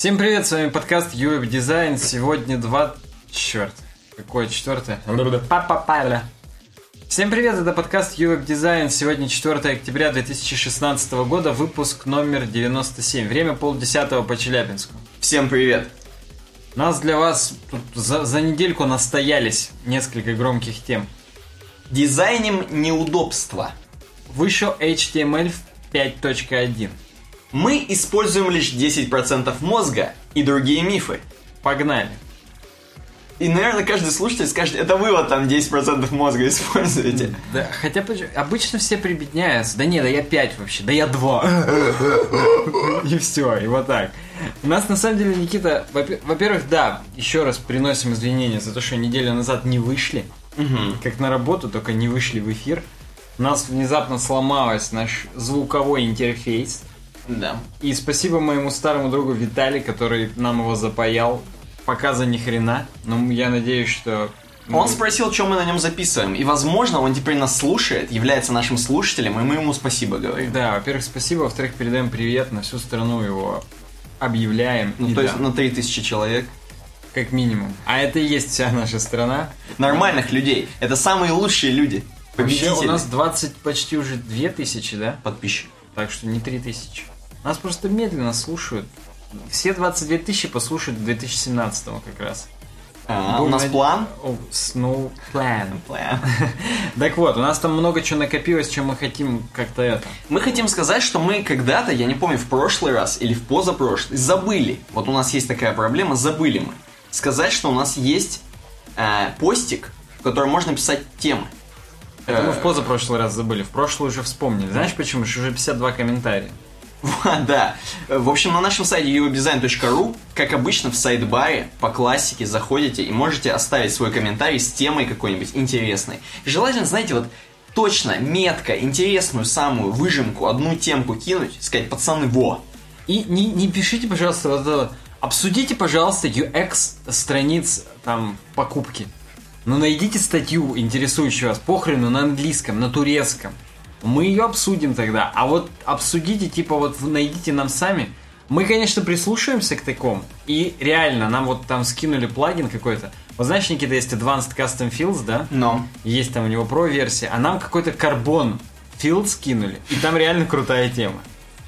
Всем привет, с вами подкаст UWeb Design. Сегодня два... Черт, какое четвертое? Па-па-па-ля. Всем привет, это подкаст UWeb Design. Сегодня 4 октября 2016 года, выпуск номер 97. Время полдесятого по Челябинску. Всем привет! Нас для вас тут за, за недельку настоялись несколько громких тем. Дизайним неудобства. Вышел HTML 5.1. Мы используем лишь 10% мозга и другие мифы. Погнали. И, наверное, каждый слушатель скажет, это вы вот там 10% мозга используете. Да, хотя обычно все прибедняются. Да не, да я 5 вообще, да я 2. И все, и вот так. У нас на самом деле, Никита, во- во-первых, да, еще раз приносим извинения за то, что неделю назад не вышли. Как на работу, только не вышли в эфир. У нас внезапно сломалась наш звуковой интерфейс. Да. И спасибо моему старому другу Виталий, который нам его запаял. Пока за ни хрена. Но я надеюсь, что... Он спросил, что мы на нем записываем. И, возможно, он теперь нас слушает, является нашим слушателем, и мы ему спасибо говорим. Да, во-первых, спасибо, во-вторых, передаем привет на всю страну его объявляем. Ну, И то да, есть на 3000 человек. как минимум. А это и есть вся наша страна. Нормальных людей. Это самые лучшие люди. Вообще Победители. у нас 20, почти уже 2000, да? подписчиков. Так что не 3000. Нас просто медленно слушают. Все 22 тысячи послушают в 2017 как раз. А, у нас над- план? О, no plan. План. Так вот, у нас там много чего накопилось, чем мы хотим как-то это. Мы хотим сказать, что мы когда-то, я не помню, в прошлый раз или в позапрошлый, забыли. Вот у нас есть такая проблема, забыли мы. Сказать, что у нас есть э, постик, в котором можно писать темы. Это мы Э, в позапрошлый раз забыли, в прошлый уже вспомнили. Знаешь почему? Что уже 52 комментария. Да. В общем, на нашем сайте uwebdesign.ru, как обычно, в сайт-баре по классике заходите и можете оставить свой комментарий с темой какой-нибудь интересной. Желательно, знаете, вот точно, метко, интересную самую выжимку, одну темку кинуть, сказать, пацаны, во, И не, не пишите, пожалуйста, вот это. Обсудите, пожалуйста, UX страниц там покупки. Но найдите статью, интересующую вас, похрену на английском, на турецком. Мы ее обсудим тогда. А вот обсудите, типа, вот найдите нам сами. Мы, конечно, прислушаемся к такому. И реально, нам вот там скинули плагин какой-то. Вот знаешь, Никита, есть Advanced Custom Fields, да? но. Есть там у него про-версия, а нам какой-то карбон филд скинули, и там реально крутая тема.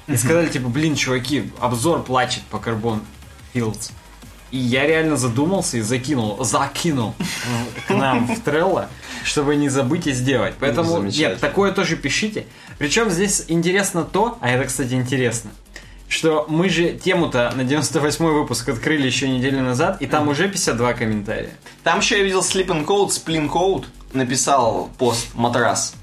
И сказали, типа, блин, чуваки, обзор плачет по карбон филдс. И я реально задумался и закинул, закинул к нам в Trello, чтобы не забыть и сделать. Поэтому, нет, такое тоже пишите. Причем здесь интересно то, а это, кстати, интересно, что мы же тему-то на 98 выпуск открыли еще неделю назад, и там уже 52 комментария. Там еще я видел Sleeping Code, Splin Code, написал пост матрас.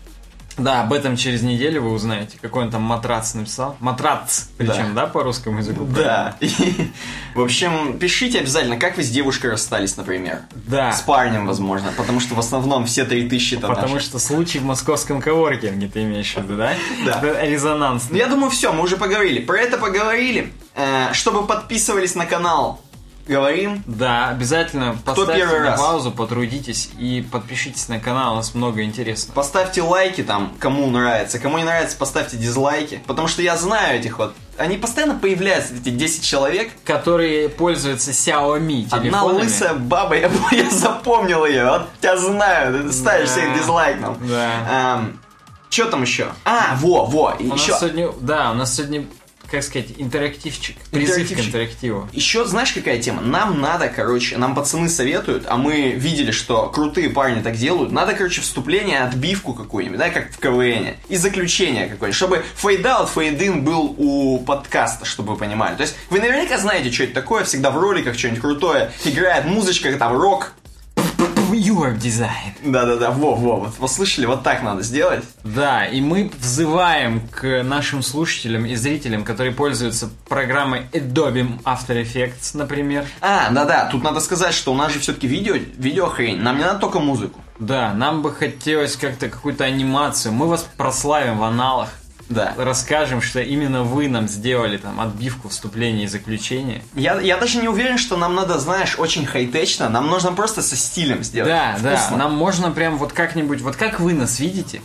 Да, об этом через неделю вы узнаете, какой он там матрац написал. Матрац, причем, да, по русскому языку? Да. И, в общем, пишите обязательно, как вы с девушкой расстались, например. Да. С парнем, возможно, потому что в основном все три тысячи это Потому наши. что случай в московском коворкинге ты имеешь в виду, да? Да. Это резонанс. Ну, я думаю, все, мы уже поговорили. Про это поговорили. Э, чтобы подписывались на канал, говорим. Да, обязательно поставьте первый на раз? паузу, потрудитесь и подпишитесь на канал, у нас много интересного. Поставьте лайки там, кому нравится. Кому не нравится, поставьте дизлайки. Потому что я знаю этих вот... Они постоянно появляются, эти 10 человек. Которые пользуются Xiaomi телефонами. Одна лысая баба, я, я запомнил ее. Вот я знаю, ты ставишь Да. всех дизлайком. Да. что там еще? А, во, во, У нас еще. сегодня, да, у нас сегодня, как сказать, интерактивчик. Призыв к Интерактивчик. интерактиву. Еще знаешь, какая тема? Нам надо, короче, нам пацаны советуют, а мы видели, что крутые парни так делают. Надо, короче, вступление, отбивку какую-нибудь, да, как в КВН. И заключение какое-нибудь, чтобы fade-out, fade-in был у подкаста, чтобы вы понимали. То есть вы наверняка знаете, что это такое, всегда в роликах что-нибудь крутое играет, музычка, там, рок. Your design. Да-да-да, во-во, вот, слышали, вот так надо сделать. Да, и мы взываем к нашим слушателям и зрителям, которые пользуются программой Adobe After Effects, например. А, да-да, тут надо сказать, что у нас же все-таки видео, видеохрень, нам не надо только музыку. Да, нам бы хотелось как-то какую-то анимацию. Мы вас прославим в аналах. Да. Расскажем, что именно вы нам сделали там отбивку вступления и заключения. Я, я даже не уверен, что нам надо, знаешь, очень хай-течно. Нам нужно просто со стилем сделать. Да, да, Вкусно. нам можно прям вот как-нибудь, вот как вы нас видите.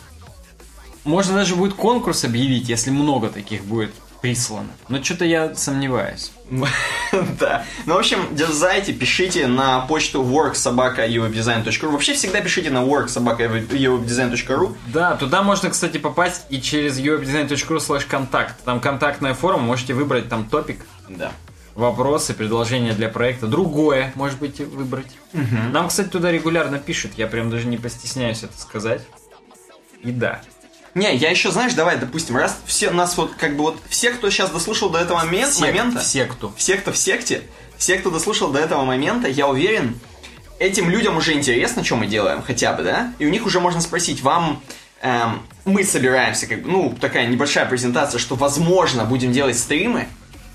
Можно даже будет конкурс объявить, если много таких будет прислано. Но что-то я сомневаюсь. Да. Ну, в общем, дерзайте, пишите на почту worksobaka.uwebdesign.ru. Вообще всегда пишите на worksobaka.uwebdesign.ru. Да, туда можно, кстати, попасть и через uwebdesign.ru slash контакт. Там контактная форма, можете выбрать там топик, Да. вопросы, предложения для проекта. Другое, может быть, выбрать. Нам, кстати, туда регулярно пишут. Я прям даже не постесняюсь это сказать. И да. Не, я еще, знаешь, давай, допустим, раз все нас вот, как бы вот, все, кто сейчас дослушал до этого момен- Сек- момента, Все, кто. все, кто в секте, все, кто дослушал до этого момента, я уверен, этим людям уже интересно, что мы делаем, хотя бы, да? И у них уже можно спросить, вам эм, мы собираемся, как бы, ну, такая небольшая презентация, что, возможно, будем делать стримы,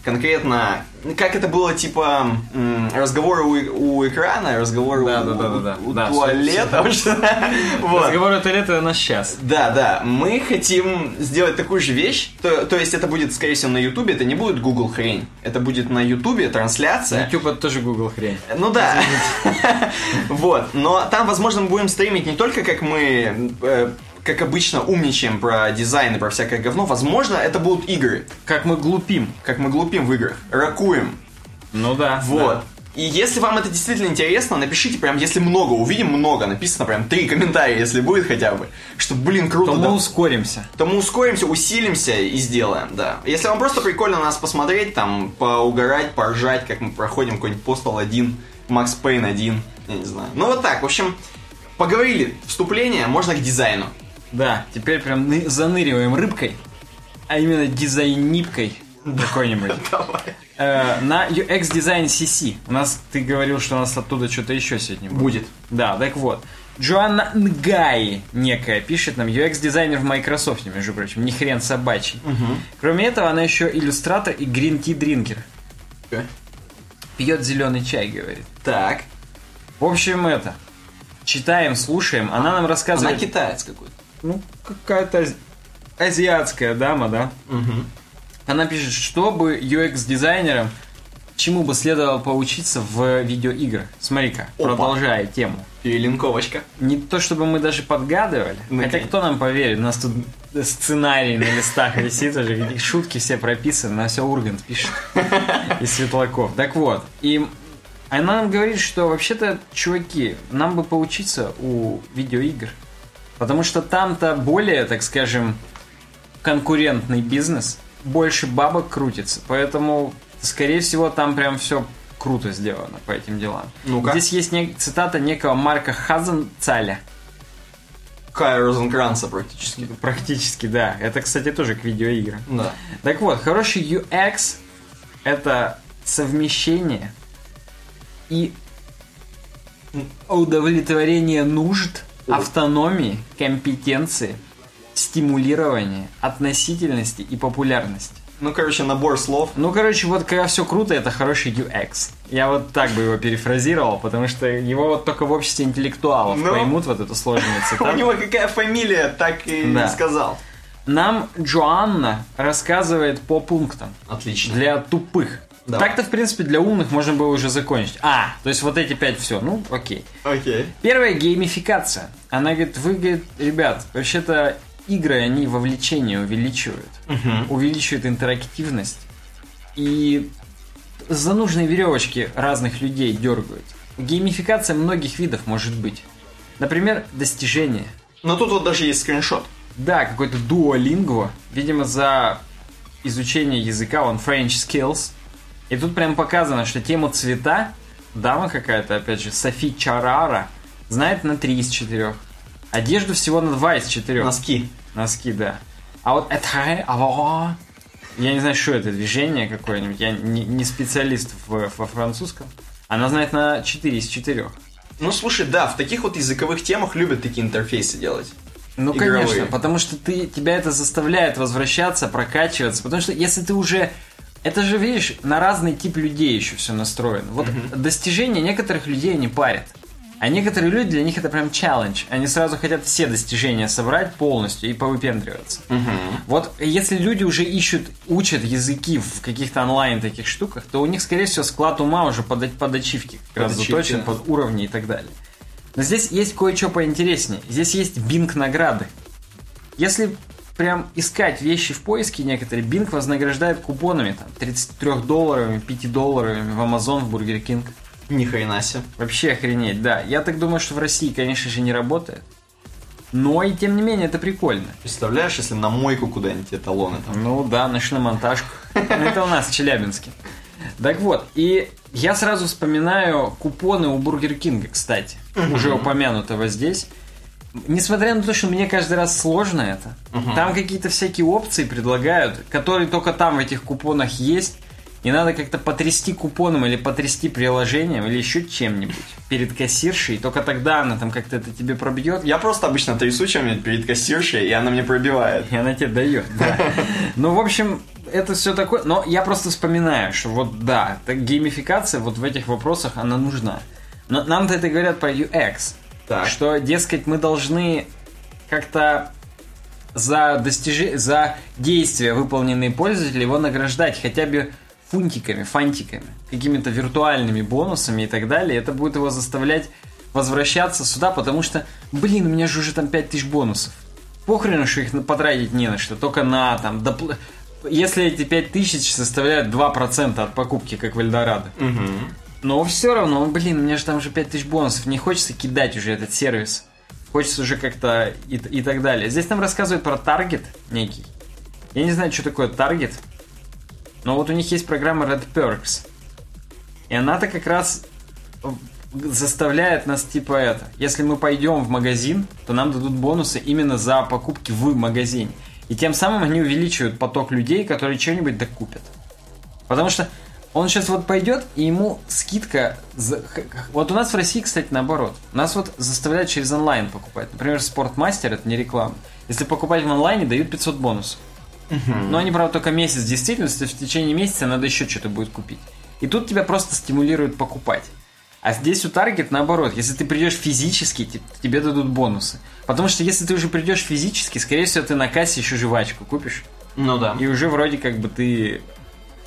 конкретно, как это было, типа, разговоры у, у экрана, разговоры Да, у, да, да, да, у Да, туалета, вот. Разговор это лето на сейчас. Да, да, мы хотим сделать такую же вещь, то, то есть это будет, скорее всего, на Ютубе, это не будет Google хрень, это будет на Ютубе трансляция. YouTube это тоже Google хрень. Ну да. Вот. Но там, возможно, мы будем стримить не только как мы, э, как обычно, умничаем про дизайн и про всякое говно. Возможно, это будут игры. Как мы глупим. Как мы глупим в играх. Ракуем. Ну да. Вот. И если вам это действительно интересно, напишите прям, если много, увидим много, написано прям три комментария, если будет хотя бы, что, блин, да. круто, То да. мы ускоримся. то мы ускоримся, усилимся и сделаем, да. Если вам просто прикольно нас посмотреть, там, поугарать, поржать, как мы проходим какой-нибудь Postal 1, Max Payne 1, я не знаю. Ну вот так, в общем, поговорили, вступление, можно к дизайну. Да, теперь прям ны- заныриваем рыбкой, а именно дизайнипкой какой-нибудь. Э, на UX Design CC. У нас, ты говорил, что у нас оттуда что-то еще сегодня будет. Будет. Да, так вот. Джоанна Нгаи некая пишет нам, UX-дизайнер в Microsoft, между прочим, ни хрен собачий. Кроме этого, она еще иллюстратор и green tea дринкер. Пьет зеленый чай, говорит. Так. В общем, это. Читаем, слушаем. Она нам Она рассказывает... китаец какой-то. Ну, какая-то ази- азиатская дама, да? Она пишет, чтобы UX-дизайнерам чему бы следовало поучиться в видеоиграх. Смотри-ка, продолжая тему. Перелинковочка. Не то, чтобы мы даже подгадывали. Ну, Хотя кто нам поверит? У нас тут сценарий на листах висит уже, шутки все прописаны, на все Ургант пишет. И Светлаков. Так вот, и она нам говорит, что вообще-то, чуваки, нам бы поучиться у видеоигр. Потому что там-то более, так скажем, конкурентный бизнес, больше бабок крутится. Поэтому, скорее всего, там прям все круто сделано по этим делам. Ну-ка. Здесь есть не- цитата некого Марка Хазенцаля. Кая Розенкранца практически. Практически, да. Это, кстати, тоже к видеоиграм. Да. Так вот, хороший UX – это совмещение и удовлетворение нужд, автономии, компетенции, стимулирования, относительности и популярности. Ну, короче, набор слов. Ну, короче, вот когда все круто, это хороший UX. Я вот так бы его перефразировал, потому что его вот только в обществе интеллектуалов Ну. поймут вот эту сложную У цитату. него какая фамилия, так и Да. сказал. Нам Джоанна рассказывает по пунктам. Отлично. Для тупых. Давай. Так-то, в принципе, для умных можно было уже закончить. А, то есть вот эти пять все. Ну, окей. Окей. Первая геймификация. Она говорит, вы, говорит, ребят, вообще-то игры, они вовлечение увеличивают. Увеличивают интерактивность. И за нужные веревочки разных людей дергают. Геймификация многих видов может быть. Например, достижение. Но тут вот даже есть скриншот. Да, какой-то Duolingo. Видимо, за изучение языка он French Skills. И тут прям показано, что тему цвета дама какая-то, опять же, Софи Чарара, знает на 3 из 4. Одежду всего на 2 из 4. Носки. Носки, да. А вот это, я не знаю, что это, движение какое-нибудь, я не, не специалист в- во французском. Она знает на 4 из 4. Ну, слушай, да, в таких вот языковых темах любят такие интерфейсы делать. Ну, Игровые. конечно, потому что ты, тебя это заставляет возвращаться, прокачиваться. Потому что если ты уже... Это же, видишь, на разный тип людей еще все настроено. Вот достижения некоторых людей не парят. А некоторые люди, для них это прям челлендж. Они сразу хотят все достижения собрать полностью и повыпендриваться. Вот если люди уже ищут, учат языки в каких-то онлайн таких штуках, то у них, скорее всего, склад ума уже под, под ачивки как раз Под ачивки, заточен, да. под уровни и так далее. Но здесь есть кое-что поинтереснее. Здесь есть бинг награды. Если прям искать вещи в поиске некоторые, Bing вознаграждает купонами, там, 33 долларовыми, 5 долларовыми в Amazon, в Burger King. Ни хрена себе. Вообще охренеть, да. Я так думаю, что в России, конечно же, не работает. Но и тем не менее это прикольно. Представляешь, если на мойку куда-нибудь эталоны там. Ну да, на шиномонтажку. Это у нас в Челябинске. Так вот, и я сразу вспоминаю купоны у Бургер Кинга, кстати, уже упомянутого здесь. Несмотря на то, что мне каждый раз сложно это, там какие-то всякие опции предлагают, которые только там в этих купонах есть, и надо как-то потрясти купоном или потрясти приложением или еще чем-нибудь перед кассиршей, только тогда она там как-то это тебе пробьет. Я просто обычно трясу чем-нибудь перед кассиршей, и она мне пробивает. И она тебе дает, да. Ну, в общем, это все такое. Но я просто вспоминаю, что вот да, геймификация вот в этих вопросах, она нужна. Но нам-то это говорят про UX. Так. Что, дескать, мы должны как-то за достижение, за действия, выполненные пользователем, его награждать хотя бы фунтиками, фантиками, какими-то виртуальными бонусами и так далее. Это будет его заставлять возвращаться сюда, потому что, блин, у меня же уже там 5000 бонусов. Похрен, что их потратить не на что, только на там, допл- если эти 5000 составляют 2% от покупки, как в Эльдорадо. Но все равно, блин, меня же там уже 5000 бонусов, не хочется кидать уже этот сервис. Хочется уже как-то и, и так далее. Здесь нам рассказывают про таргет некий. Я не знаю, что такое таргет. Но вот у них есть программа Red Perks. И она-то как раз заставляет нас типа это. Если мы пойдем в магазин, то нам дадут бонусы именно за покупки в магазине. И тем самым они увеличивают поток людей, которые что-нибудь докупят. Потому что он сейчас вот пойдет, и ему скидка... За... Вот у нас в России, кстати, наоборот. Нас вот заставляют через онлайн покупать. Например, Спортмастер, это не реклама. Если покупать в онлайне, дают 500 бонусов. Но они, правда, только месяц действительности, в течение месяца надо еще что-то будет купить. И тут тебя просто стимулируют покупать. А здесь у Target наоборот, если ты придешь физически, тебе дадут бонусы. Потому что если ты уже придешь физически, скорее всего, ты на кассе еще жвачку купишь. Ну да. И уже вроде как бы ты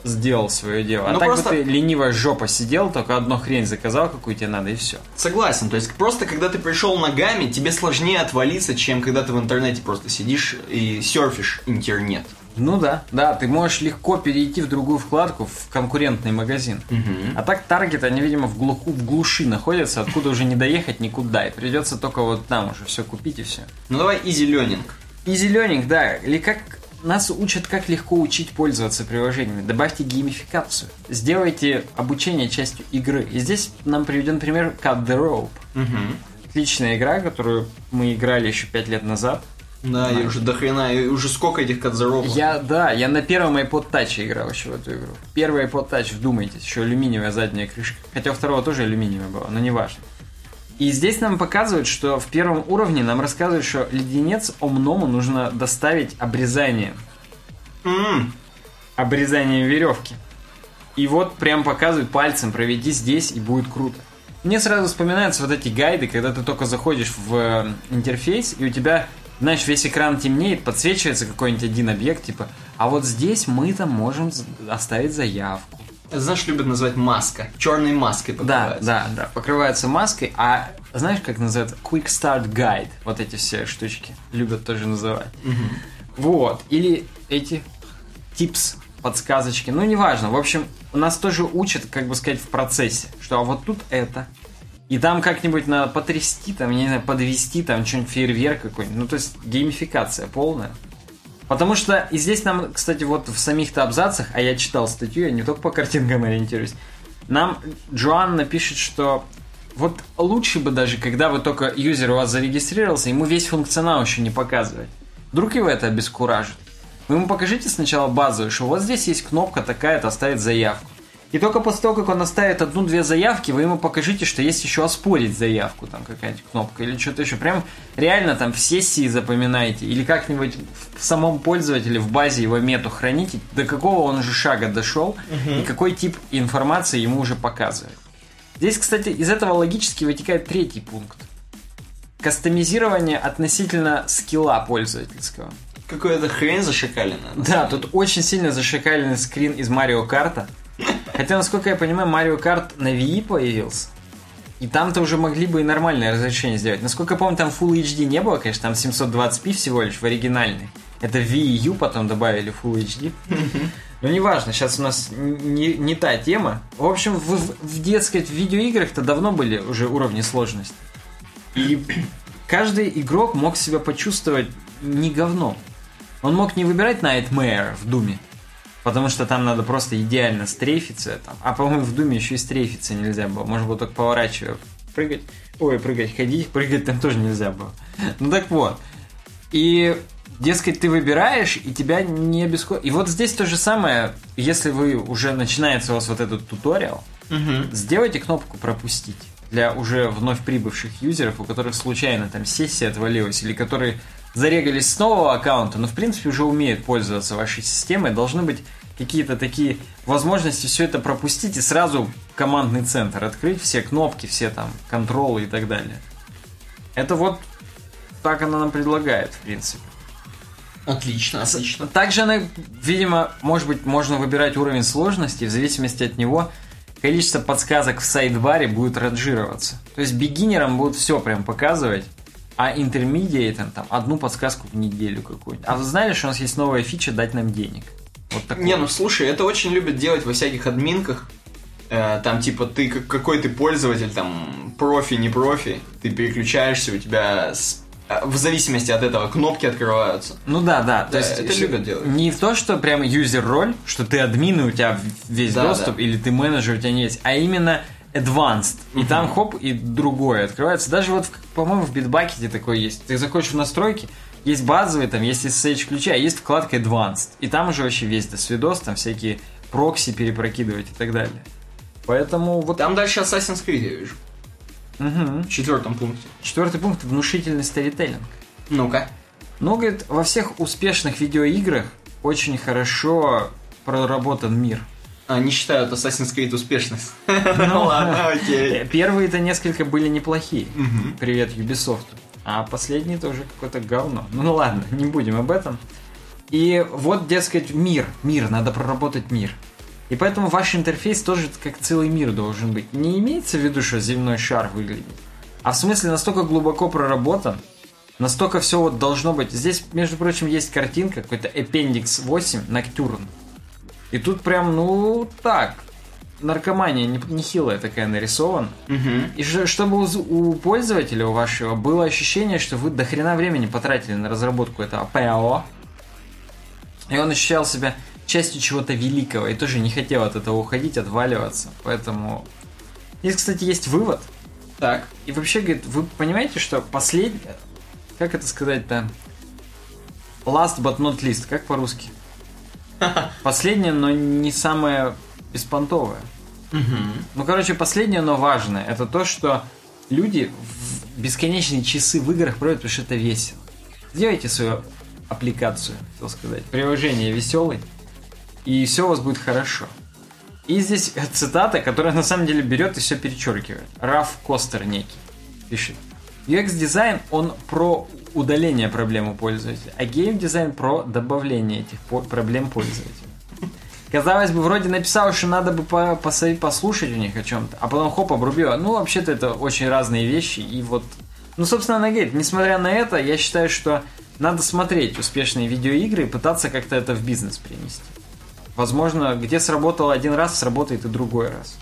сделал свое дело. А Ну, так просто- бы ты ленивая жопа сидел, только одну хрень заказал, какую тебе надо, и все. Согласен, то есть просто когда ты пришел ногами, тебе сложнее отвалиться, чем когда ты в интернете просто сидишь и серфишь интернет. Ну да, да, ты можешь легко перейти в другую вкладку, в конкурентный магазин. А так Таргет, они, видимо, в, глуху, в глуши находятся, откуда уже не доехать никуда. И придется только вот там уже все купить и все. Ну давай easy learning. И зеленик, да, или как нас учат, как легко учить пользоваться приложениями. Добавьте геймификацию. Сделайте обучение частью игры. И здесь нам приведен пример Cut the Rope. Отличная игра, которую мы играли еще 5 лет назад. Да, и уже до хрена, и уже сколько этих кадзеров. Я, да, я на первом iPod Touch играл еще в эту игру. Первый iPod Touch, вдумайтесь, еще алюминиевая задняя крышка. Хотя у второго тоже алюминиевая была, но не важно. И здесь нам показывают, что в первом уровне нам рассказывают, что леденец Омному нужно доставить обрезанием. М, Обрезанием веревки. И вот прям показывают пальцем, проведи здесь, и будет круто. Мне сразу вспоминаются вот эти гайды, когда ты только заходишь в э, интерфейс, и у тебя, знаешь, весь экран темнеет, подсвечивается какой-нибудь один объект, типа, а вот здесь мы там можем оставить заявку. Знаешь, любят называть маска. Черной маской Да, покрывается. да, да, покрывается маской, а знаешь, как называется? Quick Start Guide. Вот эти все штучки любят тоже называть. Вот. Или эти типс, подсказочки. Ну, неважно. В общем, у нас тоже учат, как бы сказать, в процессе, что а вот тут это. И там как-нибудь надо потрясти, там, не знаю, подвести, там, что-нибудь фейерверк какой-нибудь. Ну, то есть, геймификация полная. Потому что и здесь нам, кстати, вот в самих-то абзацах, а я читал статью, я не только по картинкам ориентируюсь, нам Джоанна пишет, что вот лучше бы даже, когда вы только юзер у вас зарегистрировался, ему весь функционал еще не показывать. Вдруг его это обескуражит. Вы ему покажите сначала базовую, что вот здесь есть кнопка такая-то оставить заявку. И только после того, как он оставит одну-две заявки, вы ему покажите, что есть еще оспорить заявку, там какая-нибудь кнопка или что-то еще. Прям реально там в сессии запоминайте или как-нибудь в самом пользователе в базе его мету храните, до какого он уже шага дошел и какой тип информации ему уже показывает. Здесь, кстати, из этого логически вытекает третий пункт. Кастомизирование относительно скилла пользовательского. Какая-то хрень зашикаленная. на Да, тут очень сильно зашикаленный скрин из Марио Карта. Хотя, насколько я понимаю, Марио Карт на Wii появился. И там-то уже могли бы и нормальное разрешение сделать. Насколько я помню, там Full HD не было, конечно, там 720p всего лишь в оригинальной. Это VU потом добавили Full HD. Но неважно, сейчас у нас не, не та тема. В общем, в, в детской в видеоиграх-то давно были уже уровни сложности. И каждый игрок мог себя почувствовать не говном. Он мог не выбирать Nightmare в Думе, потому что там надо просто идеально стрейфиться. Там. А по-моему в Думе еще и стрейфиться нельзя было. Можно было только поворачивая прыгать. Ой, прыгать, ходить, прыгать там тоже нельзя было. Ну так вот. И Дескать, ты выбираешь, и тебя не беско... И вот здесь то же самое, если вы уже начинается у вас вот этот туториал, угу. сделайте кнопку «Пропустить» для уже вновь прибывших юзеров, у которых случайно там сессия отвалилась, или которые зарегались с нового аккаунта, но в принципе уже умеют пользоваться вашей системой, должны быть какие-то такие возможности все это пропустить и сразу командный центр открыть, все кнопки, все там контролы и так далее. Это вот так она нам предлагает, в принципе. Отлично, отлично. Также она, видимо, может быть, можно выбирать уровень сложности, в зависимости от него количество подсказок в сайдбаре будет ранжироваться. То есть бигинерам будут все прям показывать, а интермедиатам там одну подсказку в неделю какую-нибудь. А вы знали, что у нас есть новая фича дать нам денег? Вот такое. Не, ну слушай, это очень любят делать во всяких админках. Э, там типа ты какой ты пользователь, там профи, не профи, ты переключаешься, у тебя а, в зависимости от этого кнопки открываются. Ну да, да. То есть это любят делать. Не в то, что прямо юзер-роль, что ты админ, и у тебя весь да, доступ, да. или ты менеджер, у тебя не есть, а именно advanced. И там хоп, и другое открывается. Даже вот, по-моему, в битбакете такое есть. Ты заходишь в настройки, есть базовые, там есть SSH ключи, а есть вкладка Advanced. И там уже вообще весь досвидос, там всякие прокси перепрокидывать и так далее. Поэтому вот... Там дальше Assassin's Creed, я вижу. Угу. В четвертом пункте. Четвертый пункт – внушительный старителлинг. Ну-ка. Ну, говорит, во всех успешных видеоиграх очень хорошо проработан мир. Они считают Assassin's Creed успешность. Ну ладно, окей. Первые-то несколько были неплохие. Привет Ubisoft. А последний тоже какое-то говно. Ну ладно, не будем об этом. И вот, дескать, мир. Мир, надо проработать мир. И поэтому ваш интерфейс тоже как целый мир должен быть. Не имеется в виду, что земной шар выглядит, а в смысле настолько глубоко проработан, настолько все вот должно быть. Здесь, между прочим, есть картинка, какой-то Appendix 8 Nocturne. И тут прям, ну, так, наркомания нехилая такая нарисована. Угу. И чтобы у, у пользователя, у вашего, было ощущение, что вы до хрена времени потратили на разработку этого ПАО. И он ощущал себя частью чего-то великого и тоже не хотел от этого уходить, отваливаться. Поэтому... Здесь, кстати, есть вывод. Так. И вообще, говорит, вы понимаете, что последний... Как это сказать-то? Last but not least, как по-русски? Последнее, но не самое беспонтовое. Ну, короче, последнее, но важное. Это то, что люди в бесконечные часы в играх проводят, потому что это весело. Сделайте свою аппликацию, хотел сказать. Приложение веселый и все у вас будет хорошо. И здесь цитата, которая на самом деле берет и все перечеркивает. Раф Костер некий пишет. UX-дизайн, он про удаление проблем у пользователя, а гейм-дизайн про добавление этих проблем пользователя. Казалось бы, вроде написал, что надо бы по -по послушать у них о чем-то, а потом хоп, обрубил. Ну, вообще-то это очень разные вещи, и вот... Ну, собственно, она говорит, несмотря на это, я считаю, что надо смотреть успешные видеоигры и пытаться как-то это в бизнес принести. Возможно, где сработало один раз, сработает и другой раз.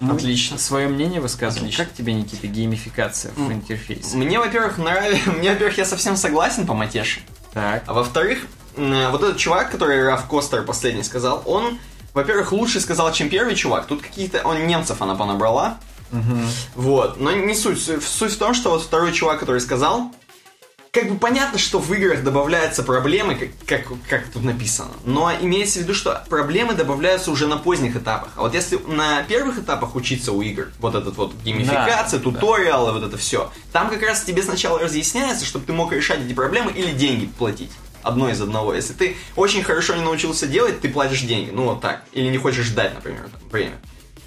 Мы Отлично. Свое мнение высказываем. Отлично. Как тебе, Никита, геймификация в интерфейсе? Мне, во-первых, нравится. Мне, во-первых, я совсем согласен по Матеше. Так. А во-вторых, вот этот чувак, который Раф Костер последний сказал, он, во-первых, лучше сказал, чем первый чувак. Тут какие-то... Он немцев она понабрала. Угу. Вот. Но не суть. Суть в том, что вот второй чувак, который сказал, как бы понятно, что в играх добавляются проблемы, как, как, как тут написано. Но имеется в виду, что проблемы добавляются уже на поздних этапах. А вот если на первых этапах учиться у игр, вот этот вот геймификация, да, туториалы, да. вот это все, там как раз тебе сначала разъясняется, чтобы ты мог решать эти проблемы или деньги платить одно из одного. Если ты очень хорошо не научился делать, ты платишь деньги. Ну вот так. Или не хочешь ждать, например, там, время.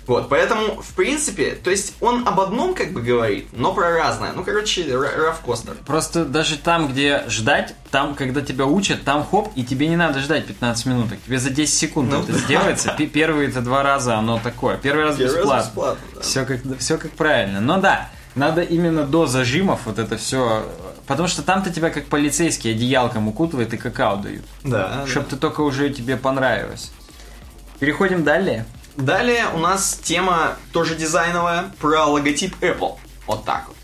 Вот, поэтому, в принципе, то есть он об одном как бы говорит, но про разное. Ну, короче, Раф Костер. Просто даже там, где ждать, там, когда тебя учат, там хоп, и тебе не надо ждать 15 минут. Тебе за 10 секунд ну, это да. сделается. Первые это два раза оно такое. Первый раз Первый бесплатно. Раз бесплатно да. все, как, все как правильно. Но да, Надо именно до зажимов вот это все. Потому что там-то тебя как полицейский одеялком укутывает и какао дают. Да. Чтоб ты только уже тебе понравилось. Переходим далее. Далее у нас тема тоже дизайновая про логотип Apple. Вот так вот.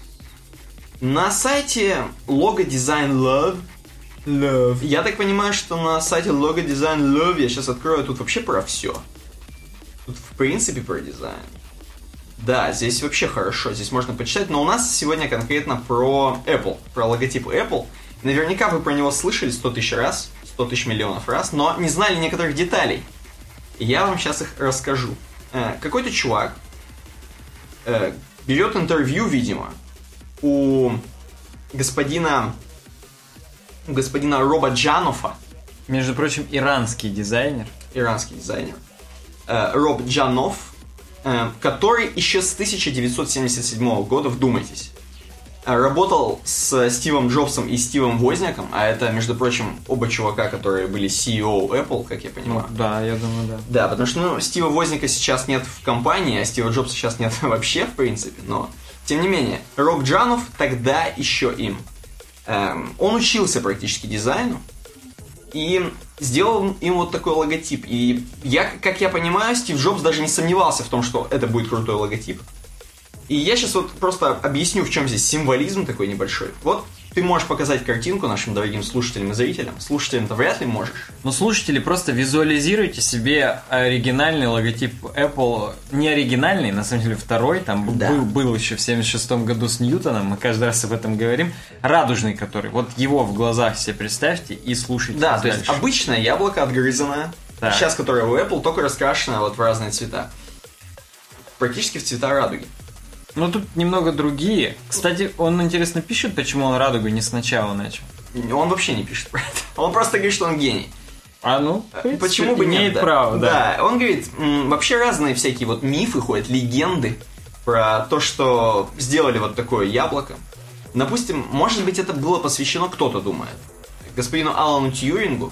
На сайте Logo Design Love Love. Я так понимаю, что на сайте Logo Design Love я сейчас открою тут вообще про все. Тут в принципе про дизайн. Да, здесь вообще хорошо, здесь можно почитать, но у нас сегодня конкретно про Apple, про логотип Apple. Наверняка вы про него слышали 100 тысяч раз, 100 тысяч миллионов раз, но не знали некоторых деталей. Я вам сейчас их расскажу. Э, какой-то чувак э, берет интервью, видимо, у господина у господина Роба Джанофа, Между прочим, иранский дизайнер. иранский дизайнер, э, Роб Джанов, который еще с 1977 года, вдумайтесь, работал с Стивом Джобсом и Стивом Возняком, а это, между прочим, оба чувака, которые были CEO Apple, как я Ну, понимаю. да, я думаю, да. Да, потому что, ну, Стива Возника сейчас нет в компании, а Стива Джобса сейчас нет вообще, в принципе, но... Тем не менее, Роб Джанов тогда еще им. Эм, он учился практически дизайну и сделал им вот такой логотип. И я, как я понимаю, Стив Джобс даже не сомневался в том, что это будет крутой логотип. И я сейчас вот просто объясню, в чем здесь символизм такой небольшой. Вот ты можешь показать картинку нашим дорогим слушателям и зрителям. Слушателям-то вряд ли можешь. Ну, слушатели, просто визуализируйте себе оригинальный логотип Apple. Не оригинальный, на самом деле второй. Там Да. был, был еще в 76 году с Ньютоном. Мы каждый раз об этом говорим. Радужный который. Вот его в глазах себе представьте и слушайте Да, то есть обычное яблоко отгрызанное, Так. сейчас которое у Apple, только раскрашено вот в разные цвета. Практически в цвета радуги. Ну, тут немного другие. Кстати, он, интересно, пишет, почему он радугу не сначала начал. Он вообще не пишет про это. Он просто говорит, что он гений. А ну, в принципе, Почему бы имеет нет? да. право, да. он говорит, вообще разные всякие вот мифы ходят, легенды про то, что сделали вот такое яблоко. Допустим, может быть, это было посвящено, кто-то думает, господину Алану Тьюрингу.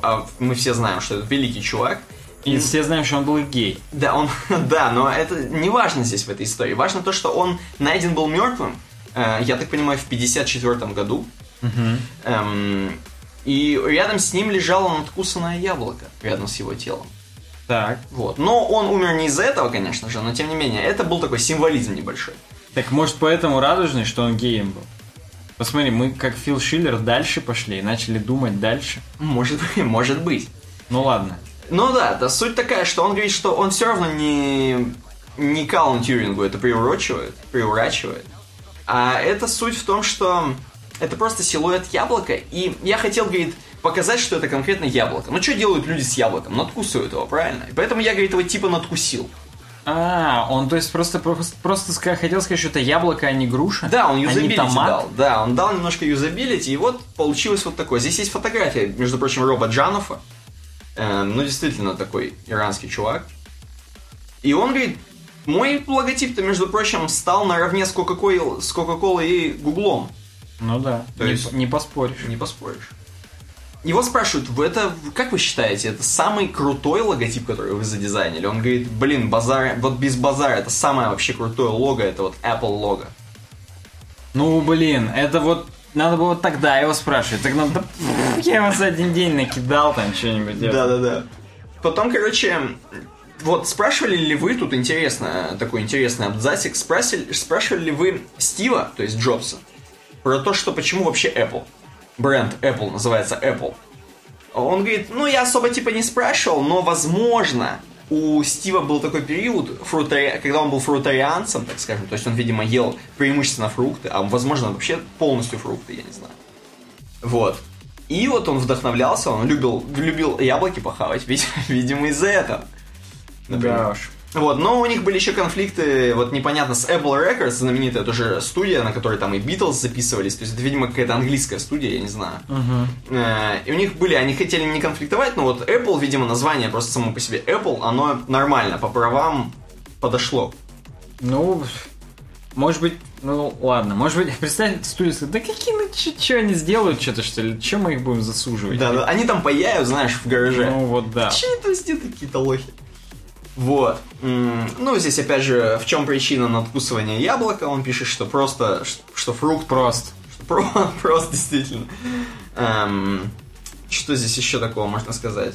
А мы все знаем, что это великий чувак. И все знаем, что он был гей. Да, он, да, но это не важно здесь в этой истории. Важно то, что он найден был мертвым, э, я так понимаю, в 54 году. Эм, и рядом с ним лежало надкусанное яблоко, рядом с его телом. Так. Вот. Но он умер не из-за этого, конечно же, но тем не менее, это был такой символизм небольшой. Так может поэтому радужный, что он геем был? Посмотри, мы как Фил Шиллер дальше пошли и начали думать дальше. Может быть, может быть. Ну ладно. Ну да, да, суть такая, что он говорит, что он все равно не, не к Алану Тьюрингу это приурочивает, приурачивает. А это суть в том, что это просто силуэт яблока, и я хотел, говорит, показать, что это конкретно яблоко. Ну что делают люди с яблоком? Надкусывают его, правильно? И поэтому я, говорит, его типа надкусил. А, он то есть просто, просто, просто хотел сказать, что это яблоко, а не груша? Да, он а юзабилити томат? дал. Да, он дал немножко юзабилити, и вот получилось вот такое. Здесь есть фотография, между прочим, Роба Джанофа. Э, ну, действительно, такой иранский чувак. И он говорит, мой логотип-то, между прочим, стал наравне с Кока-Колой, с Кока-Колой и Гуглом. Ну да, То не, есть- не поспоришь. Не поспоришь. Его спрашивают, вы это, как вы считаете, это самый крутой логотип, который вы задизайнили? Он говорит, блин, базар, вот без базара, это самое вообще крутое лого, это вот Apple лого. Ну, блин, это вот надо было тогда его спрашивать. Так надо, я его за один день накидал там что-нибудь. Да-да-да. Потом, короче, вот спрашивали ли вы, тут интересно, такой интересный абзацик, спрашивали, спрашивали ли вы Стива, то есть Джобса, про то, что почему вообще Apple? Бренд Apple называется Apple. Он говорит, ну я особо типа не спрашивал, но возможно у Стива был такой период, фрутари- когда он был фрутарианцем, так скажем, то есть он, видимо, ел преимущественно фрукты, а возможно вообще полностью фрукты, я не знаю. Вот. И вот он вдохновлялся, он любил, любил яблоки похавать, вид- видимо, из-за этого. Например. Да уж. Вот, но у них были еще конфликты, вот непонятно, с Apple Records, знаменитая тоже студия, на которой там и Beatles записывались, то есть это, видимо, какая-то английская студия, я не знаю. Э, И у них были, они хотели не конфликтовать, но вот Apple, видимо, название просто само по себе Apple, оно нормально, по правам подошло. Ну, может быть, ну ладно, может быть, представь, сказать, да какие, ну что они сделают что-то, что ли? Чем мы их будем засуживать? Да, да, они там паяют, знаешь, в гараже. Ну вот да. Че там сделают какие-то лохи? Вот. Ну, здесь, опять же, в чем причина надкусывания яблока? Он пишет, что просто, что фрукт Просто. что про- просто действительно. Эм, Что здесь еще такого можно сказать?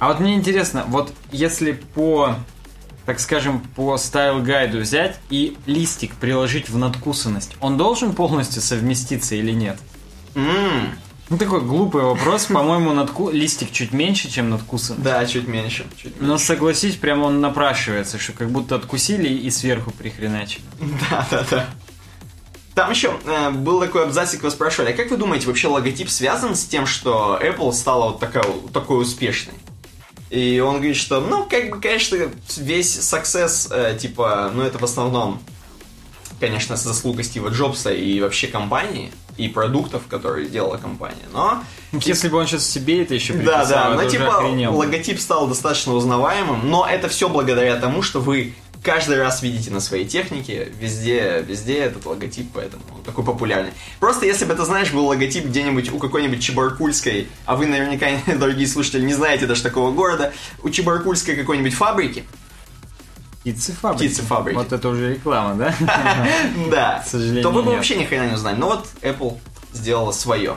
А вот мне интересно, вот если по, так скажем, по стайл-гайду взять и листик приложить в надкусанность, он должен полностью совместиться или нет? М, Ну, такой глупый вопрос. По-моему, надку... листик чуть меньше, чем надкусан. Да, чуть меньше. Чуть Но согласись, прям он напрашивается, что как будто откусили и сверху прихреначили. Да, да, да. Там еще э, был такой абзацик, вас спрашивали, а как вы думаете, вообще логотип связан с тем, что Apple стала вот такая, такой успешной? И он говорит, что, ну, как бы, конечно, весь success, э, типа, ну, это в основном, конечно, заслуга Стива Джобса и вообще компании, и продуктов, которые делала компания, но... Если бы он сейчас себе это еще Да, приписал, да, это но типа охренел логотип стал достаточно узнаваемым, но это все благодаря тому, что вы каждый раз видите на своей технике, везде, везде этот логотип, поэтому он такой популярный. Просто если бы, ты знаешь, был логотип где-нибудь у какой-нибудь Чебаркульской, а вы наверняка, дорогие слушатели, не знаете даже такого города, у Чебаркульской какой-нибудь фабрики, Птицефабрики. Птицефабрики. Вот это уже реклама, да? да, К сожалению, то вы бы вообще ни хрена не узнали. Но вот Apple сделала свое.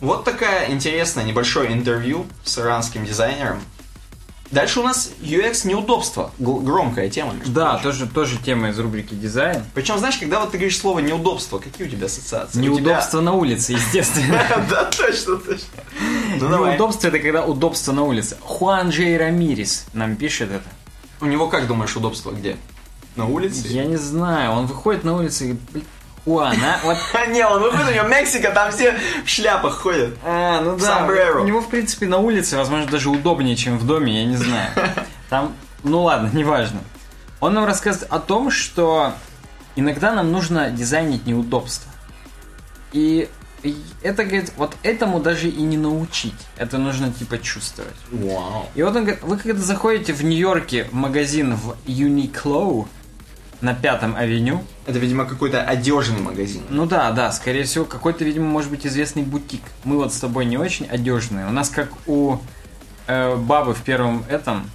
Вот такая интересная небольшое интервью с иранским дизайнером. Дальше у нас UX неудобство. Громкая тема. Да, прочим. тоже, тоже тема из рубрики дизайн. Причем, знаешь, когда вот ты говоришь слово неудобство, какие у тебя ассоциации? Неудобство на улице, естественно. тебя- Да, точно, точно. Ну. Неудобство это когда удобство на улице. Хуан Джей Рамирис нам пишет это. У него, как думаешь, удобство где? На улице? Я не знаю, он выходит на улицу и, блин, Хуан, а? Вот Не, он выходит, у него Мексика, там все в шляпах ходят. А, ну да. У него, в принципе, на улице, возможно, даже удобнее, чем в доме, я не знаю. Там, ну ладно, неважно. Он нам рассказывает о том, что иногда нам нужно дизайнить неудобства. И это, говорит, вот этому даже и не научить. Это нужно, типа, чувствовать. Вау. И вот он говорит, вы когда заходите в Нью-Йорке в магазин в Uniqlo на Пятом авеню, Это, видимо, какой-то одежный магазин. ну да, да, скорее всего, какой-то, видимо, может быть, известный бутик. Мы вот с тобой не очень одежные. У нас как у э, бабы в первом этом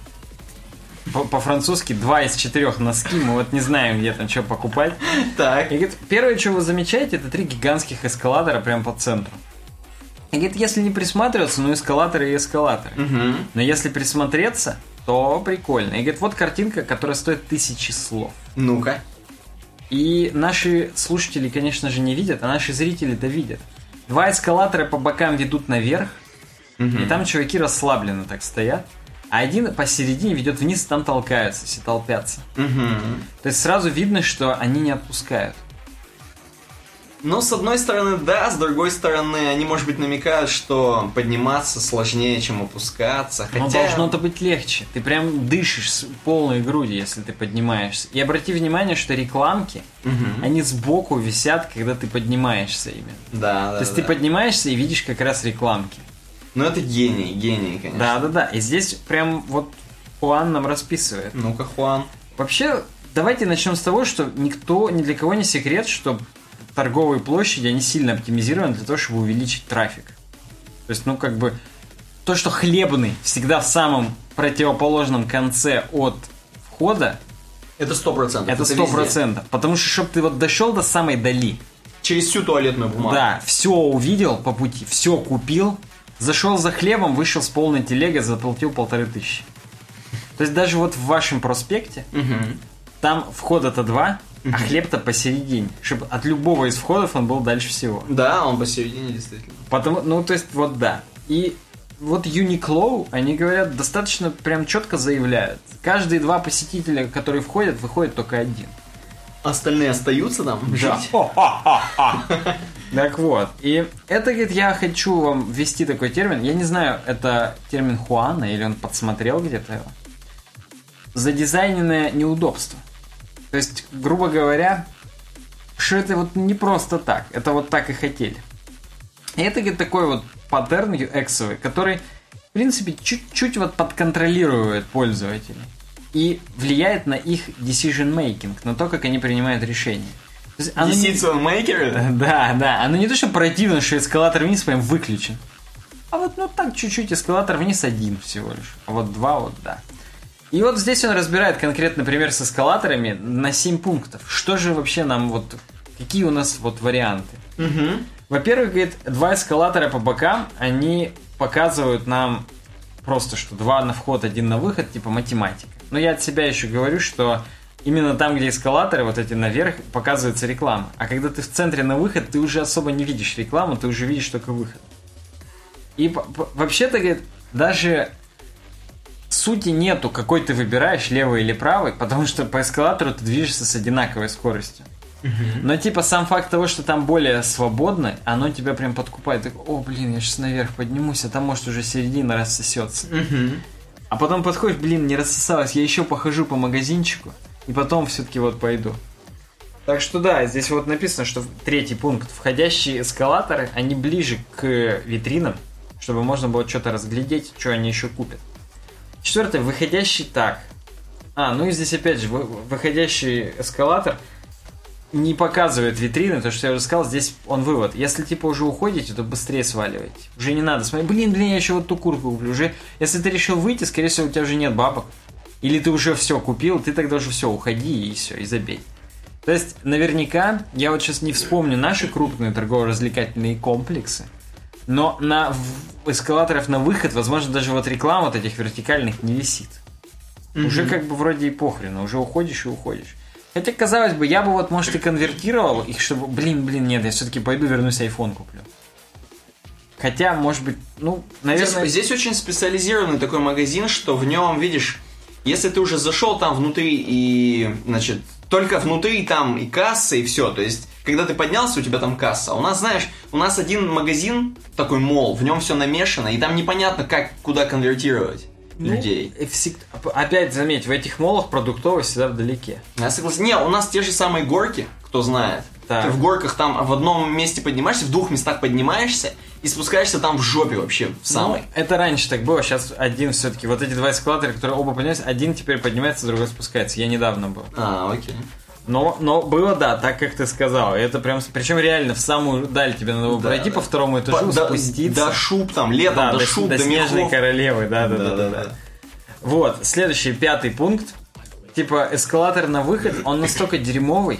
по-французски два из четырех носки, мы вот не знаем, где там что покупать. Так. И говорит, первое, что вы замечаете, это три гигантских эскалатора прямо по центру. И говорит, если не присматриваться, ну эскалаторы и эскалаторы. Мгм. Но если присмотреться, то прикольно. И говорит, вот картинка, которая стоит тысячи слов. Ну-ка. И наши слушатели, конечно же, не видят, а наши зрители-то видят. Два эскалатора по бокам ведут наверх, и там чуваки расслабленно так стоят. А один посередине ведет вниз, и там толкаются, все толпятся. Мгм. То есть сразу видно, что они не отпускают. Ну, с одной стороны, да, с другой стороны, они, может быть, намекают, что подниматься сложнее, чем опускаться. Но Хотя... должно-то быть легче. Ты прям дышишь с полной грудью, если ты поднимаешься. И обрати внимание, что рекламки, Мгм. они сбоку висят, когда ты поднимаешься именно. Да, да, То есть да. ты поднимаешься и видишь как раз рекламки. Ну, это гений, гений, конечно. Да, да, да. И здесь прям вот Хуан нам расписывает. Ну-ка, Хуан. Вообще, давайте начнем с того, что никто, ни для кого не секрет, что торговые площади, они сильно оптимизированы для того, чтобы увеличить трафик. То есть, ну, как бы, то, что хлебный всегда в самом противоположном конце от входа, Это сто процентов. это сто процентов. Потому что, чтобы ты вот дошел до самой дали, Через всю туалетную бумагу. да, все увидел по пути, все купил, зашел за хлебом, вышел с полной телегой, заплатил полторы тысячи. То есть даже вот в вашем проспекте Мгм. там входа-то два, а хлеб-то посередине. Чтобы от любого из входов он был дальше всего. Да, он посередине, действительно. Потому, ну, то есть, вот да. И вот Uniqlo, они говорят, достаточно прям четко заявляют. Каждые два посетителя, которые входят, выходит только один. Остальные остаются там Да. жить? Так вот, и это, говорит, я хочу вам ввести такой термин. Я не знаю, это термин Хуана или он подсмотрел где-то его. Задизайненное неудобство. То есть, грубо говоря, что это вот не просто так. Это вот так и хотели. И это, говорит, такой вот паттерн UX, который, в принципе, чуть-чуть вот подконтролирует пользователей. И влияет на их decision making, на то, как они принимают решения. Оно не- Decision maker? да, да. Оно не то, что противно, что эскалатор вниз прям выключен. А вот ну так чуть-чуть эскалатор вниз один всего лишь. А вот два вот да. И вот здесь он разбирает конкретно пример с эскалаторами на 7 пунктов. Что же вообще нам вот... Какие у нас вот варианты? Угу. Во-первых, говорит, два эскалатора по бокам, они показывают нам просто, что два на вход, один на выход, типа математика. Но я от себя еще говорю, что именно там, где эскалаторы, вот эти наверх, показывается реклама. А когда ты в центре на выход, ты уже особо не видишь рекламу, ты уже видишь только выход. И вообще-то, говорит, даже сути нету, какой ты выбираешь, левый или правый, потому что по эскалатору ты движешься с одинаковой скоростью. Но типа сам факт того, что там более свободно, оно тебя прям подкупает. Так, О, блин, я сейчас наверх поднимусь, а там может уже середина рассосется. А потом подходишь, блин, не рассосалось, я еще похожу по магазинчику, и потом все-таки вот пойду. Так что да, здесь вот написано, что третий пункт. Входящие эскалаторы, они ближе к витринам, чтобы можно было что-то разглядеть, что они еще купят. Четвертое, выходящий так. А, ну и здесь опять же, вы- выходящий эскалатор не показывает витрины, то, что я уже сказал, здесь он вывод. Если типа уже уходите, то быстрее сваливайте. Уже не надо смотреть, блин, блин, я еще вот ту куртку куплю. Уже, если ты решил выйти, скорее всего, у тебя уже нет бабок. Или ты уже все купил, ты тогда уже все, уходи и все, и забей. То есть, наверняка, я вот сейчас не вспомню наши крупные торгово-развлекательные комплексы, но на эскалаторов на выход, возможно, даже вот реклама вот этих вертикальных не висит. Уже как бы вроде и похрен, уже уходишь и уходишь. Хотя, казалось бы, я бы вот, может, и конвертировал их, чтобы, блин, блин, нет, я все-таки пойду вернусь, iPhone куплю. Хотя, может быть, ну, наверное... Здесь, здесь очень специализированный такой магазин, что в нем, видишь, если ты уже зашел там внутри и, значит, только внутри там и касса, и все. То есть, когда ты поднялся, у тебя там касса. У нас, знаешь, у нас один магазин, такой мол, в нем все намешано, и там непонятно, как, куда конвертировать ну, людей. и всег- Опять заметь, в этих молах продуктовый всегда вдалеке. Я согласен. Не, у нас те же самые горки, кто знает. Так. Ты в горках там в одном месте поднимаешься, в двух местах поднимаешься и спускаешься там в жопе вообще, в самой. Ну, это раньше так было, сейчас один все-таки. Вот эти два эскалатора, которые оба поднимаются, один теперь поднимается, другой спускается. Я недавно был. А, окей. Но, но было, да, так, как ты сказал. Это прям, причем реально в самую даль тебе надо было Да, пройти да. по второму этажу, По- до, спуститься. до шуб там, летом да, до, до, шуб, до до, снежной мехов. королевы, да, да, да, да, Да-да-да. да. Вот, следующий, пятый пункт. Типа, эскалатор на выход, он настолько дерьмовый,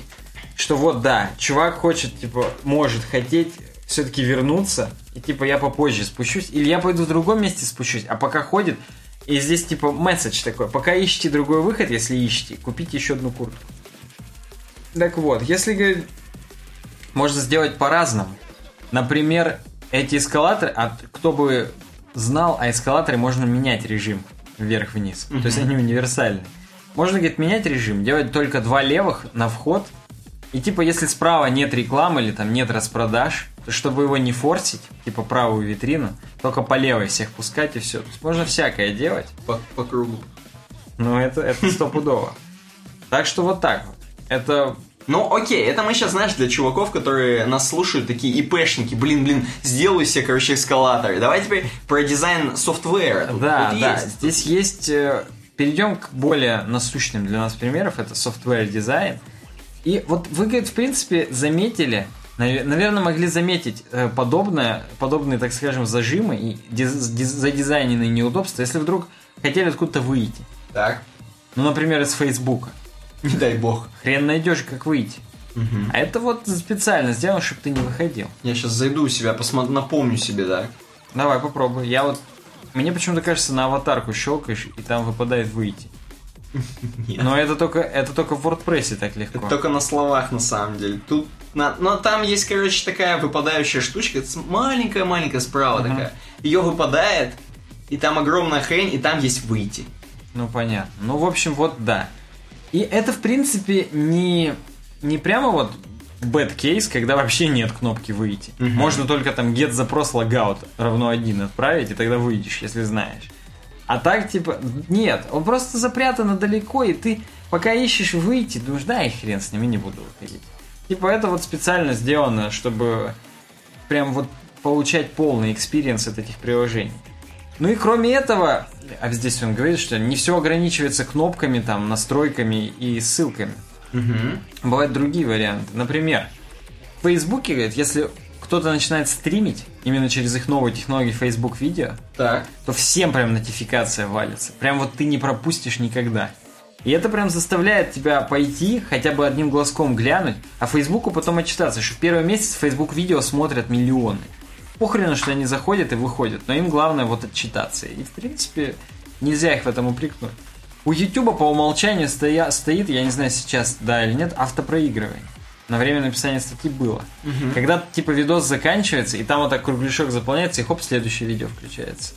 что вот, да, чувак хочет, типа, может хотеть все-таки вернуться, и типа, я попозже спущусь, или я пойду в другом месте спущусь, а пока ходит, и здесь, типа, месседж такой, пока ищете другой выход, если ищете, купите еще одну куртку. Так вот, если говорить, можно сделать по-разному. Например, эти эскалаторы, а кто бы знал, а эскалаторы можно менять режим вверх-вниз. То есть они универсальны. Можно, говорит, менять режим, делать только два левых на вход. И типа, если справа нет рекламы или там нет распродаж, чтобы его не форсить, типа правую витрину, только по левой всех пускать и все. То есть можно всякое делать. По, по кругу. Но это, это стопудово. Так что вот так вот. Это Ну, окей, это мы сейчас, знаешь, для чуваков, которые нас слушают, такие ИПшники, блин, блин, сделаю себе, короче, эскалаторы. Давай теперь про дизайн софтвера. Тут Да, вот да. есть. Здесь есть. э, Перейдем к более насущным для нас примеров. Это software дизайн. И вот вы, говорит, в принципе, заметили, наверное, могли заметить э, подобное, подобные, так скажем, зажимы и диз- диз- задизайненные неудобства, если вдруг хотели откуда-то выйти. Так, Ну, например, из Фейсбука. не дай бог. Хрен найдешь, как выйти. А это вот специально сделано, чтобы ты не выходил. Я сейчас зайду у себя, посмотрю, напомню себе, да. Давай, попробуй. Я вот... Мне почему-то кажется, на аватарку щелкаешь, и там выпадает выйти. Нет. Но это только, это только в WordPress так легко. Это только на словах, на самом деле. Тут, на, но там есть, короче, такая выпадающая штучка, маленькая-маленькая справа Мгм. такая. Ее выпадает, и там огромная хрень, и там есть выйти. Ну, понятно. Ну, в общем, вот да. И это, в принципе, не, не прямо вот bad case, когда вообще нет кнопки выйти. Мгм. Можно только там get запрос logout равно один отправить, и тогда выйдешь, если знаешь. А так, типа, нет, он просто запрятан далеко, и ты пока ищешь выйти, думаешь, да, и хрен с ним, и не буду выходить. Типа, это вот специально сделано, чтобы прям вот получать полный experience от этих приложений. Ну и кроме этого, а здесь он говорит, что не все ограничивается кнопками, там, настройками и ссылками. Угу. Бывают другие варианты. Например, в Фейсбуке, говорит, если кто-то начинает стримить именно через их новую технологию Facebook видео, Так. то всем прям нотификация валится. Прям вот ты не пропустишь никогда. И это прям заставляет тебя пойти, хотя бы одним глазком глянуть, а Фейсбуку потом отчитаться, что в первый месяц Facebook видео смотрят миллионы. Похрену, что они заходят и выходят, но им главное вот отчитаться. И в принципе нельзя их в этом упрекнуть. У YouTube по умолчанию стоя, стоит, я не знаю сейчас, да или нет, автопроигрывание. На время написания статьи было. Когда типа видос заканчивается, и там вот так кругляшок заполняется, и хоп, следующее видео включается.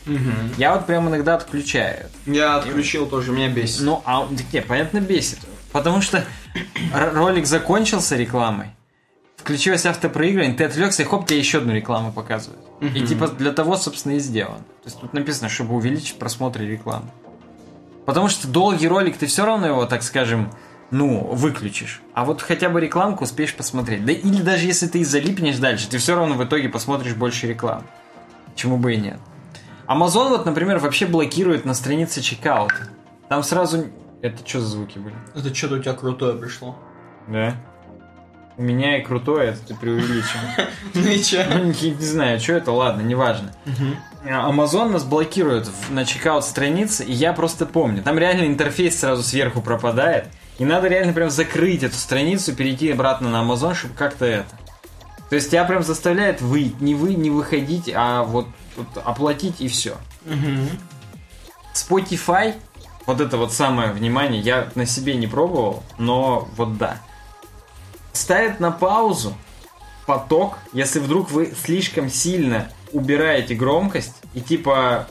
Я вот прям иногда отключаю. Я отключил тоже, меня бесит. Ну, а не, понятно, бесит. Потому что ролик закончился рекламой, включилось автопроигрывание, ты отвлекся, и хоп, тебе еще одну рекламу показывают. И типа для того, собственно, и сделан. То есть тут написано, чтобы увеличить просмотры рекламы. Потому что долгий ролик, ты все равно его, так скажем, ну, выключишь. А вот хотя бы рекламку успеешь посмотреть. Да или даже если ты и залипнешь дальше, ты все равно в итоге посмотришь больше рекламы. Чему бы и нет. Amazon вот, например, вообще блокирует на странице чекаута. Там сразу... Это что за звуки были? Это что-то у тебя крутое пришло. Да. У меня и крутое, это ты преувеличил. Ну и че? Ну, не, знаю, что это, ладно, неважно. Amazon нас блокирует на чекаут странице, и я просто помню. Там реально интерфейс сразу сверху пропадает. И надо реально прям закрыть эту страницу, перейти обратно на Amazon, чтобы как-то это. То есть тебя прям заставляет выйти, не вы, не выходить, а вот, вот оплатить и все. Spotify, вот это вот самое внимание, я на себе не пробовал, но вот да. Ставит на паузу поток, если вдруг вы слишком сильно убираете громкость и типа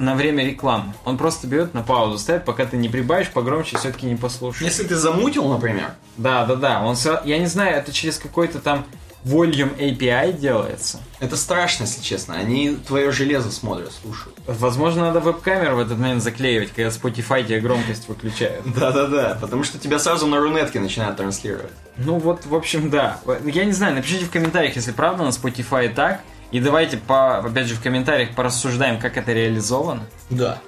на время рекламы. Он просто берет на паузу, ставит, пока ты не прибавишь погромче, все-таки не послушаешь. Если ты замутил, например, Да, да, да. Он, сра- я не знаю, это через какой-то там Volume API делается. это страшно, если честно. Они твое железо смотрят, слушают. Возможно, надо веб-камеру в этот момент заклеивать, когда Spotify тебе громкость выключает. Да-да-да, потому что тебя сразу на рунетке начинают транслировать. Ну вот, в общем, да. Я не знаю, напишите в комментариях, если правда на Spotify так. И давайте, по, опять же, в комментариях порассуждаем, как это реализовано. Да.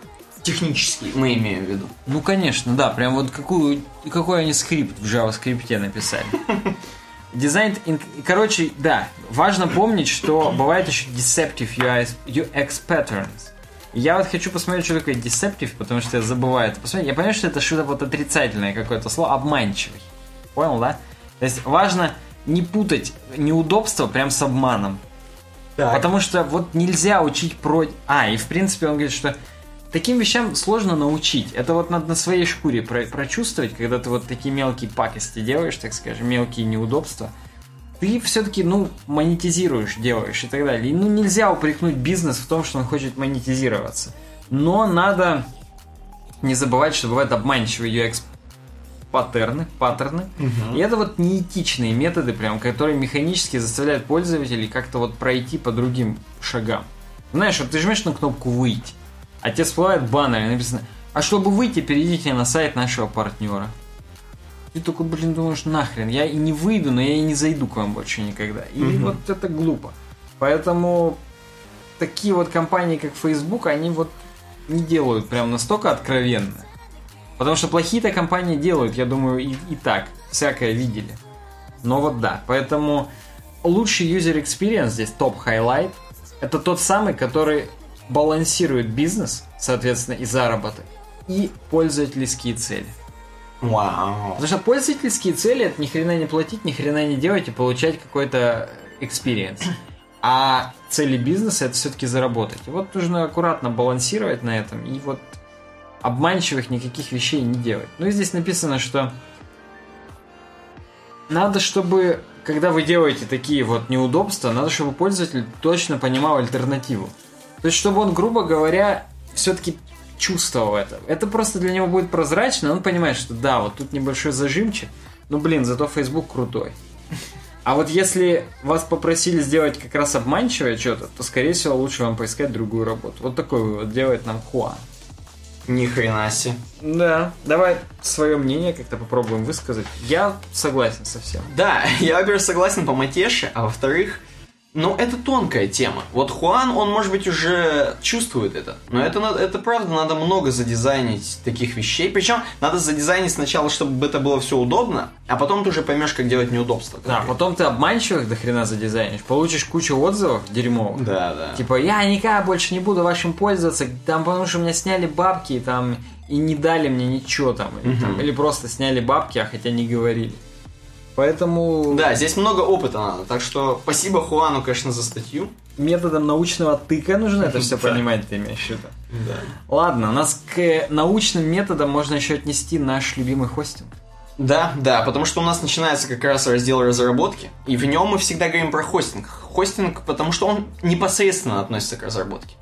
Технически мы имеем в виду. Ну, конечно, да. Прям вот какую, какой они скрипт в JavaScript написали. Дизайн... Короче, да, важно помнить, что бывает еще deceptive UX, UX patterns. Я вот хочу посмотреть, что такое deceptive, потому что я забываю это посмотреть. Я понимаю, что это что-то вот отрицательное какое-то слово, обманчивый. Понял, да? То есть важно не путать неудобство прям с обманом. Потому что вот нельзя учить про... А, и в принципе он говорит, что таким вещам сложно научить. Это вот надо на своей шкуре про- прочувствовать, когда ты вот такие мелкие пакости делаешь, так скажем, мелкие неудобства. Ты все-таки, ну, монетизируешь, делаешь и так далее. И, ну, нельзя упрекнуть бизнес в том, что он хочет монетизироваться. Но надо не забывать, что бывают обманчивые UX паттерны, паттерны. И это вот неэтичные методы, прям, которые механически заставляют пользователей как-то вот пройти по другим шагам. Знаешь, вот ты жмешь на кнопку «Выйти», а тебе всплывает баннер, и написано «А чтобы выйти, перейдите на сайт нашего партнера». Ты такой, блин, думаешь, нахрен, я и не выйду, но я и не зайду к вам больше никогда. И вот это глупо. Поэтому такие вот компании, как Facebook, они вот не делают прям настолько откровенно. Потому что плохие-то компании делают, я думаю, и, и так. Всякое видели. Но вот да, поэтому лучший user experience здесь, top highlight, это тот самый, который балансирует бизнес, соответственно, и заработок, и пользовательские цели. Вау. Потому что пользовательские цели это ни хрена не платить, ни хрена не делать и получать какой-то experience. А цели бизнеса это все-таки заработать. И вот нужно аккуратно балансировать на этом и вот обманчивых никаких вещей не делать. Ну и здесь написано, что надо, чтобы когда вы делаете такие вот неудобства, надо, чтобы пользователь точно понимал альтернативу. То есть, чтобы он, грубо говоря, все-таки чувствовал это. Это просто для него будет прозрачно, он понимает, что да, вот тут небольшой зажимчик, ну блин, зато Facebook крутой. А вот если вас попросили сделать как раз обманчивое что-то, то, скорее всего, лучше вам поискать другую работу. Вот такой вывод делает нам Хуан. Ни хрена себе. Да, давай свое мнение как-то попробуем высказать. Я согласен со всем. Да, я, во-первых, согласен по матеше, а во-вторых, Ну, это тонкая тема. Вот Хуан, он, может быть, уже чувствует это. Но это, это правда, надо много задизайнить таких вещей. Причем надо задизайнить сначала, чтобы это было все удобно, а потом ты уже поймешь, как делать неудобства. Да, потом ты обманчивых до хрена задизайнишь, получишь кучу отзывов дерьмовых. Да, да. Типа, я никогда больше не буду вашим пользоваться, там, потому что у меня сняли бабки, там, и не дали мне ничего там. Или, там, или просто сняли бабки, а хотя не говорили. Поэтому Да, здесь много опыта надо. Так что спасибо Хуану, конечно, за статью. методом научного тыка нужно это все понимать, ты имеешь в виду. Да. Ладно, у нас к научным методам можно еще отнести наш любимый хостинг. Да, да, потому что у нас начинается как раз раздел разработки, и в нем мы всегда говорим про хостинг. Хостинг, потому что он непосредственно относится к разработке.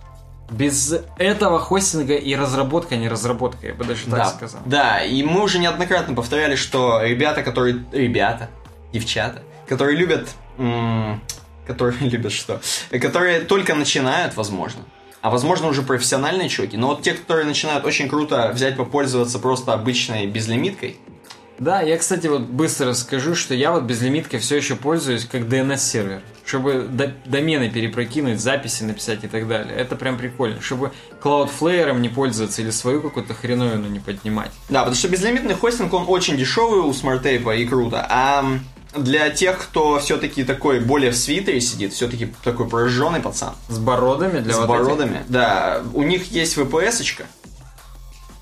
Без этого хостинга и разработка не разработка, я бы даже так да, сказал. да, и мы уже неоднократно повторяли, что ребята, которые... Ребята, девчата, которые любят... м, которые любят что? Которые только начинают, возможно. А возможно уже профессиональные чуваки. Но вот те, которые начинают очень круто взять попользоваться просто обычной безлимиткой, Да, я, кстати, вот быстро скажу, что я вот безлимиткой все еще пользуюсь как DNS-сервер. Чтобы до- домены перепрокинуть, записи написать и так далее. Это прям прикольно. Чтобы Cloudflare не пользоваться или свою какую-то хреновину не поднимать. Да, потому что безлимитный хостинг, он очень дешевый у SmartApe а и круто. А для тех, кто все-таки такой более в свитере сидит, все-таки такой прожженный пацан, С бородами для с вот бородами, да, у них есть VPS-очка.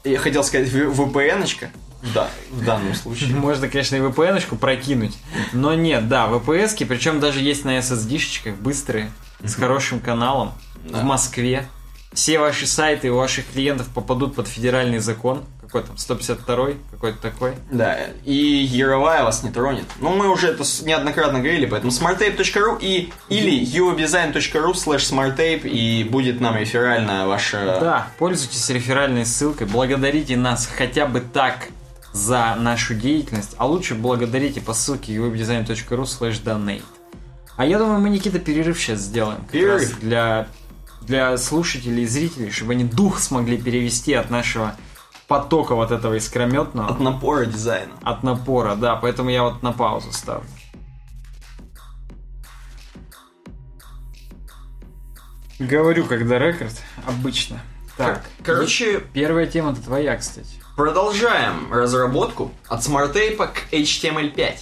Я хотел сказать VPN-очка. Да, в данном случае. Можно, конечно, и VPN-очку прокинуть. Но нет, да, VPS-ки, причем даже есть на SSD-шечках быстрые, с хорошим каналом, в Москве. Все ваши сайты у ваших клиентов попадут под федеральный закон. Какой там, 152 какой-то такой. Да, и яровая вас не тронет. Ну, мы уже это неоднократно говорили, поэтому smarttape.ru и или uobdesign.ru slash smarttape и будет нам реферальная ваша... Да, пользуйтесь реферальной ссылкой, благодарите нас хотя бы так за нашу деятельность, а лучше благодарите по ссылке webdesign.ru slash donate. А я думаю, мы, Никита, перерыв сейчас сделаем. Как Перерыв. раз для, для слушателей и зрителей, чтобы они дух смогли перевести от нашего потока вот этого искрометного, От напора дизайна. от напора, да, поэтому я вот на паузу ставлю. Говорю, когда рекорд, обычно. Так, Короче, Первая тема-то твоя, кстати. Продолжаем разработку от SmartTape к HTML5.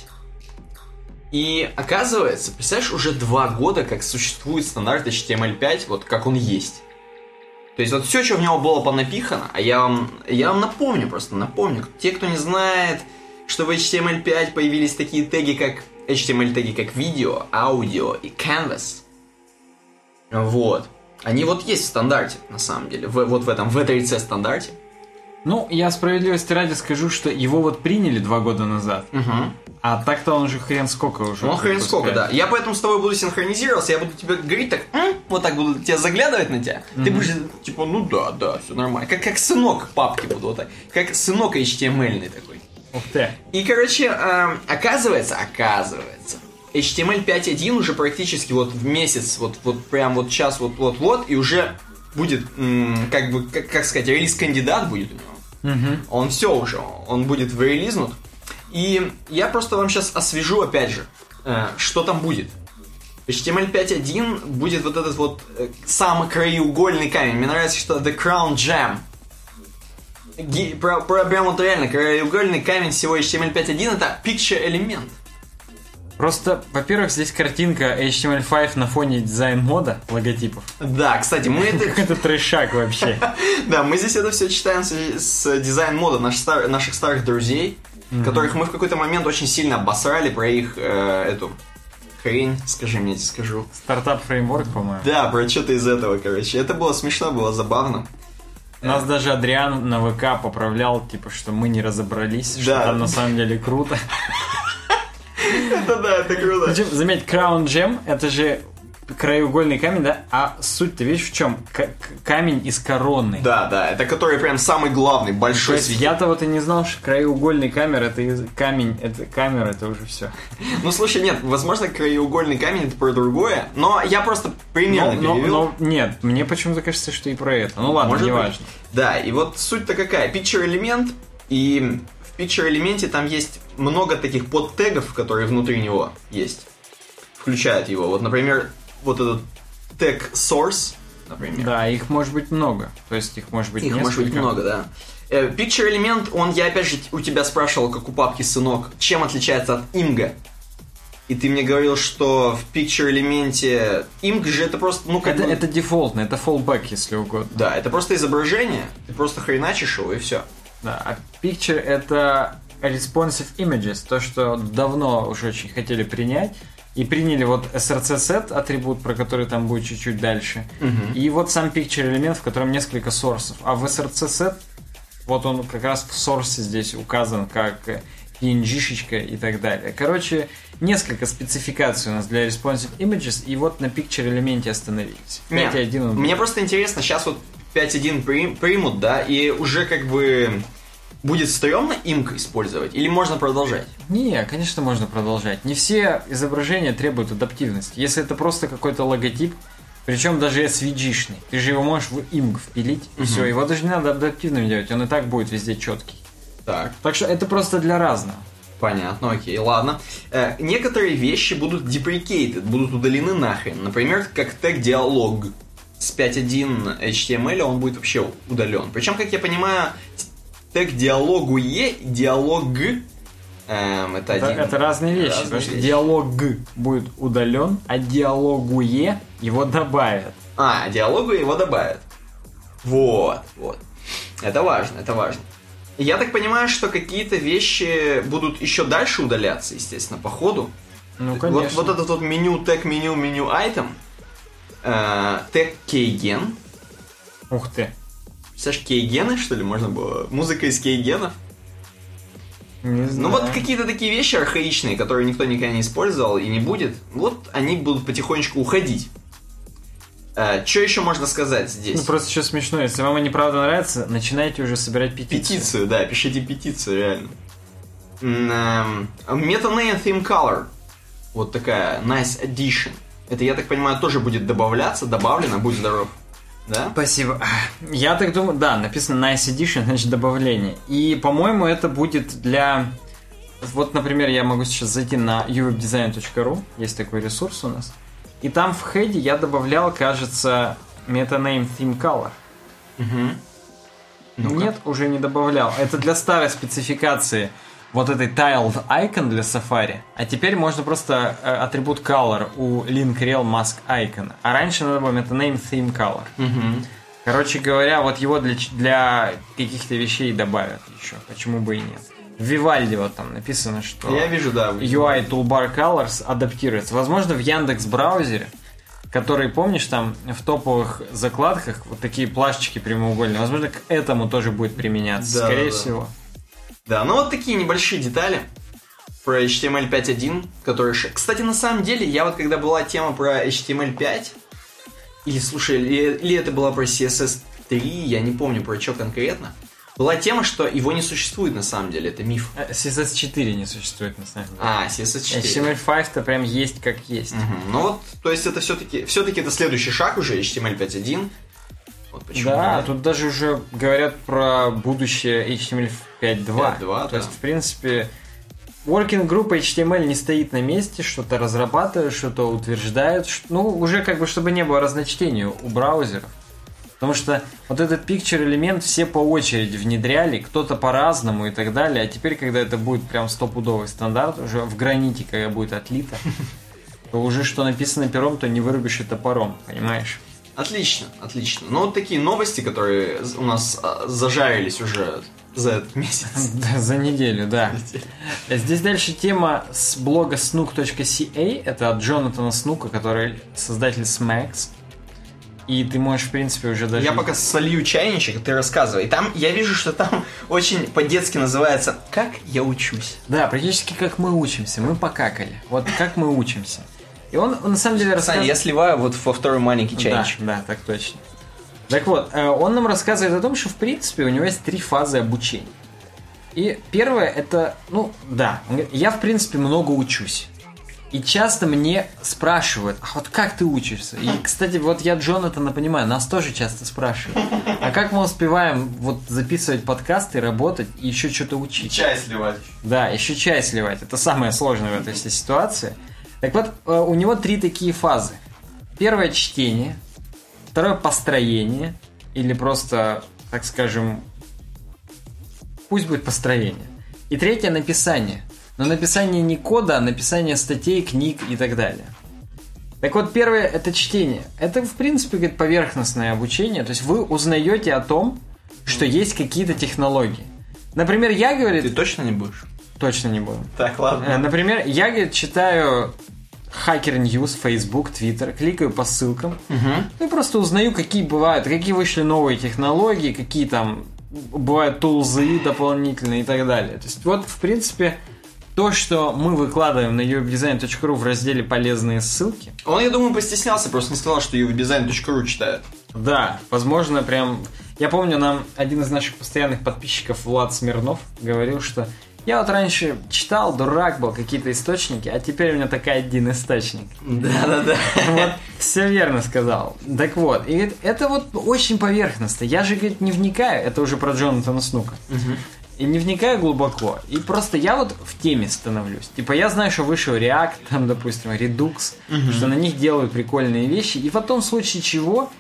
И оказывается, представляешь, уже два года, как существует стандарт HTML5, вот как он есть. То есть вот все, что в него было понапихано, а я вам, я вам напомню, просто напомню. Те, кто не знает, что в HTML5 появились такие теги, как HTML теги, как видео, аудио и canvas. Вот. Они вот есть в стандарте, на самом деле, в- вот в этом, в V3C стандарте. Ну, я справедливости ради скажу, что его вот приняли два года назад, Угу. а так-то он же хрен сколько уже. Ну, хрен сколько, да. Я поэтому с тобой буду синхронизироваться, я буду тебе говорить так, «М?» вот так буду тебя заглядывать на тебя. Ты будешь, типа, ну да, да, все нормально. Как, как сынок папки буду вот так. Как сынок HTML такой. Ух ты. И, короче, эм, оказывается, оказывается, HTML 5.1 уже практически вот в месяц, вот, вот прям вот сейчас, вот, вот, вот, и уже будет, м, как бы, как, как сказать, релиз-кандидат будет у него. Мгм. Он все уже, он будет вырелизнут. И я просто вам сейчас освежу опять же, э, что там будет. HTML 5.1 будет вот этот вот э, самый краеугольный камень. Мне нравится, что The Crown Jam. Про, про- прям вот реально краеугольный камень всего HTML 5.1 это picture элемент. Просто, во-первых, здесь картинка HTML5 на фоне дизайн-мода логотипов. Да, кстати, мы это Какой-то трешак вообще. Да, мы здесь это все читаем с, наш стар- наших старых друзей, которых мы в какой-то момент очень сильно обосрали про их э, эту хрень, скажи мне, я тебе скажу. Стартап фреймворк, по-моему. Да, про что-то из этого, короче. Это было смешно, было забавно. Нас даже Адриан на ВК поправлял, типа, что мы не разобрались, что Да. там на самом деле круто. Это да, это круто. Причем, заметь, Crown Gem это же краеугольный камень, да? А суть-то, видишь, в чем? К- камень из короны. Да, да, это который прям самый главный, большой есть свет. я-то вот и не знал, что краеугольный камер это из- камень, это камера, это уже все. Ну, слушай, нет, возможно, краеугольный камень это про другое, но я просто примерно Но, но- перевел. но нет, мне почему-то кажется, что и про это. Ну ладно, Может не быть. важно. Да, и вот суть-то какая? Picture элемент, и в picture элементе там есть много таких подтегов, которые внутри него есть. Включают его. Вот, например, вот этот тег source, например. Да, их может быть много. То есть их может быть Их может быть несколько. много, да. Э, Picture элемент, он, я опять же у тебя спрашивал, как у папки сынок, чем отличается от имга. И ты мне говорил, что в Picture элементе имг же это просто, ну как Это, бы- это дефолтно, это fallback, если угодно. Да, это просто изображение, ты просто хреначишь его и все. Да, а picture это responsive images, то, что давно уже очень хотели принять. И приняли вот src set атрибут, про который там будет чуть-чуть дальше. И вот сам picture элемент, в котором несколько сорсов. А в src set, вот он как раз в сорсе здесь указан как PNG-шечка и так далее. Короче, несколько спецификаций у нас для responsive images, и вот на picture элементе остановились. Нет, 5.1 он мне просто интересно, сейчас вот 5.1 при- примут, да, и уже как бы будет стрёмно имк использовать, или можно продолжать? Не, конечно, можно продолжать. Не все изображения требуют адаптивности. Если это просто какой-то логотип, причем даже SVG-шный, ты же его можешь в имг впилить, и все, его даже не надо адаптивным делать, он и так будет везде четкий. Так. Так что это просто для разного. Понятно, окей, ладно. Э, некоторые вещи будут deprecated, будут удалены нахрен. Например, как тег диалог с 5.1 HTML он будет вообще удален. Причем, как я понимаю, тег диалогу Е и диалог Г эм, это, Это, один. это разные вещи, Разные потому что вещи. диалог Г будет удален, а диалогу Е его добавят. А, диалогу его добавят. Вот, вот. Это важно, это важно. Я так понимаю, что какие-то вещи будут еще дальше удаляться, естественно, по ходу. Ну, Вот, конечно. вот этот вот меню, тег меню, меню item, э, тег кейген. Ух ты. Представляешь, кейгены, что ли, можно было? Музыка из кейгенов. Не Ну знаю. вот какие-то такие вещи архаичные, которые никто никогда не использовал и не будет, вот они будут потихонечку уходить. что еще можно сказать здесь? Ну, просто еще смешно. Если вам они правда нравятся, начинайте уже собирать петицию. Петицию, да, пишите петицию, реально. Эм, Meta-name theme color. Вот такая nice addition. Это, я так понимаю, тоже будет добавляться, добавлено, будь здоров. Да? Спасибо. Я так думаю, да, написано Nice Edition, значит добавление. И, по-моему, это будет для... Вот, например, я могу сейчас зайти на uwebdesign.ru, есть такой ресурс у нас. И там в хеде я добавлял, кажется, metaname theme color. Мгм. Ну-ка. Нет, уже не добавлял. Это для старой спецификации вот этой tiled icon для Safari. А теперь можно просто э, атрибут color у link rel mask icon. А раньше надо было metaname theme color. Мгм. Короче говоря, вот его для, для каких-то вещей добавят еще. Почему бы и нет. В Vivaldi вот там написано, что Я вижу, да. UI Toolbar Colors адаптируется. Возможно, в Яндекс браузере, который, помнишь, там в топовых закладках вот такие плашечки прямоугольные, возможно, к этому тоже будет применяться, Да, скорее да. всего. Да, ну вот такие небольшие детали про HTML 5.1, которые... ш- Кстати, на самом деле, я вот когда была тема про HTML 5, или, слушай, или, или это была про CSS 3, я не помню про что конкретно, была тема, что его не существует на самом деле, это миф. Э, CSS 4 не существует на самом деле. А, CSS 4. HTML5-то прям есть как есть. Мгм. Ну вот, то есть это все-таки все-таки это следующий шаг уже HTML 5.1. Вот почему. Да, тут даже уже говорят про будущее HTML 5.2. 5.2, То да. есть, в принципе, working group HTML не стоит на месте, что-то разрабатывает, что-то утверждает. Ну, уже как бы, чтобы не было разночтений у браузеров. Потому что вот этот picture элемент все по очереди внедряли, кто-то по-разному и так далее. А теперь, когда это будет прям стопудовый стандарт, уже в граните, когда будет отлито, то уже что написано пером, то не вырубишь и топором, понимаешь? Отлично, отлично. Ну вот такие новости, которые у нас а, зажарились уже за этот месяц. Да, За неделю, да. Здесь дальше тема с блога snook.ca. Это от Джонатана Снука, который создатель Smacks. И ты можешь, в принципе, уже даже... Я пока солью чайничек, ты рассказывай. И там я вижу, что там очень по-детски называется «Как я учусь». Да, практически как мы учимся. Мы покакали. Вот как мы учимся. И он, он на самом деле Саня, рассказывает... я сливаю вот во второй маленький чайничек. Да, да, так точно. Так вот, э, он нам рассказывает о том, что, в принципе, у него есть три фазы обучения. И первое это, ну, да, говорит, я, в принципе, много учусь. И часто мне спрашивают, а вот как ты учишься? И, кстати, вот я Джонатана понимаю, нас тоже часто спрашивают. А как мы успеваем вот записывать подкасты, работать и еще что-то учить? Чай сливать. Да, еще чай сливать. Это самое сложное в этой всей ситуации. Так вот, э, у него три такие фазы. первое чтение, второе построение, или просто, так скажем, пусть будет построение. И третье написание. Но написание не кода, а написание статей, книг и так далее. Так вот, первое это чтение. Это, в принципе, говорит, поверхностное обучение. То есть вы узнаете о том, что есть какие-то технологии. Например, я, говорит... Ты точно не будешь? Точно не буду. Так, ладно. Э, Например, я, говорит, читаю Hacker News, Facebook, Twitter, кликаю по ссылкам, ну и просто узнаю, какие бывают, какие вышли новые технологии, какие там бывают тулзы дополнительные и так далее. То есть вот, в принципе, то, что мы выкладываем на uwebdesign.ru в разделе «Полезные ссылки», Он, я думаю, постеснялся, просто не сказал, что uwdesign.ru читает. да, возможно, прям... Я помню, нам один из наших постоянных подписчиков, Влад Смирнов, говорил, что я вот раньше читал, дурак был, какие-то источники, а теперь у меня такой один источник. Да-да-да. Вот, все верно сказал. Так вот, и говорит, это вот очень поверхностно. Я же, говорит, не вникаю, это уже про Джонатана Снука. И не вникаю глубоко. И просто я вот в теме становлюсь. Типа я знаю, что вышел React, там, допустим, Redux, что на них делают прикольные вещи. И в том случае чего,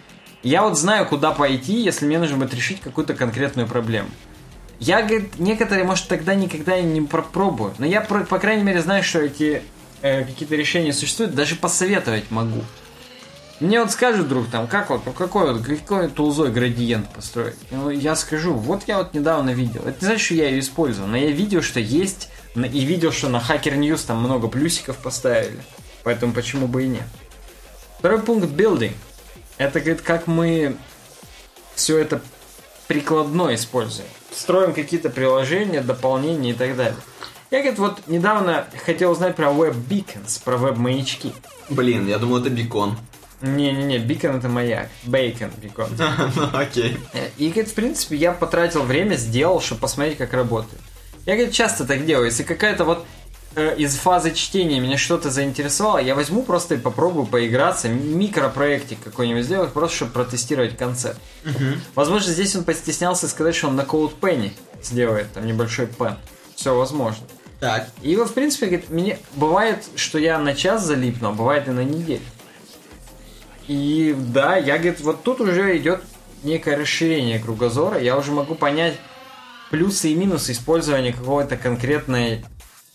я вот знаю, куда пойти, если мне нужно будет решить какую-то конкретную проблему. Я, говорит, некоторые, может, тогда никогда и не попробую. Но я, по крайней мере, знаю, что эти э, какие-то решения существуют, даже посоветовать могу. Мне вот скажут вдруг там, как вот, какой вот, какой тулзой градиент построить. Ну, я скажу, вот я вот недавно видел. Это не значит, что я ее использовал, но я видел, что есть, и видел, что на Hacker News там много плюсиков поставили. Поэтому почему бы и нет. Второй пункт building. Это говорит, как мы все это прикладно используем. Строим какие-то приложения, дополнения и так далее. Я, говорит, вот недавно хотел узнать про Beacons, про веб-маячки. Блин, я думал, это бекон. Не-не-не, бикон это маяк. Бейкон, бикон. Ну, окей. Э, И, говорит, в принципе, я потратил время, сделал, чтобы посмотреть, как работает. Я, говорит, часто так делаю. Если какая-то вот из фазы чтения меня что-то заинтересовало, я возьму просто и попробую поиграться, микропроектик какой-нибудь сделать, просто чтобы протестировать концепт. Возможно, здесь он постеснялся сказать, что он на CodePenny сделает там небольшой пен. Все возможно. Так. И вот, в принципе, говорит, мне бывает, что я на час залипну, а бывает и на неделю. И да, я, говорит, вот тут уже идет некое расширение кругозора. Я уже могу понять плюсы и минусы использования какого-то конкретной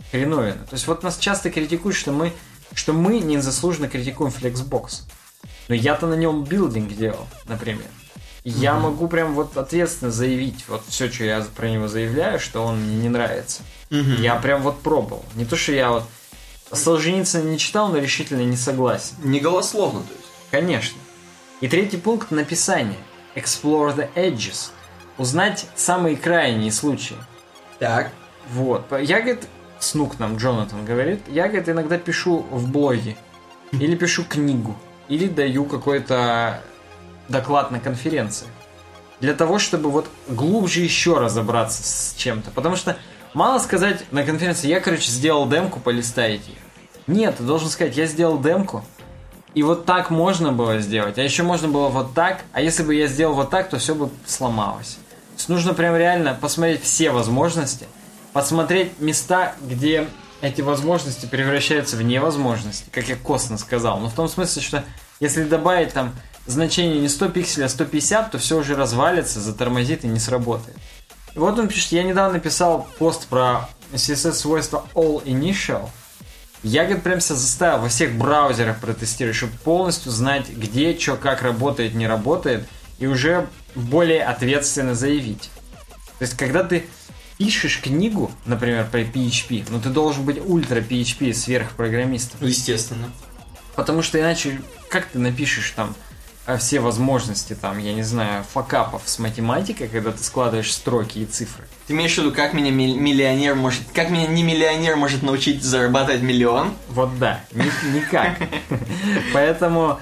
хреновины. То есть вот нас часто критикуют, что мы, что мы незаслуженно критикуем Flexbox. Но я-то на нем билдинг делал, например. Я могу прям вот ответственно заявить вот все, что я про него заявляю, что он мне не нравится. Я прям вот пробовал. Не то, что я вот Солженицына не читал, но решительно не согласен. Не голословно, то есть. Конечно. И третий пункт написание. Explore the edges. Узнать самые крайние случаи. Так. Вот. Я, говорит, Снук нам, Джонатан говорит, я, говорит, иногда пишу в блоге. Или пишу книгу. Или даю какой-то доклад на конференции. Для того, чтобы вот глубже еще разобраться с чем-то. Потому что мало сказать на конференции, я, короче, сделал демку, полистайте. Нет, ты должен сказать, я сделал демку, и вот так можно было сделать, а еще можно было вот так, а если бы я сделал вот так, то все бы сломалось. То есть нужно прям реально посмотреть все возможности, посмотреть места, где эти возможности превращаются в невозможности, как я косно сказал. Но в том смысле, что если добавить там значение не 100 пикселей, а 150, то все уже развалится, затормозит и не сработает. И вот он пишет, я недавно написал пост про CSS-свойство All Initial. Я, говорит, прям себя заставил во всех браузерах протестировать, чтобы полностью знать, где, что, как работает, не работает, и уже более ответственно заявить. То есть, когда ты пишешь книгу, например, про PHP, но ты должен быть ультра PHP сверхпрограммистом. Ну, естественно. Потому что иначе, как ты напишешь там все возможности, там, я не знаю, факапов с математикой, когда ты складываешь строки и цифры. Ты имеешь в виду, как меня ми- миллионер может... Как меня не миллионер может научить зарабатывать миллион? Вот да, ни- никак. Поэтому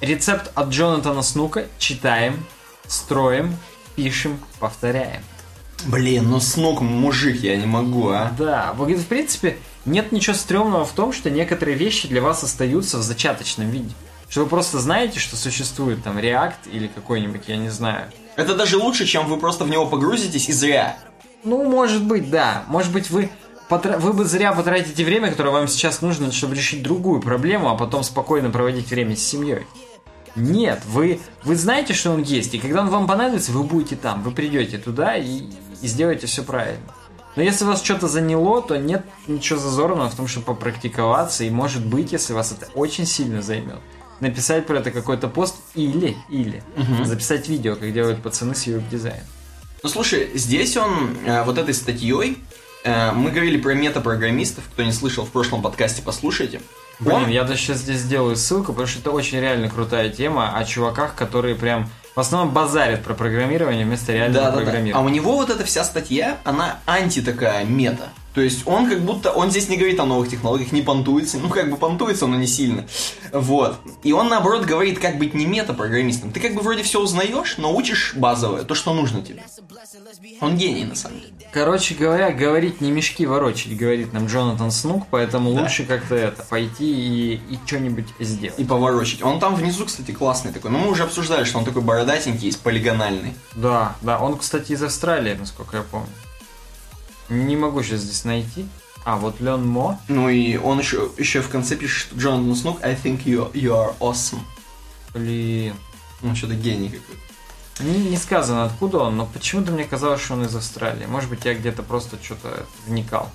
рецепт от Джонатана Снука читаем, строим, пишем, повторяем. Блин, ну снук, мужик, я не могу, а. Да, в принципе, нет ничего стрёмного в том, что некоторые вещи для вас остаются в зачаточном виде. Что вы просто знаете, что существует там React или какой-нибудь, я не знаю. Это даже лучше, чем вы просто в него погрузитесь и зря. Ну, может быть, да. Может быть, вы вы бы зря потратите время, которое вам сейчас нужно, чтобы решить другую проблему, а потом спокойно проводить время с семьей. Нет, вы, вы знаете, что он есть, и когда он вам понадобится, вы будете там, вы придете туда и, и сделаете все правильно. Но если вас что-то заняло, то нет ничего зазорного в том, чтобы попрактиковаться, и может быть, если вас это очень сильно займет, написать про это какой-то пост или, или записать видео, как делают пацаны с UX-дизайном. Ну слушай, здесь он э, вот этой статьей, э, мы говорили про метапрограммистов, кто не слышал в прошлом подкасте, послушайте. Блин, Он- я даже сейчас здесь сделаю ссылку, потому что это очень реально крутая тема о чуваках, которые прям в основном базарят про программирование вместо реального Да, да, да. А программирования. у него вот эта вся статья, она анти такая мета. То есть он как будто, он здесь не говорит о новых технологиях, не понтуется, ну как бы понтуется, но не сильно. Вот. И он наоборот говорит, как быть не мета-программистом. Ты как бы вроде все узнаешь, но учишь базовое, то, что нужно тебе. Он гений, на самом деле. Короче говоря, говорить не мешки ворочить, говорит нам Джонатан Снук, поэтому Да. лучше как-то это, пойти и, и что-нибудь сделать. И поворочить. Он там внизу, кстати, классный такой. Но мы уже обсуждали, что он такой бородатенький, есть полигональный. Да, да, он, кстати, из Австралии, насколько я помню. Не могу сейчас здесь найти. А, вот Лен Мо. Ну и он еще, еще в конце пишет, что Джонатан Снук, I think you, you are awesome. Блин. Ну, что-то гений какой-то. Не, не сказано, откуда он, но почему-то мне казалось, что он из Австралии. Может быть, я где-то просто что-то вникал.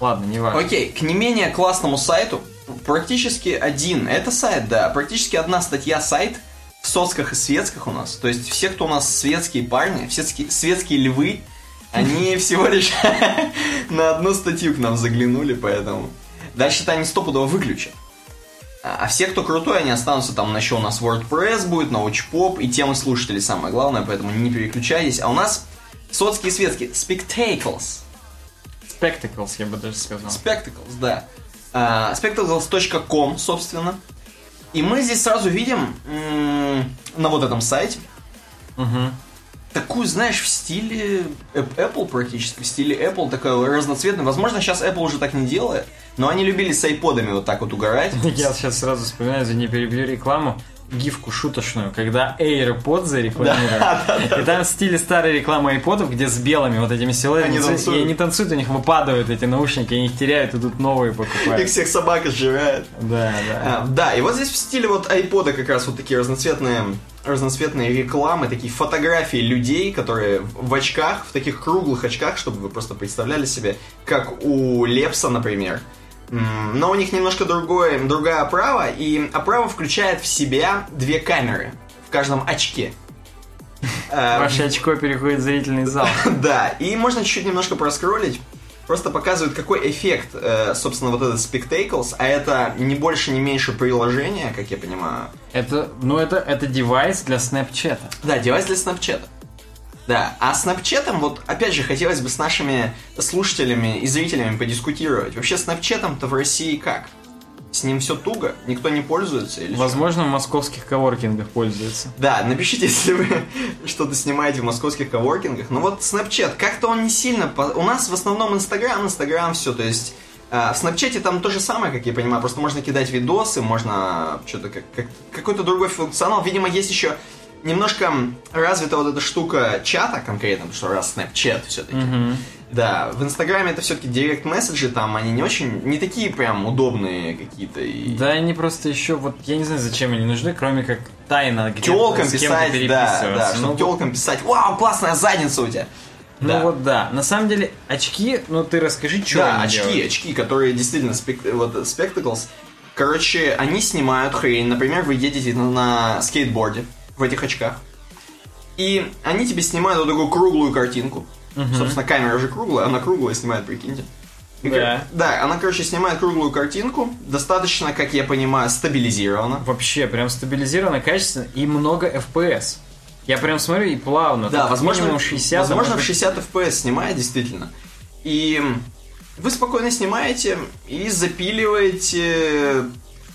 Ладно, не важно. Окей, к не менее классному сайту практически один, это сайт, да, практически одна статья сайт в соцках и светских у нас. То есть все, кто у нас светские парни, все ски- светские львы, они всего лишь на одну статью к нам заглянули, поэтому... Дальше-то они стопудово выключат. А а все, кто крутой, они останутся там, на еще у нас WordPress будет, научпоп и темы слушателей самое главное, поэтому не переключайтесь. А у нас соцкие и светские, Spectacles. Spectacles, я бы даже сказал. Spectacles, да. А, Spectacles.com, собственно. И мы здесь сразу видим на вот этом сайте Мгм. Такую, знаешь, в стиле App- Apple практически, в стиле Apple, такая разноцветная. Возможно, сейчас Apple уже так не делает, но они любили с айподами вот так вот угорать. Я сейчас сразу вспоминаю, за не перебью рекламу, гифку шуточную, когда AirPods зарекламировали. И там в стиле старой рекламы айподов, где с белыми вот этими силуэтами. Они танцуют. И они танцуют, у них выпадают эти наушники, они их теряют, идут новые Их покупают. всех собак сжирает. Да, да. А, да, и вот здесь в стиле вот айпода как раз вот такие разноцветные разноцветные рекламы, такие фотографии людей, которые в очках, в таких круглых очках, чтобы вы просто представляли себе, как у Лепса, например. Но у них немножко другое, другая оправа, и оправа включает в себя две камеры в каждом очке. Э, Ваше очко переходит в зрительный зал. да, и можно чуть-чуть немножко проскроллить. Просто показывает, какой эффект, э, собственно, вот этот Spectacles, а это не больше, не меньше приложение, как я понимаю. Это, ну это, это девайс для Снэпчата. Да, девайс для Snapchat. Да, а с Snapchat, вот опять же, хотелось бы с нашими слушателями и зрителями подискутировать. Вообще, Snapchat-то в России как? С ним все туго? Никто не пользуется или? Возможно, в московских коворкингах пользуется. Да, напишите, если вы что-то снимаете в московских коворкингах. Ну вот Snapchat, как-то он не сильно... по- У нас в основном Инстаграм, Инстаграм, все, то есть... а, в Снапчате там то же самое, как я понимаю, просто можно кидать видосы, можно что-то как, как- какой-то другой функционал. Видимо, есть еще немножко развита вот эта штука чата конкретно, потому что раз Snapchat все-таки. Да, в Инстаграме это все-таки директ месседжи, там они не очень, не такие прям удобные какие-то. И... Да, они просто еще, вот, я не знаю, зачем они нужны, кроме как тайно где-то Телкам с писать, да, да, переписываться. чтобы Ну, телкам писать, вау, классная задница у тебя. Ну Да. вот да. На самом деле, очки, ну ты расскажи, что да, они очки, делают. очки, которые действительно спек- вот spectacles. Короче, они снимают хрень. Например, вы едете на, на скейтборде в этих очках. И они тебе снимают вот такую круглую картинку. Собственно, камера же круглая, она круглая снимает, прикиньте. И Да. Да, она, короче, снимает круглую картинку, достаточно, как я понимаю, стабилизирована. Вообще, прям стабилизировано, качественно и много FPS. Я прям смотрю и плавно. Да, возможно, минимум 60, а возможно может в быть, 60 FPS снимает, действительно. И вы спокойно снимаете и запиливаете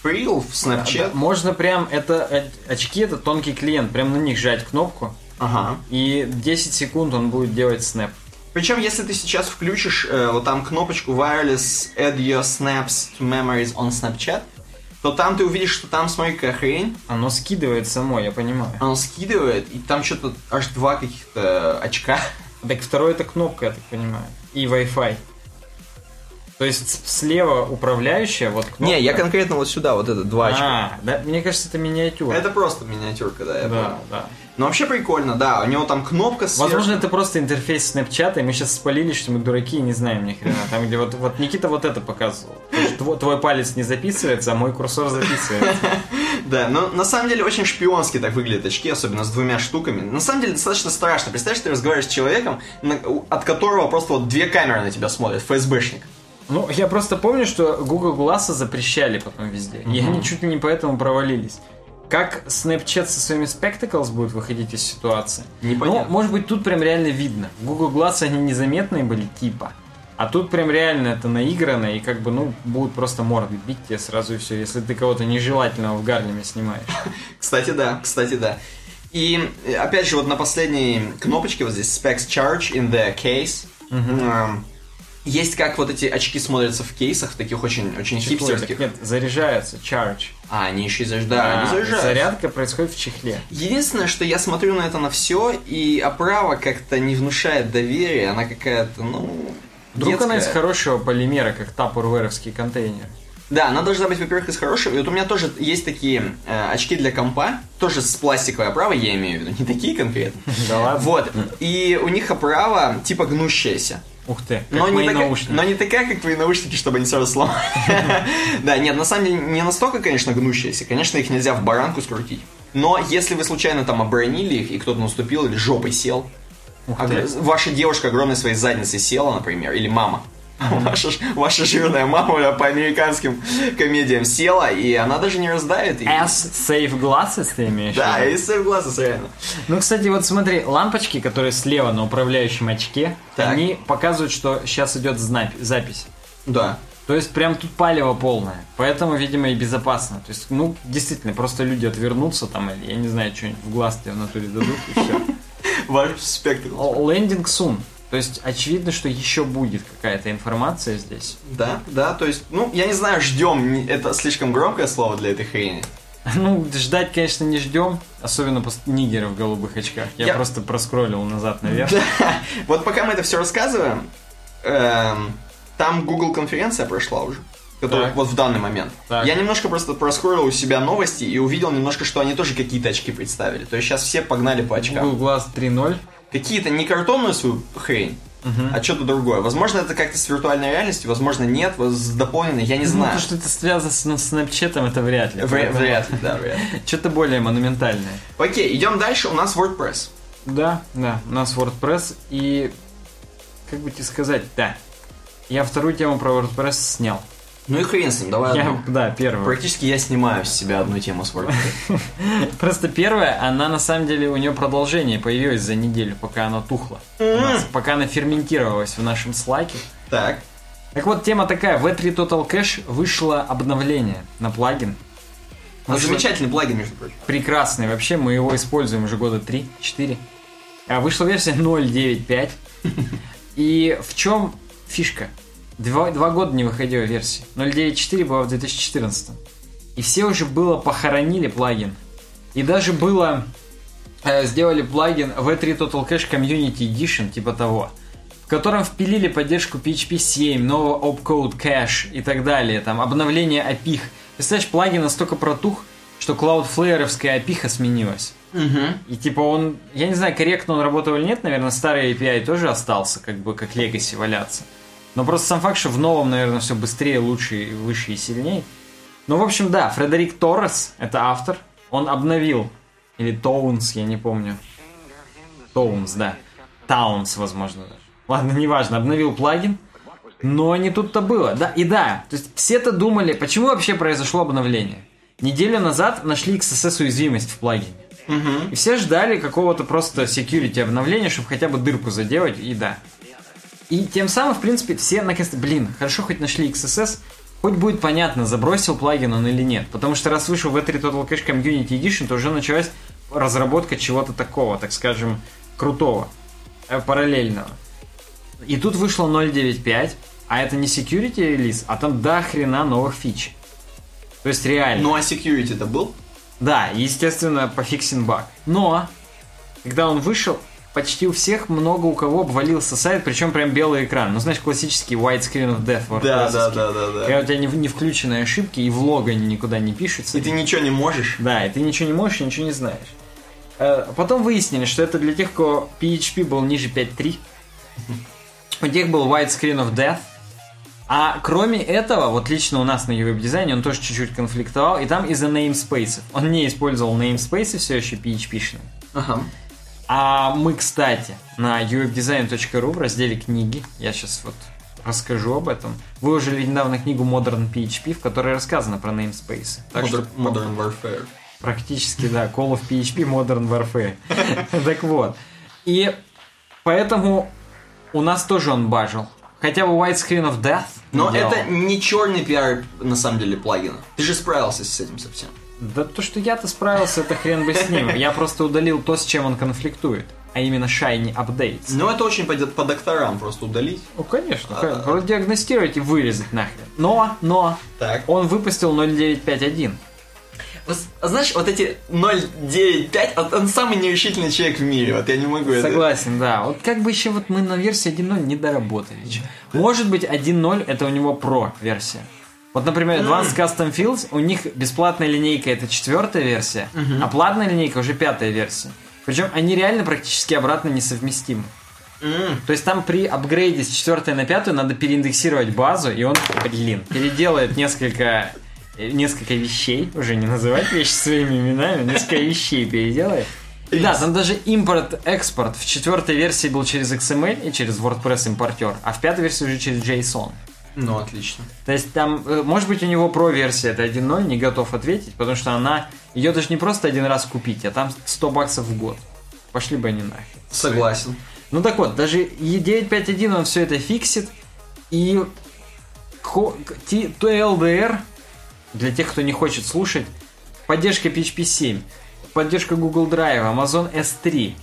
Reel, в Snapchat. Да, Можно прям, это э, очки, это тонкий клиент, прям на них жать кнопку, Ага. и 10 секунд он будет делать снэп. Причем, если ты сейчас включишь э, вот там кнопочку Wireless Add Your Snaps to Memories on Snapchat, то там ты увидишь, что там, смотри, какая хрень, Оно скидывает само, я понимаю. оно скидывает, и там что-то аж два каких-то очка. Так второе это кнопка, я так понимаю. И Wi-Fi. То есть слева управляющая, вот кнопка. Не, я конкретно вот сюда, вот это, два очка. А, да, мне кажется, это миниатюра. Это просто миниатюрка, да, я да, понял. да. Но вообще прикольно, да, у него там кнопка сверху. Возможно, это просто интерфейс Snapchat, и мы сейчас спалили, что мы дураки и не знаем ни хрена. Там, где вот, вот Никита вот это показывал. Твой, твой палец не записывается, а мой курсор записывается. Да, но на самом деле очень шпионски так выглядят очки, особенно с двумя штуками. На самом деле достаточно страшно. Представь, что ты разговариваешь с человеком, от которого просто вот две камеры на тебя смотрят, ФСБшник. Ну, я просто помню, что Google Glass запрещали потом везде. И они чуть ли не поэтому провалились. Как Snapchat со своими Spectacles будет выходить из ситуации? Непонятно. Ну, может быть, тут прям реально видно. В Google Glass они незаметные были, типа. А тут прям реально это наиграно, и как бы, ну, будут просто морды бить тебе сразу и все, если ты кого-то нежелательного в Гарлеме снимаешь. Кстати, да, кстати, да. И э, опять же, вот на последней кнопочке вот здесь Specs Charge in the case. эм, Есть как вот эти очки смотрятся в кейсах, в таких очень, очень Чехлы, хипстерских. Нет, заряжаются, charge. А, они еще и заряжают. Да, они А, заряжаются. Зарядка происходит в чехле. Единственное, что я смотрю на это на все, и оправа как-то не внушает доверия, она какая-то, ну, Вдруг она из детская. хорошего полимера, как тапурверовский контейнер. Да, она должна быть, во-первых, из хорошего. И вот у меня тоже есть такие э, очки для компа, тоже с пластиковой оправой, я имею в виду, не такие конкретно. Да ладно? Вот, и у них оправа типа гнущаяся. Ух ты, Но не, такая, наушники. но не такая, как твои наушники, чтобы они сразу сломали. Да, нет, на самом деле не настолько, конечно, гнущиеся. Конечно, их нельзя в баранку скрутить. Но если вы случайно там оборонили их, и кто-то наступил или жопой сел, а ваша девушка огромной своей задницей села, например, или мама, Ваша, ваша жирная мама по американским комедиям села, и она даже не раздавит. И... S Safe Glasses ты имеешь? Да, сейф глаза реально. Ну, кстати, вот смотри, лампочки, которые слева на управляющем очке, Так. они показывают, что сейчас идет запись. Да. То есть прям тут палево полное. Поэтому, видимо, и безопасно. То есть, ну, действительно, просто люди отвернутся там, или, я не знаю, что-нибудь в глаз тебе в натуре дадут, и все. Ваш спектр. Лендинг soon. То есть, очевидно, что еще будет какая-то информация здесь. Да, да, то есть, ну, я не знаю, ждем, это слишком громкое слово для этой хрени. Ну, ждать, конечно, не ждем. Особенно после нигера в голубых очках. Я, Я- просто проскроллил назад наверх. Да. Вот пока мы это все рассказываем, эм, там Google конференция прошла уже. Которая Так. вот в данный момент. Так. Я немножко просто проскроллил у себя новости и увидел немножко, что они тоже какие-то очки представили. То есть сейчас все погнали по очкам. Google Glass 3.0. Какие-то не картонную свою хрень, а что-то другое. Возможно, это как-то с виртуальной реальностью, возможно, нет, с дополненной, я не Ну, знаю. то, что это связано с ну, Snapchat, это вряд ли. Вряд, вряд ли, да, вряд ли. Что-то более монументальное. Окей, идем дальше, у нас WordPress. Да, да, у нас WordPress и... Как бы тебе сказать, да. Я вторую тему про WordPress снял. Ну и хрен с ним, давай Я, одну. да, первую. Практически я снимаю с себя одну тему с. Просто первая, она на самом деле, у нее продолжение появилось за неделю, пока она тухла. Нас, пока она ферментировалась в нашем слайке. Так. Так вот, тема такая. В E3 Total Cache вышло обновление на плагин. Ну, Вышло- замечательный плагин, между прочим. прекрасный. Вообще, мы его используем уже года 3-4. А вышла версия 0.9.5. И в чем фишка? Два, два года не выходила версия. 0.9.4 была в 2014. И все уже было похоронили плагин. И даже было... э, сделали плагин V3 Total Cache Community Edition, типа того, в котором впилили поддержку PHP 7, нового opcode cache и так далее, там, обновление API. Представляешь, плагин настолько протух, что Cloudflare-овская API сменилась. И типа он, я не знаю, корректно он работал или нет, наверное, старый API тоже остался, как бы как Legacy валяться. Но просто сам факт, что в новом, наверное, все быстрее, лучше, выше и сильнее. Ну, в общем, да, Фредерик Торрес, это автор, он обновил, или Тоунс, я не помню. Тоунс, да. Таунс, возможно, даже. Ладно, неважно, обновил плагин, но не тут-то было. Да, и да, то есть все-то думали, почему вообще произошло обновление. Неделю назад нашли XSS уязвимость в плагине. И все ждали какого-то просто security обновления, чтобы хотя бы дырку заделать, и да. И тем самым, в принципе, все наконец-то, блин, хорошо хоть нашли XSS, хоть будет понятно, забросил плагин он или нет. Потому что раз вышел в E3 Total Cache Community Edition, то уже началась разработка чего-то такого, так скажем, крутого, э, параллельного. И тут вышло 0.9.5, а это не security релиз, а там до хрена новых фич. То есть реально. Ну а security-то был? Да, естественно, пофиксен баг. Но, когда он вышел, почти у всех много у кого обвалился сайт, причем прям белый экран. Ну, знаешь, классический widescreen of death. Да, да, да, да, да. Когда у тебя не, не включены ошибки, и в лог они никуда не пишутся. И ты ничего не можешь. Да, и ты ничего не можешь, и ничего не знаешь. Э, Потом выяснили, что это для тех, кого PHP был ниже 5.3. У тех был widescreen of death. А кроме этого, вот лично у нас на веб-дизайне он тоже чуть-чуть конфликтовал, и там из-за namespace. Он не использовал namespace все еще PHP-шные. Ага. А мы, кстати, на uwebdesign.ru в разделе книги, я сейчас вот расскажу об этом, выложили недавно книгу Modern PHP, в которой рассказано про namespace. Так что Modern, Modern Warfare. Практически, да. Call of PHP Modern Warfare. Так вот. И поэтому у нас тоже он бажил. Хотя бы Widescreen of Death Но делал. это не черный пиар, на самом деле, плагина. Ты же справился с этим совсем. Да то, что я-то справился, это хрен бы с ним. Я просто удалил то, с чем он конфликтует. А именно Shiny Updates. Ну, это очень по, по докторам просто удалить. Ну, конечно. Продиагностировать и вырезать нахрен. Но, но, Так. он выпустил 0.951. Вот, знаешь, вот эти 0.9.5, вот он самый нерешительный человек в мире. Вот я не могу это... Согласен, да. Вот как бы еще вот мы на версии 1.0 не доработали. Может быть, 1.0 это у него про версия. Вот, например, Advanced Custom Fields, у них бесплатная линейка это четвертая версия, а платная линейка уже пятая версия. Причем они реально практически обратно несовместимы. М, То есть там при апгрейде с четвертой на пятую надо переиндексировать базу, и он, блин, переделает несколько, э, несколько вещей, уже не называть вещи своими именами, несколько вещей переделает. И да, там даже импорт-экспорт в четвертой версии был через XML и через WordPress импортер, а в пятой версии уже через JSON. Ну, отлично. То есть там, э, может быть, у него про-версия это 1.0, не готов ответить, потому что она, ее даже не просто один раз купить, а там 100 баксов в год. Пошли бы они нахер. Согласен. Ну так вот, даже E951 он все это фиксит, и TLDR, для тех, кто не хочет слушать, поддержка PHP 7, поддержка Google Drive, Amazon S3,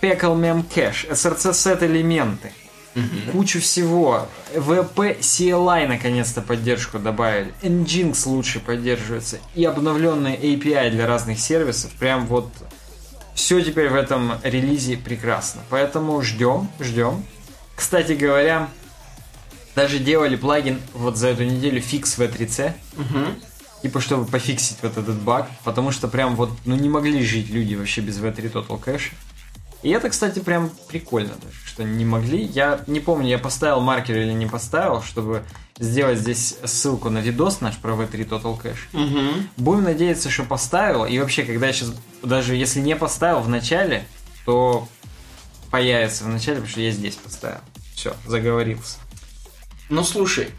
Peckle Memcache, SRC Set элементы, кучу всего. VP CLI наконец-то поддержку добавили. Nginx лучше поддерживается. И обновленные API для разных сервисов. Прям вот все теперь в этом релизе прекрасно. Поэтому ждем, ждем. Кстати говоря, даже делали плагин вот за эту неделю фикс V3C. Типа, чтобы пофиксить вот этот баг. Потому что прям вот, ну не могли жить люди вообще без V3 Total Cache. И это, кстати, прям прикольно что не могли. Я не помню, я поставил маркер или не поставил, чтобы сделать здесь ссылку на видос наш про V3 Total Cache. Угу. Будем надеяться, что поставил. И вообще, когда я сейчас, даже если не поставил в начале, то появится в начале, потому что я здесь поставил. Все, заговорился. Ну, слушай.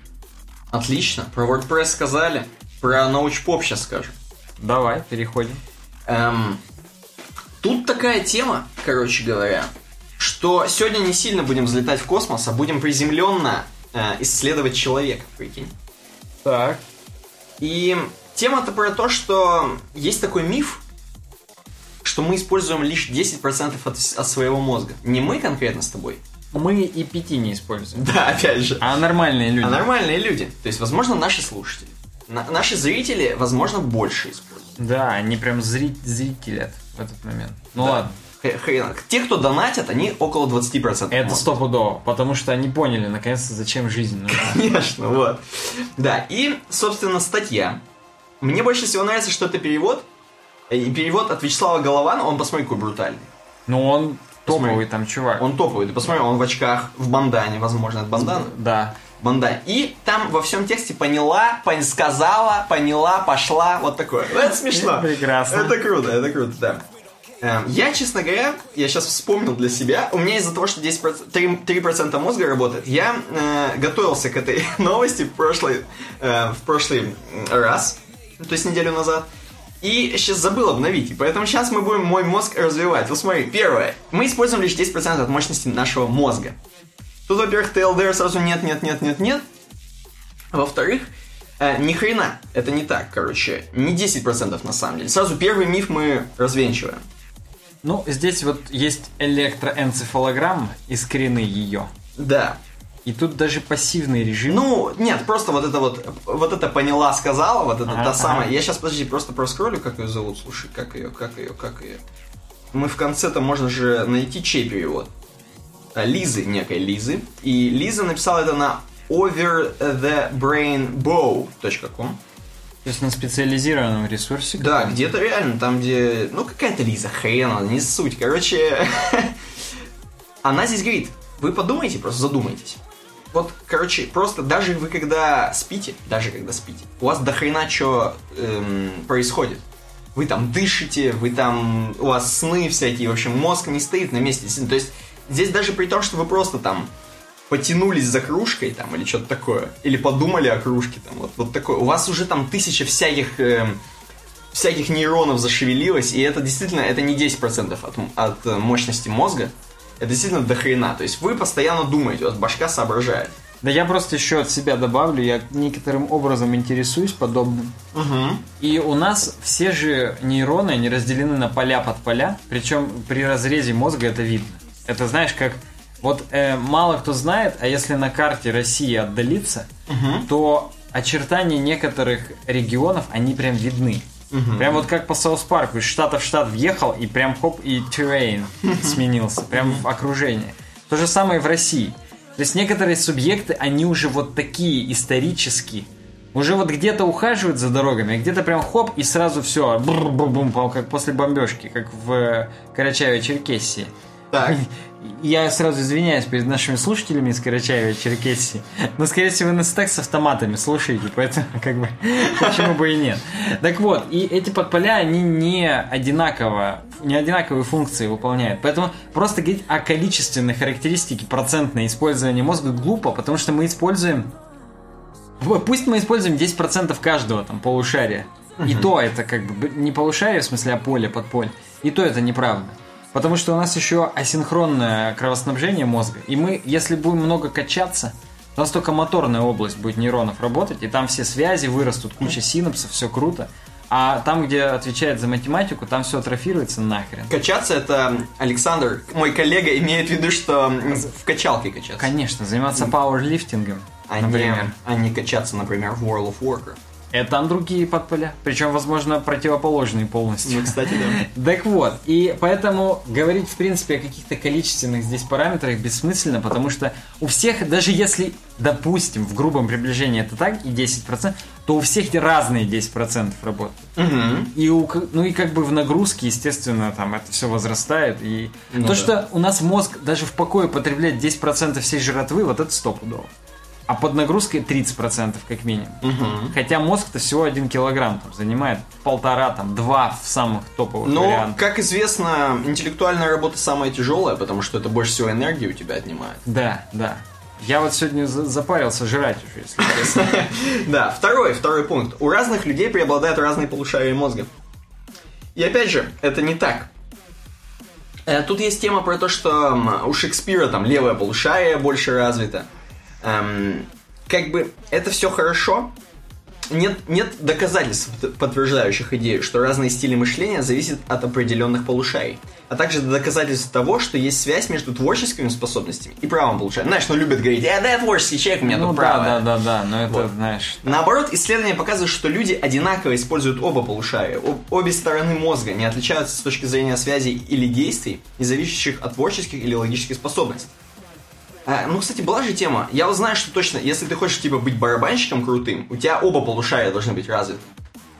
Отлично. Про WordPress сказали. Про научпоп сейчас скажем. Давай, переходим. Эм, тут такая тема, короче говоря, что сегодня не сильно будем взлетать в космос, а будем приземленно э, исследовать человека, прикинь. Так. И тема-то про то, что есть такой миф, что мы используем лишь 10% от, от своего мозга. Не мы конкретно с тобой. Мы и пяти не используем. Да, опять же. А нормальные люди. А нормальные люди. То есть, возможно, наши слушатели. На- наши зрители, возможно, больше используют. Да, они прям зри- зрители в этот момент. Ну Да. ладно. Х- хрен. Те, кто донатят, они около 20%. Это стопудово, потому что они поняли, наконец-то, зачем жизнь нужна. Конечно, вот. Да, и, собственно, статья. Мне больше всего нравится, что это перевод. И перевод от Вячеслава Голована, он, посмотри, какой брутальный. Ну, он Посмотри. топовый там чувак. Он топовый, ты посмотри, он в очках, в бандане, возможно, это бандана? Да. Бандане. И там во всем тексте поняла, пон- сказала, поняла, пошла, вот такое. Ну, Это смешно. Прекрасно. Это круто, это круто, да. Эм, Я, честно говоря, я сейчас вспомнил для себя, у меня из-за того, что 10%, 3%, 3% мозга работает, я э, готовился к этой новости в прошлый, э, в прошлый раз, то есть неделю назад, и сейчас забыл обновить, и поэтому сейчас мы будем мой мозг развивать. Вот смотри, первое, мы используем лишь 10% от мощности нашего мозга. Тут, во-первых, TLDR сразу нет, нет, нет, нет, нет. Во-вторых, э, ни хрена, это не так, короче, не 10% на самом деле. Сразу первый миф мы развенчиваем. Ну, здесь вот есть электроэнцефалограмма и скрины ее. Да. И тут даже пассивный режим. Ну, нет, просто вот это вот, вот это поняла, сказала, вот это Ага, та самая. ага. Я сейчас, подожди, просто проскроллю, как ее зовут, слушай, как ее, как ее, как ее. мы в конце-то можно же найти чей перевод. А, Лизы, некой Лизы. И Лиза написала это на overthebrainbow.com. То есть на специализированном ресурсе. Да, где-то реально, там где... Ну, какая-то Лиза, хрен, не суть. Короче, она здесь говорит, вы подумайте, просто задумайтесь. Вот, короче, просто даже вы когда спите, даже когда спите, у вас до хрена что эм, происходит. Вы там дышите, вы там, у вас сны всякие, в общем, мозг не стоит на месте. То есть здесь даже при том, что вы просто там потянулись за кружкой там или что-то такое, или подумали о кружке там, вот, вот такое. У вас уже там тысяча всяких э, всяких нейронов зашевелилось, и это действительно, это не 10% от, от э, мощности мозга, это действительно до хрена. То есть вы постоянно думаете, у вас башка соображает. Да я просто еще от себя добавлю, я некоторым образом интересуюсь подобным. Угу. И у нас все же нейроны, они разделены на поля под поля, причем при разрезе мозга это видно. Это знаешь, как вот э, мало кто знает, а если на карте России отдалиться, Угу. то очертания некоторых регионов, они прям видны. Мгм. Прям вот как по Саус Парку, из штата в штат въехал, и прям хоп, и террейн сменился, прям в окружении. То же самое в России. То есть некоторые субъекты, они уже вот такие исторические. Уже вот где-то ухаживают за дорогами, а где-то прям хоп, и сразу все, бум как после бомбежки, как в э, Карачаево-Черкесии. Так. Я сразу извиняюсь перед нашими слушателями из Карачаева-Черкесии, но, скорее всего, вы нас так с автоматами слушаете, поэтому, как бы, почему бы и нет. Так вот, и эти подполя, они не одинаково, не одинаковые функции выполняют. Поэтому просто говорить о количественной характеристике процентное использование мозга глупо, потому что мы используем Пусть мы используем 10% каждого там полушария. И то это как бы не полушарие, в смысле, а поле под поле. И то это неправда. Потому что у нас еще асинхронное кровоснабжение мозга. И мы, если будем много качаться, у нас только моторная область будет нейронов работать, и там все связи вырастут, куча синапсов, все круто. А там, где отвечает за математику, там все атрофируется нахрен. Качаться это Александр, мой коллега, имеет в виду, что в качалке качаться. Конечно, заниматься пауэрлифтингом, А не, например. а не качаться, например, в World of Warcraft. Это там другие подполя. Причем, возможно, противоположные полностью. Ну, кстати, да. Так вот, и поэтому говорить, в принципе, о каких-то количественных здесь параметрах бессмысленно, потому что у всех, даже если, допустим, в грубом приближении это так, и 10%, то у всех разные 10% работают. Мгм. И у, ну и как бы в нагрузке, естественно, там это все возрастает. И Ну то, да. что у нас мозг даже в покое потребляет 10% всей жратвы, вот это стопудово. А под нагрузкой 30% как минимум. Мгм. Хотя мозг-то всего один килограмм там, занимает полтора, там, два в самых топовых Но, вариантах. как известно, интеллектуальная работа самая тяжелая, потому что это больше всего энергии у тебя отнимает. Да, да. Я вот сегодня за- запарился жрать уже, если честно. Да, второй, второй пункт. У разных людей преобладают разные полушария мозга. И опять же, это не так. Э, Тут есть тема про то, что у Шекспира там левое полушарие больше развито. Эм, как бы это все хорошо. Нет, нет доказательств, подтверждающих идею, что разные стили мышления зависят от определенных полушарий. А также доказательств того, что есть связь между творческими способностями и правым полушарием. Знаешь, ну любят говорить, э, да, я творческий человек, у меня Ну тут да, правое. да, да, да, но это, Вот. знаешь... Наоборот, исследования показывают, что люди одинаково используют оба полушария. Об- обе стороны мозга не отличаются с точки зрения связей или действий, не зависящих от творческих или логических способностей. А, ну, кстати, была же тема. Я вот знаю, что точно, если ты хочешь, типа, быть барабанщиком крутым, у тебя оба полушария должны быть развиты.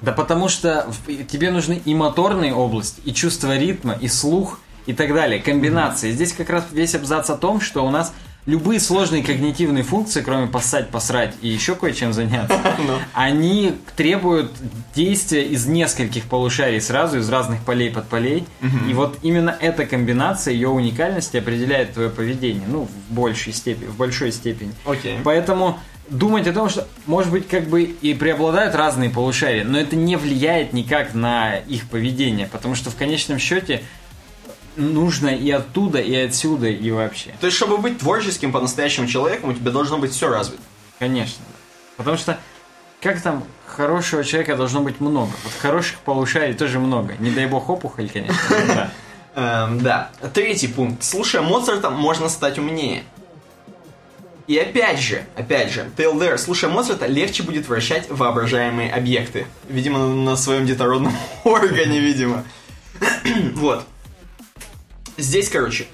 Да потому что тебе нужны и моторные области, и чувство ритма, и слух, и так далее, комбинации. Здесь как раз весь абзац о том, что у нас любые сложные когнитивные функции, кроме поссать, посрать и еще кое-чем заняться, Ну. они требуют действия из нескольких полушарий сразу, из разных полей под полей. И вот именно эта комбинация, ее уникальность определяет твое поведение, ну, в большей степени, в большой степени. Окей. Поэтому думать о том, что, может быть, как бы и преобладают разные полушария, но это не влияет никак на их поведение, потому что в конечном счете нужно и оттуда, и отсюда, и вообще. То есть, чтобы быть творческим по-настоящему человеком, у тебя должно быть все развито. Конечно. Потому что как там хорошего человека должно быть много. Вот хороших полушарий тоже много. Не дай бог опухоль, конечно. да. Эм, да. Третий пункт. Слушая Моцарта, можно стать умнее. И опять же, опять же, There, слушая Моцарта, легче будет вращать воображаемые объекты. Видимо, на своем детородном органе, видимо. вот. Здесь, короче,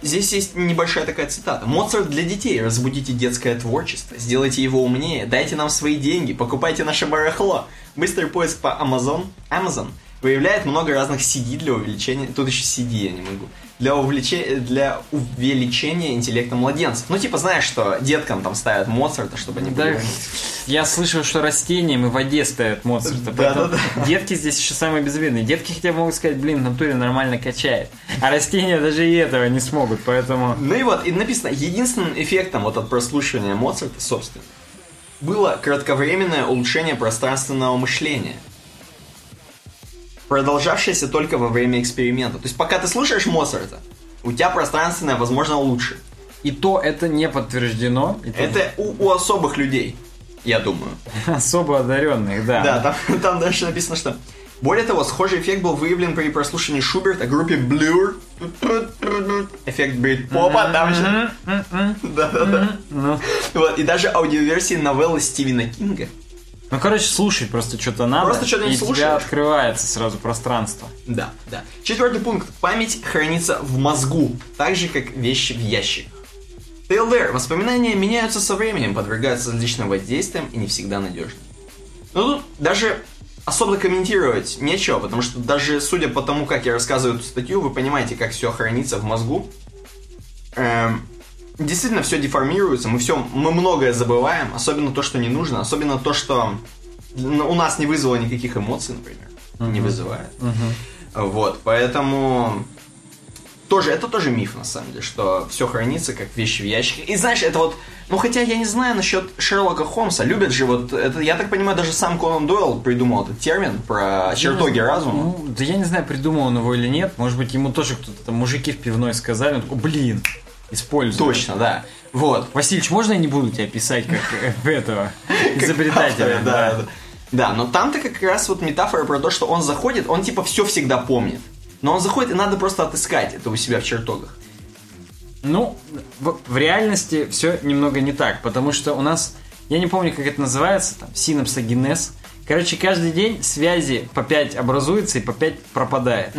здесь есть небольшая такая цитата. Моцарт для детей. Разбудите детское творчество, сделайте его умнее, дайте нам свои деньги, покупайте наше барахло. Быстрый поиск по Amazon, Amazon выявляет много разных CD для увеличения... Тут еще CD я не могу. Для, увлечения, для увеличения интеллекта младенцев. Ну, типа, знаешь, что деткам там ставят Моцарта, чтобы они Да, были... я слышал, что растениям и в воде ставят Моцарта. поэтому Да-да-да. Детки здесь еще самые безвидные. Детки хотя бы могут сказать, блин, в натуре нормально качает. А растения даже и этого не смогут, поэтому... Ну и вот, и написано, единственным эффектом вот от прослушивания Моцарта, собственно, было кратковременное улучшение пространственного мышления, продолжавшееся только во время эксперимента. То есть пока ты слушаешь Моцарта, у тебя пространственное, возможно, лучше. И то это не подтверждено. и Это у, у особых людей, я думаю. особо одаренных, да. Да, там, там дальше написано, что... Более того, схожий эффект был выявлен при прослушивании Шуберта группе Blur. Эффект брит-попа там же. Да-да-да. Ну, Вот, и даже аудиоверсии новеллы Стивена Кинга. Ну, короче, слушать просто что-то надо. Просто что-нибудь и у тебя слушаешь. открывается сразу пространство. Да, да. Четвертый пункт. Память хранится в мозгу, так же, как вещи в ящиках. ТЛДР. Воспоминания меняются со временем, подвергаются различным воздействиям и не всегда надежны. Ну тут даже особо комментировать нечего, потому что даже судя по тому, как я рассказываю эту статью, вы понимаете, как все хранится в мозгу. Эм, действительно, все деформируется, мы все, мы многое забываем, особенно то, что не нужно, особенно то, что у нас не вызвало никаких эмоций, например, не вызывает. Вот, поэтому тоже, это тоже миф, на самом деле, что все хранится как вещи в ящике. И знаешь, это вот, ну хотя я не знаю насчет Шерлока Холмса, любят же вот, это, я так понимаю, даже сам Конан Дойл придумал этот термин про чертоги разума. Ну, да я не знаю, придумал он его или нет. Может быть, ему тоже кто-то там, мужики в пивной сказали. Он такой, блин, использую. Точно, да. Вот. Васильевич, можно я не буду тебя писать как этого изобретателя? Да. Да, но там-то как раз вот метафора про то, что он заходит, он типа все всегда помнит. Но он заходит, и надо просто отыскать это у себя в чертогах. Ну, в, в реальности все немного не так, потому что у нас, я не помню, как это называется, там, синапсогенез. Короче, каждый день связи по 5 образуется и по 5 пропадает.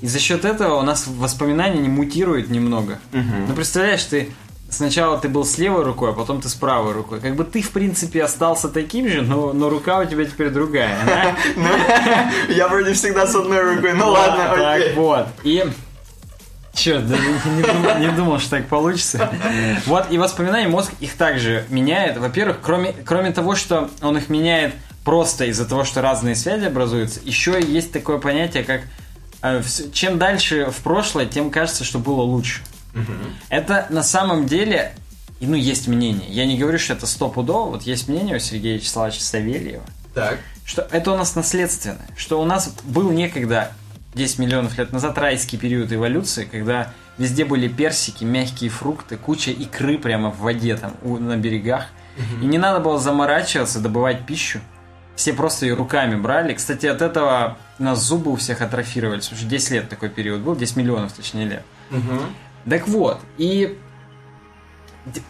И за счет этого у нас воспоминания не мутируют немного. Ну, представляешь, ты сначала ты был с левой рукой, а потом ты с правой рукой. Как бы ты, в принципе, остался таким же, но, но рука у тебя теперь другая. да? Ну, Я вроде всегда с одной рукой, ну Да, ладно, так вот. И Черт, даже не думал, не думал, что так получится. Вот, и воспоминания мозг их также меняет. Во-первых, кроме, кроме того, что он их меняет просто из-за того, что разные связи образуются, еще есть такое понятие, как э, чем дальше в прошлое, тем кажется, что было лучше. Это на самом деле, ну, есть мнение. Я не говорю, что это стопудово. Вот есть мнение у Сергея Вячеславовича Савельева, Так. что это у нас наследственное, что у нас был некогда 10 миллионов лет назад райский период эволюции, когда везде были персики, мягкие фрукты, куча икры прямо в воде там у- на берегах. И не надо было заморачиваться, добывать пищу. Все просто ее руками брали. Кстати, от этого у нас зубы у всех атрофировались. Уже 10 лет такой период был, 10 миллионов точнее лет. Так вот, и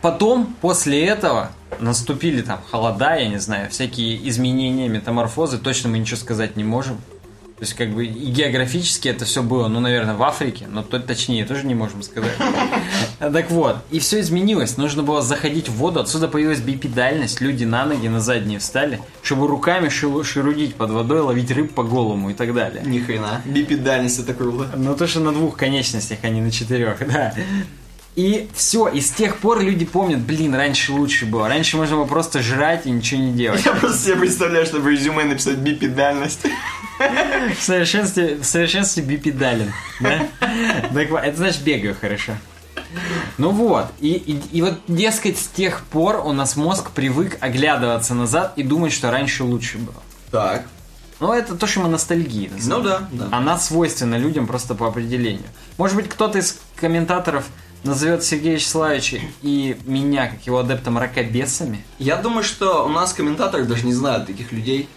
потом, после этого, наступили там холода, я не знаю, всякие изменения, метаморфозы, точно мы ничего сказать не можем. То есть, как бы, и географически это все было, ну, наверное, в Африке, но то, точнее, тоже не можем сказать. Так вот, и все изменилось. Нужно было заходить в воду, отсюда появилась бипедальность, люди на ноги, на задние встали, чтобы руками шерудить под водой, ловить рыб по голому и так далее. Ни хрена. Бипедальность это круто. Ну, то, что на двух конечностях, а не на четырех, да. И все, и с тех пор люди помнят, блин, раньше лучше было. Раньше можно было просто жрать и ничего не делать. Я просто себе представляю, чтобы в резюме написать бипедальность. В совершенстве, в совершенстве бипедален. Да? Вот, это значит бегаю хорошо. Ну вот, и, и, и вот, дескать, с тех пор у нас мозг привык оглядываться назад и думать, что раньше лучше было. Так. Ну, это то, что мы ностальгии. Ну да, да. Она свойственна людям просто по определению. Может быть, кто-то из комментаторов назовет Сергея Вячеславовича и меня, как его адептом, ракобесами. Я думаю, что у нас комментаторы даже не знают таких людей.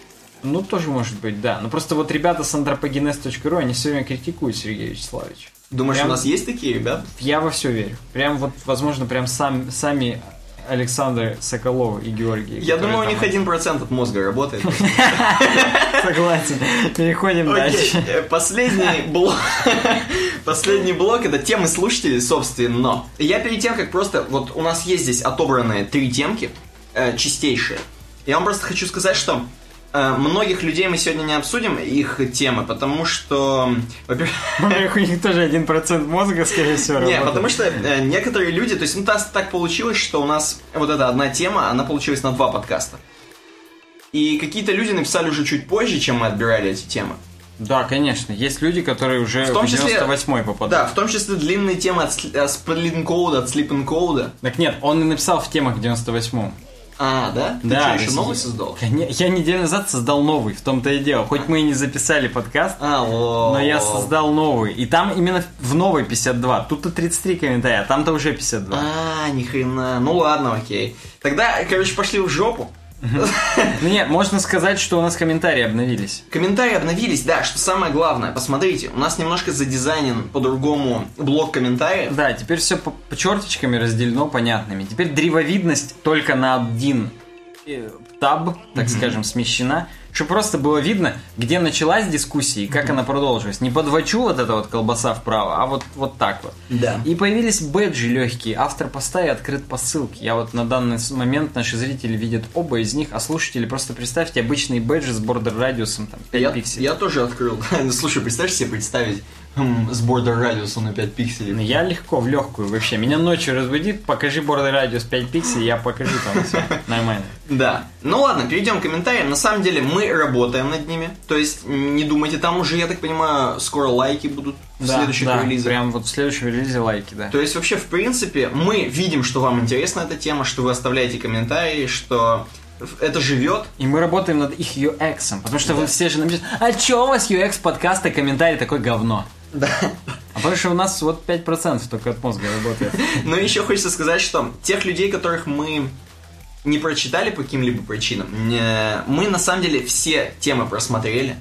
Ну, тоже может быть, да. Но просто вот ребята с anthropogenes.ru, они все время критикуют Сергея Вячеславовича. Думаешь, Прям- у нас есть такие ребята? Я во все верю. Прям вот, возможно, прям сам, сами Александр Соколов и Георгий. Я думаю, у них один процент от мозга работает. Согласен. Переходим дальше. э, последний блок. Последний блок это темы слушателей, собственно. Я перед тем, как просто. Вот у нас есть здесь отобранные три темки, э, чистейшие. Я вам просто хочу сказать, что многих людей мы сегодня не обсудим их темы, потому что, во-первых, у них тоже 1% мозга, скорее всего, работает. потому что э, некоторые люди, то есть, ну, так, получилось, что у нас вот эта одна тема, она получилась на два подкаста. И какие-то люди написали уже чуть позже, чем мы отбирали эти темы. Да, конечно. Есть люди, которые уже В том в числе- 98-й попадают. Да, в том числе длинные темы от сли- э, Splitting Code, от Sleep Code. Так нет, он и написал в темах в 98-м. А, да? Ты да, что, то еще новый создал? Я неделю назад создал новый, в том-то и дело. Хоть мы и не записали подкаст, А, лол. но я создал новый. И там именно в новой 52. Тут-то 33 комментария, а там-то уже 52. А, ни хрена. Ну ладно, окей. Тогда, короче, пошли в жопу. Ну нет, можно сказать, что у нас комментарии обновились. Комментарии обновились, да, что самое главное, посмотрите, у нас немножко задизайнен по-другому блок комментариев. Да, теперь все по, по черточками разделено понятными. Теперь древовидность только на один э, таб, так скажем, смещена, чтобы просто было видно, где началась дискуссия и как она продолжилась. Не подвочу вот эта вот колбаса вправо, а вот, вот так вот. Да. И появились бэджи легкие. Автор поста и открыт по ссылке. Я вот на данный момент наши зрители видят оба из них, а слушатели просто представьте обычные бэджи с бордер радиусом там 5 Я, пикселей. я тоже открыл. Ну, Слушай, представь себе представить с бордер радиусом на 5 пикселей. Я легко, в легкую вообще. Меня ночью разбудит, покажи бордер радиус 5 пикселей, я покажу там все. Нормально. Да. Ну ладно, перейдем к комментариям. На самом деле мы работаем над ними. То есть не думайте, там уже, я так понимаю, скоро лайки будут в Да, следующих да, релизах. прям вот в следующем релизе лайки, да. То есть вообще, в принципе, мы видим, что вам интересна эта тема, что вы оставляете комментарии, что это живет. И мы работаем над их UX, потому что вы все же напишете, а чё у вас UX подкаста, комментарий такой говно? Да. А потому что у нас вот 5% только от мозга работает. Но еще хочется сказать, что тех людей, которых мы не прочитали по каким-либо причинам, мы на самом деле все темы просмотрели.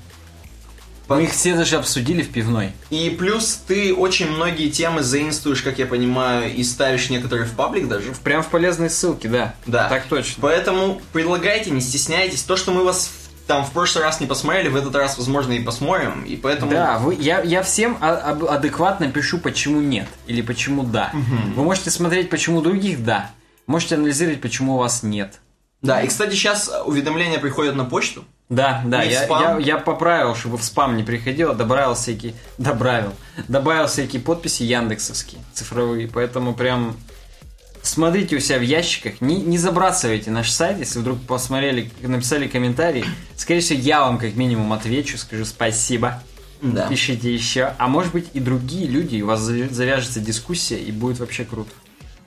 Мы их все даже обсудили в пивной. И плюс ты очень многие темы заинстуешь, как я понимаю, и ставишь некоторые в паблик даже. Прям в полезные ссылки, да. Да. Так точно. Поэтому предлагайте, не стесняйтесь. То, что мы вас там в прошлый раз не посмотрели, в этот раз, возможно, и посмотрим. И поэтому... Да, вы, я, я всем а- адекватно пишу, почему нет или почему да. Вы можете смотреть, почему других да. Можете анализировать, почему у вас нет. Да, и, кстати, сейчас уведомления приходят на почту. Да, да, я, я, я поправил, чтобы в спам не приходило, добавил всякие, добавил, добавил всякие подписи яндексовские, цифровые, поэтому прям смотрите у себя в ящиках, не, не забрасывайте наш сайт, если вдруг посмотрели, написали комментарий, скорее всего, я вам как минимум отвечу, скажу спасибо, Да. пишите еще, а может быть и другие люди, и у вас завяжется дискуссия, и будет вообще круто.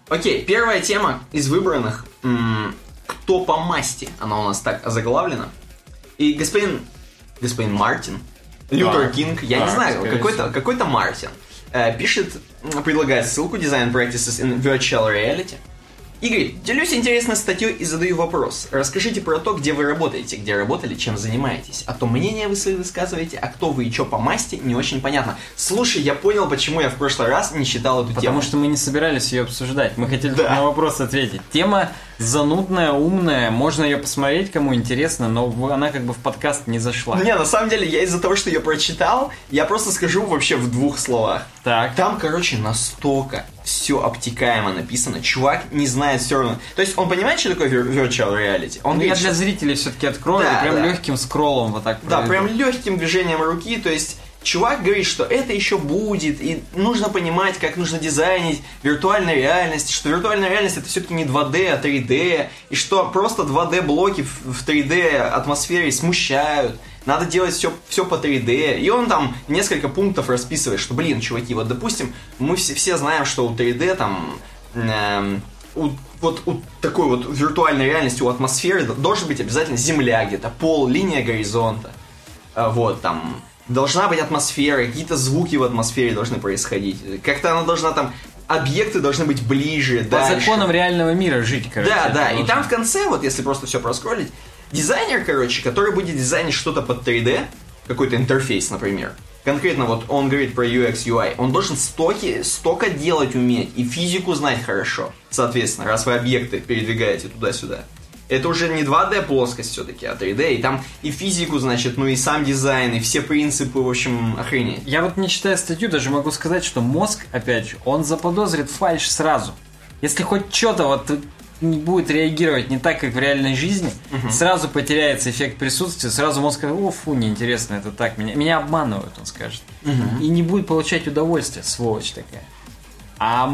Окей, первая тема из выбранных. Кто по масти? Она у нас так озаглавлена. И господин, господин Мартин, Лютер Так, Кинг, я не так, знаю, какой-то всего. какой Мартин, пишет, м, предлагает ссылку Design Practices in Virtual Reality. И говорит, делюсь интересной статьей и задаю вопрос. Расскажите про то, где вы работаете, где работали, чем занимаетесь. А то мнение вы свои высказываете, а кто вы и чё по масти, не очень понятно. Слушай, я понял, почему я в прошлый раз не читал эту тему. Потому что мы не собирались ее обсуждать. Мы хотели Да. на вопрос ответить. Тема занудная, умная, можно ее посмотреть, кому интересно, но она как бы в подкаст не зашла. Не, на самом деле, я из-за того, что я прочитал, я просто скажу вообще в двух словах. Так. Там, короче, настолько все обтекаемо написано. Чувак не знает все равно. То есть он понимает, что такое virtual reality? Он Ну, я говорит, для что- зрителей все-таки открою, Да, прям да. легким скроллом вот так Да, проведу. прям легким движением руки, то есть чувак говорит, что это еще будет, и нужно понимать, как нужно дизайнить виртуальную реальность, что виртуальная реальность это все-таки не 2D, а 3D, и что просто 2D блоки в в 3D атмосфере смущают. Надо делать все, все по 3D. И он там несколько пунктов расписывает, что, блин, чуваки, вот допустим, мы все, все знаем, что у 3D там эм, у, вот у такой вот виртуальной реальности, у атмосферы должен быть обязательно земля где-то, пол, линия горизонта. А, Вот, там, должна быть атмосфера, какие-то звуки в атмосфере должны происходить. Как-то она должна там, объекты должны быть ближе, По дальше. законам реального мира жить, короче. Да, да, и должно. там в конце, вот если просто все проскроллить, дизайнер, короче, который будет дизайнить что-то под 3D, какой-то интерфейс, например, конкретно вот он говорит про UX, UI, он должен стоки, столько делать уметь и физику знать хорошо, соответственно, раз вы объекты передвигаете туда-сюда. Это уже не 2D плоскость все-таки, а 3D, и там и физику, значит, ну и сам дизайн, и все принципы, в общем, охренеть. Я вот не читая статью, даже могу сказать, что мозг, опять же, он заподозрит фальш сразу. Если хоть что-то вот не будет реагировать не так, как в реальной жизни, угу. сразу потеряется эффект присутствия, сразу мозг скажет, о, фу, неинтересно, это так, меня, меня обманывают, он скажет. Угу. И не будет получать удовольствие, сволочь такая. А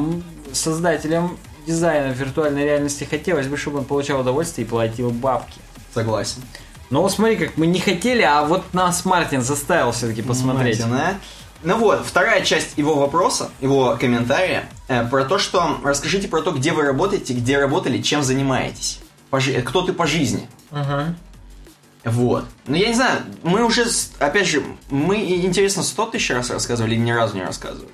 создателям дизайна виртуальной реальности хотелось бы, чтобы он получал удовольствие и платил бабки. Согласен. Но смотри, как мы не хотели, а вот нас Мартин заставил все-таки посмотреть. Мартин, а? Ну вот, вторая часть его вопроса, его комментария, э, про то, что расскажите про то, где вы работаете, где работали, чем занимаетесь. По, кто ты по жизни. Угу. Вот. Ну, я не знаю, мы уже, опять же, мы, интересно, сто тысяч раз рассказывали или ни разу не рассказывали?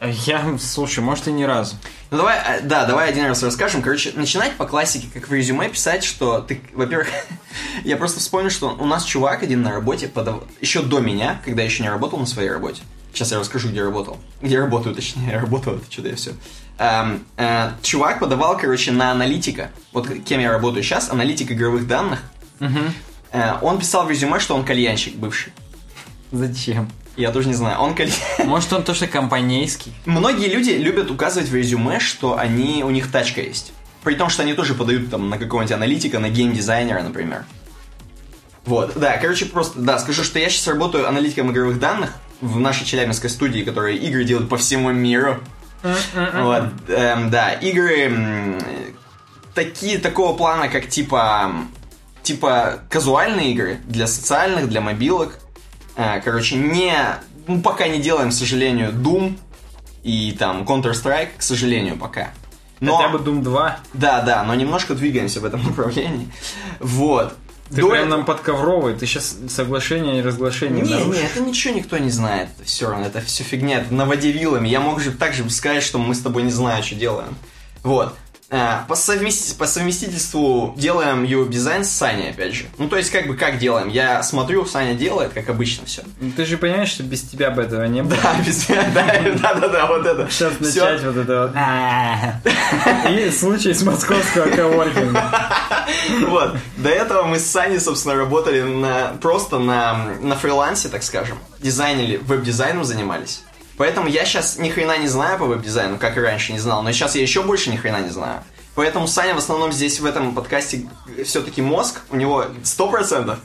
Я, слушай, может и ни разу. Ну давай, э, да, давай один раз расскажем. Короче, начинать по классике, как в резюме, писать, что ты, во-первых, я просто вспомнил, что у нас чувак один на работе, подав... еще до меня, когда я еще не работал на своей работе, Сейчас я расскажу, где работал. Где работаю, точнее, я работал, это что-то я все. Эм, э, чувак подавал, короче, на аналитика. Вот кем я работаю сейчас, аналитик игровых данных. Угу. Э, он писал в резюме, что он кальянщик бывший. Зачем? Я тоже не знаю. Он. Может, он тоже компанейский? Многие люди любят указывать в резюме, что они, у них тачка есть. При том, что они тоже подают там на какого-нибудь аналитика, на геймдизайнера, например. Вот, да, короче, просто, да, скажу, что я сейчас работаю аналитиком игровых данных, в нашей челябинской студии, которые игры делают по всему миру. Вот, эм, да, игры такие, такого плана, как типа, типа казуальные игры для социальных, для мобилок. Э, короче, не, ну, пока не делаем, к сожалению, Doom и там Counter-Strike, к сожалению, пока. Но, Хотя бы Doom 2. Да, да, но немножко двигаемся в этом направлении. Вот. Ты До... прям нам подковровый, ты сейчас соглашение и разглашение Не, не, это ничего никто не знает. Все равно, это все фигня, это на воде вилами. Я мог же так же сказать, что мы с тобой не знаем, что делаем. Вот. А, по, совмести... по совместительству делаем ее дизайн с Саней, опять же. Ну, то есть, как бы, как делаем? Я смотрю, Саня делает, как обычно все. Ну, ты же понимаешь, что без тебя бы этого не было. Да, без тебя, да, да, да, вот это. Сейчас начать вот это вот. И случай с московского коворкинга. Вот. До этого мы с Саней, собственно, работали на, просто на, на фрилансе, так скажем. Дизайнили, веб-дизайном занимались. Поэтому я сейчас ни хрена не знаю по веб-дизайну, как и раньше не знал, но сейчас я еще больше ни хрена не знаю. Поэтому Саня в основном здесь в этом подкасте все-таки мозг, у него 100%.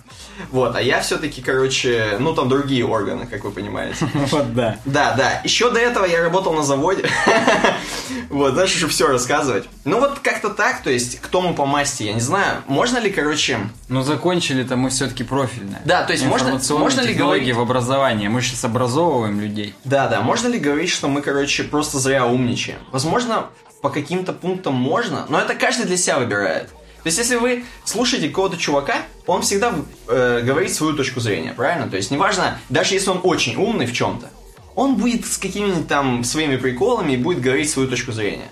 Вот, а я все-таки, короче, ну там другие органы, как вы понимаете. Вот, да. Да, да. Еще до этого я работал на заводе. Вот, знаешь, еще все рассказывать. Ну вот как-то так, то есть, кто мы по масти, я не знаю. Можно ли, короче... Ну закончили-то мы все-таки профильное. Да, то есть можно, можно ли говорить... в образовании, мы сейчас образовываем людей. Да, да, можно ли говорить, что мы, короче, просто зря умничаем? Возможно, по каким-то пунктам можно, но это каждый для себя выбирает. То есть, если вы слушаете какого-то чувака, он всегда э, говорит свою точку зрения, правильно? То есть, неважно, даже если он очень умный в чем-то, он будет с какими-нибудь там своими приколами и будет говорить свою точку зрения.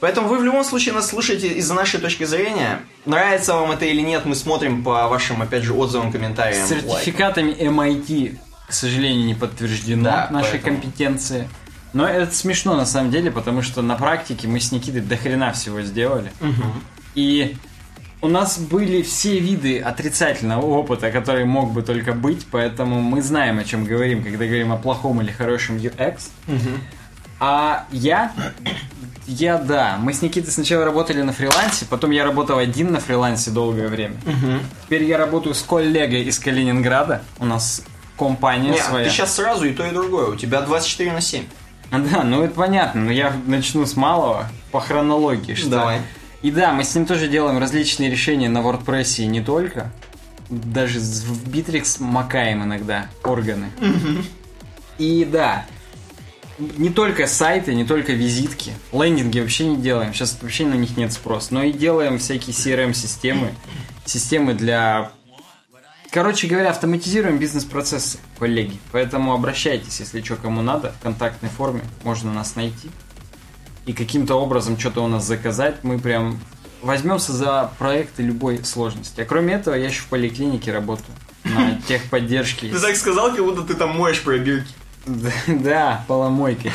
Поэтому вы в любом случае нас слушаете из-за нашей точки зрения. Нравится вам это или нет, мы смотрим по вашим, опять же, отзывам, комментариям. С сертификатами MIT, к сожалению, не подтверждено да, нашей поэтому... компетенции. Но это смешно на самом деле, потому что на практике мы с Никитой до хрена всего сделали. Угу. И у нас были все виды отрицательного опыта, который мог бы только быть, поэтому мы знаем, о чем говорим, когда говорим о плохом или хорошем UX. Угу. А я, я да, мы с Никитой сначала работали на фрилансе, потом я работал один на фрилансе долгое время. Угу. Теперь я работаю с коллегой из Калининграда, у нас компания Нет, своя. ты сейчас сразу и то, и другое, у тебя 24 на 7. Да, ну это понятно, но я начну с малого по хронологии. Что... Давай. И да, мы с ним тоже делаем различные решения на WordPress и не только. Даже в Bittrex макаем иногда органы. И да, не только сайты, не только визитки. Лендинги вообще не делаем. Сейчас вообще на них нет спроса. Но и делаем всякие CRM-системы. Системы для Короче говоря, автоматизируем бизнес-процессы, коллеги. Поэтому обращайтесь, если что, кому надо, в контактной форме можно нас найти. И каким-то образом что-то у нас заказать, мы прям возьмемся за проекты любой сложности. А кроме этого, я еще в поликлинике работаю. на техподдержке. Ты так сказал, как будто ты там моешь пробирки. Да, поломойкой.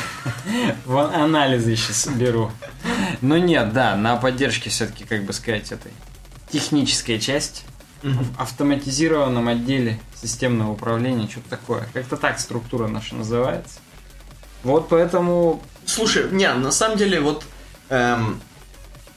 Вон анализы сейчас беру. Но нет, да, на поддержке все-таки, как бы сказать, этой техническая часть в автоматизированном отделе системного управления, что-то такое. Как-то так структура наша называется. Вот поэтому... Слушай, не, на самом деле, вот... эм,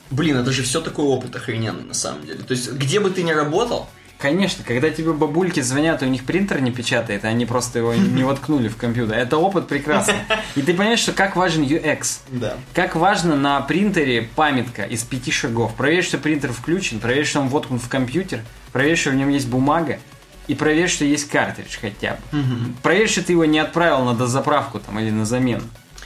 блин, это же все такой опыт охрененный, на самом деле. То есть, где бы ты ни работал, Конечно, когда тебе бабульки звонят, и у них принтер не печатает, а они просто его не воткнули в компьютер. Это опыт прекрасный. И ты понимаешь, что как важен UX. Да. Как важно на принтере памятка из пяти шагов. Проверь, что принтер включен, проверь, что он воткнут в компьютер, проверь, что в нем есть бумага, и проверь, что есть картридж хотя бы. Проверь, что ты его не отправил на дозаправку там или на замену.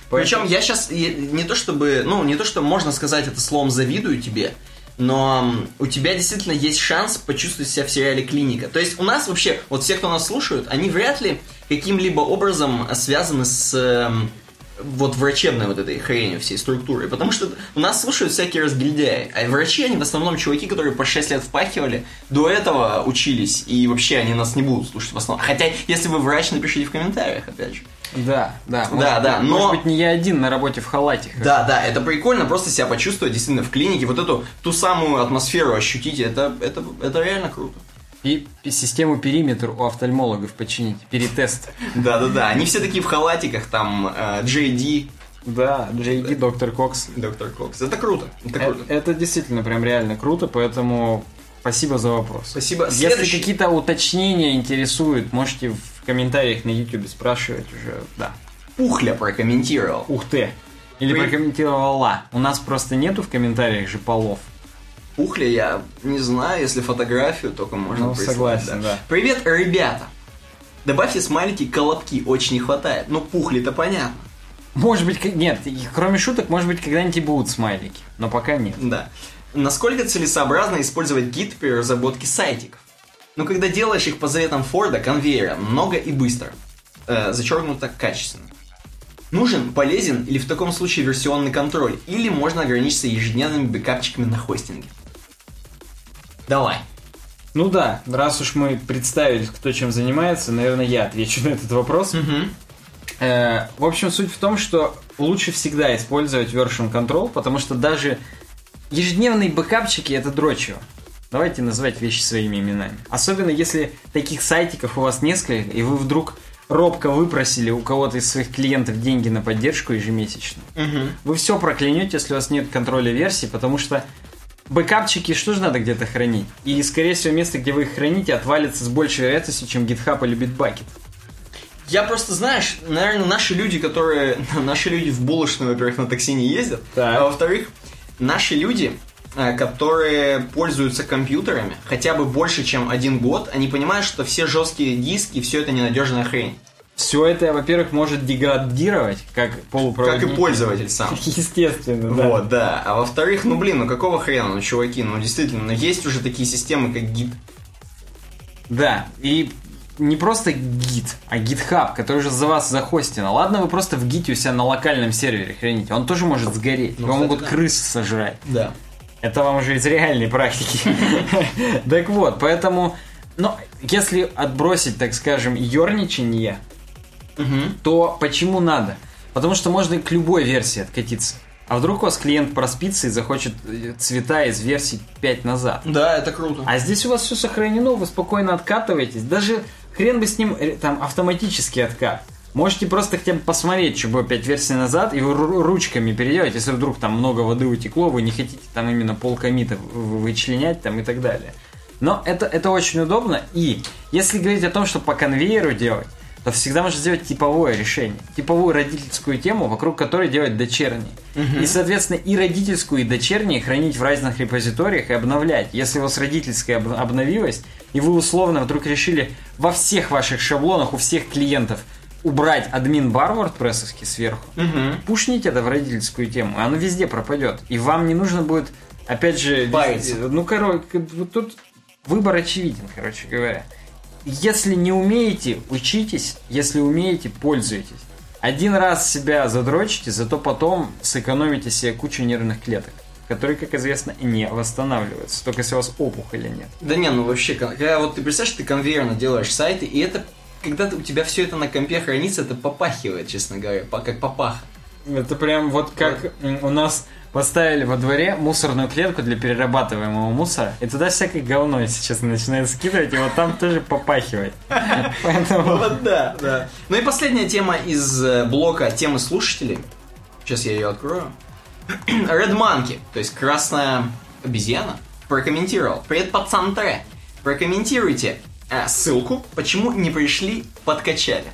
Причем я сейчас не то чтобы, ну, не то что можно сказать это словом завидую тебе, но у тебя действительно есть шанс почувствовать себя в сериале «Клиника». То есть у нас вообще, вот все, кто нас слушают, они вряд ли каким-либо образом связаны с эм, вот врачебной вот этой хренью всей структурой. Потому что у нас слушают всякие разгильдяи. А врачи, они в основном чуваки, которые по 6 лет впахивали, до этого учились, и вообще они нас не будут слушать в основном. Хотя, если вы врач, напишите в комментариях, опять же. Да, да. Да, может, да, но- Может быть, не я один на работе в халате. Да, да, это прикольно, просто себя почувствовать действительно в клинике, вот эту, ту самую атмосферу ощутить, это, это, это реально круто. И, систему периметр у офтальмологов починить. Перетест. Да-да-да, они все такие в халатиках, там, э, JD, Да, JD, доктор Кокс. доктор Кокс. Это круто, это Э- круто. Это действительно прям реально круто, поэтому спасибо за вопрос. Спасибо. Если Следующий- какие-то уточнения интересуют, можете в комментариях на YouTube спрашивать уже. Да. Пухля прокомментировал. Ух ты. Или Вы- прокомментировала. У нас просто нету в комментариях же полов. Пухля я не знаю, если фотографию только можно Ну, согласен, да. Привет, ребята! Добавьте смайлики колобки, очень не хватает. Ну, пухли-то понятно. Может быть, нет, кроме шуток, может быть, когда-нибудь и будут смайлики. Но пока нет. Да. Насколько целесообразно использовать гид при разработке сайтиков? Ну, когда делаешь их по заветам Форда, конвейера, много и быстро. Э, зачеркнуто качественно. Нужен, полезен или в таком случае версионный контроль, или можно ограничиться ежедневными бэкапчиками на хостинге. Давай. Ну да, раз уж мы представили, кто чем занимается, наверное, я отвечу на этот вопрос. Э, в общем, суть в том, что лучше всегда использовать version control, потому что даже ежедневные бэкапчики это дрочево. Давайте называть вещи своими именами. Особенно если таких сайтиков у вас несколько, и вы вдруг робко выпросили у кого-то из своих клиентов деньги на поддержку ежемесячно. Вы все проклянете, если у вас нет контроля версий, потому что бэкапчики что же надо где-то хранить? И, скорее всего, место, где вы их храните, отвалится с большей вероятностью, чем GitHub или Bitbucket. Я просто, знаешь, наверное, наши люди, которые... Наши люди в булочную, во-первых, на такси не ездят. Так. А во-вторых, наши люди, которые пользуются компьютерами хотя бы больше, чем один год, они понимают, что все жесткие диски, все это ненадежная хрень. Все это, во-первых, может деградировать, как Как полупроводник. и пользователь сам. Естественно, да. Вот, да. А во-вторых, ну блин, ну какого хрена, ну чуваки, ну действительно, ну есть уже такие системы, как гид. Да, и не просто гид, а GitHub, который уже за вас захостено. Ладно, вы просто в гите у себя на локальном сервере храните, он тоже может сгореть. Ну, Его кстати, могут да. крысы сожрать. Да. Это вам уже из реальной практики. Так вот, поэтому, ну, если отбросить, так скажем, ерничание, то почему надо? Потому что можно к любой версии откатиться. А вдруг у вас клиент проспится и захочет э, цвета из версии 5 назад? Да, это круто. А здесь у вас все сохранено, вы спокойно откатываетесь. Даже хрен бы с ним э, там автоматический откат. Можете просто хотя бы посмотреть, что было 5 версий назад, и вы ру- ручками переделать, если вдруг там много воды утекло, вы не хотите там именно пол комита вы- вычленять там и так далее. Но это, это очень удобно, и если говорить о том, что по конвейеру делать, то всегда можно сделать типовое решение. Типовую родительскую тему, вокруг которой делать дочерние. И, соответственно, и родительскую, и дочерние хранить в разных репозиториях и обновлять. Если у вас родительская об- обновилась, и вы условно вдруг решили во всех ваших шаблонах у всех клиентов убрать админ бар WordPress сверху, пушните это в родительскую тему, и оно везде пропадет. И вам не нужно будет, опять же, везде- ну, короче, вот тут выбор очевиден, короче говоря. Если не умеете, учитесь. Если умеете, пользуйтесь. Один раз себя задрочите, зато потом сэкономите себе кучу нервных клеток. которые, как известно, не восстанавливаются. Только если у вас опухоли нет. Да не, ну вообще, когда вот ты представляешь, ты конвейерно делаешь сайты, и это, когда у тебя все это на компе хранится, это попахивает, честно говоря, как попаха. Это прям вот как у нас поставили во дворе мусорную клетку для перерабатываемого мусора, и туда всякое говно сейчас начинает скидывать, и вот там тоже попахивает. Поэтому... Вот да, да. Ну и последняя тема из э, блока темы слушателей. Сейчас я ее открою. Red Monkey, то есть красная обезьяна, прокомментировал. Привет, пацан Тре. Прокомментируйте э, ссылку, почему не пришли, подкачали.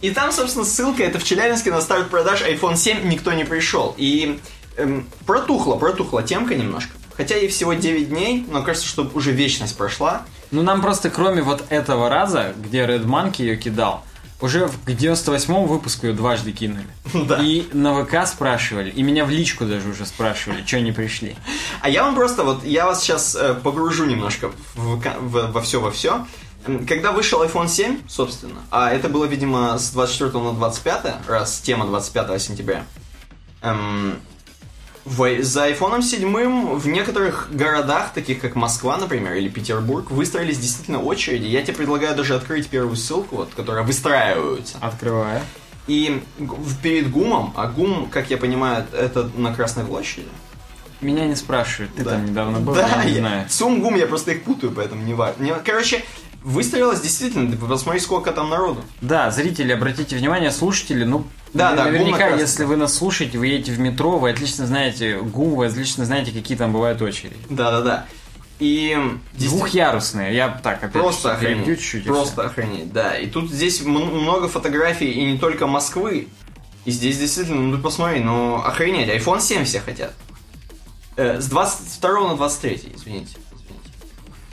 И там, собственно, ссылка, это в Челябинске на старт продаж iPhone 7 никто не пришел. И эм, протухла, протухла темка немножко. Хотя ей всего 9 дней, но кажется, что уже вечность прошла. Ну, нам просто кроме вот этого раза, где Red Monkey ее кидал, уже к 98-му выпуску ее дважды кинули. Да. И на ВК спрашивали, и меня в личку даже уже спрашивали, что не пришли. А я вам просто, вот, я вас сейчас э, погружу немножко в, в, во все, во все. Когда вышел iPhone 7, собственно, а это было, видимо, с 24 на 25, раз тема 25 сентября, эм, в, за iPhone 7 в некоторых городах, таких как Москва, например, или Петербург, выстроились действительно очереди. Я тебе предлагаю даже открыть первую ссылку, вот, которая выстраиваются. Открываю. И перед ГУМом, а ГУМ, как я понимаю, это на Красной площади, меня не спрашивают, ты да. там недавно был, да, я не я, знаю. Сумгум, я просто их путаю, поэтому не важно. Короче, Выстроилось действительно, ты посмотри, сколько там народу. Да, зрители, обратите внимание, слушатели, ну, да, да, наверняка, если вы нас слушаете, вы едете в метро, вы отлично знаете ГУМ, вы отлично знаете, какие там бывают очереди. Да, да, да. И двухъярусные, я так опять просто охренеть, чуть-чуть. Просто охренеть, да. И тут здесь много фотографий и не только Москвы. И здесь действительно, ну ты посмотри, ну охренеть, iPhone 7 все хотят. Э, с 22 на 23, извините. извините.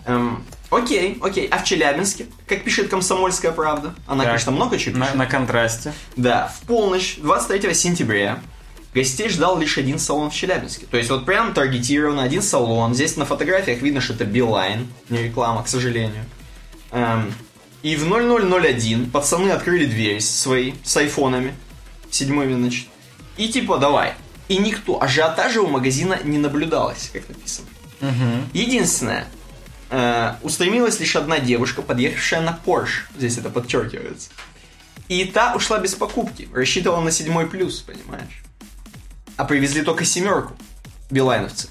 Эм, Окей, окей. А в Челябинске, как пишет «Комсомольская правда», она, так, конечно, много чего пишет. На, на контрасте. Да, в полночь 23 сентября гостей ждал лишь один салон в Челябинске. То есть вот прям таргетированно один салон. Здесь на фотографиях видно, что это Билайн, не реклама, к сожалению. Эм, и в 0001 пацаны открыли дверь свои с айфонами, седьмыми, значит. И типа, давай. И никто, ажиотажа у магазина не наблюдалось, как написано. Угу. Единственное, э, устремилась лишь одна девушка, подъехавшая на Porsche. Здесь это подчеркивается. И та ушла без покупки. Рассчитывала на седьмой плюс, понимаешь? А привезли только семерку. Билайновцы.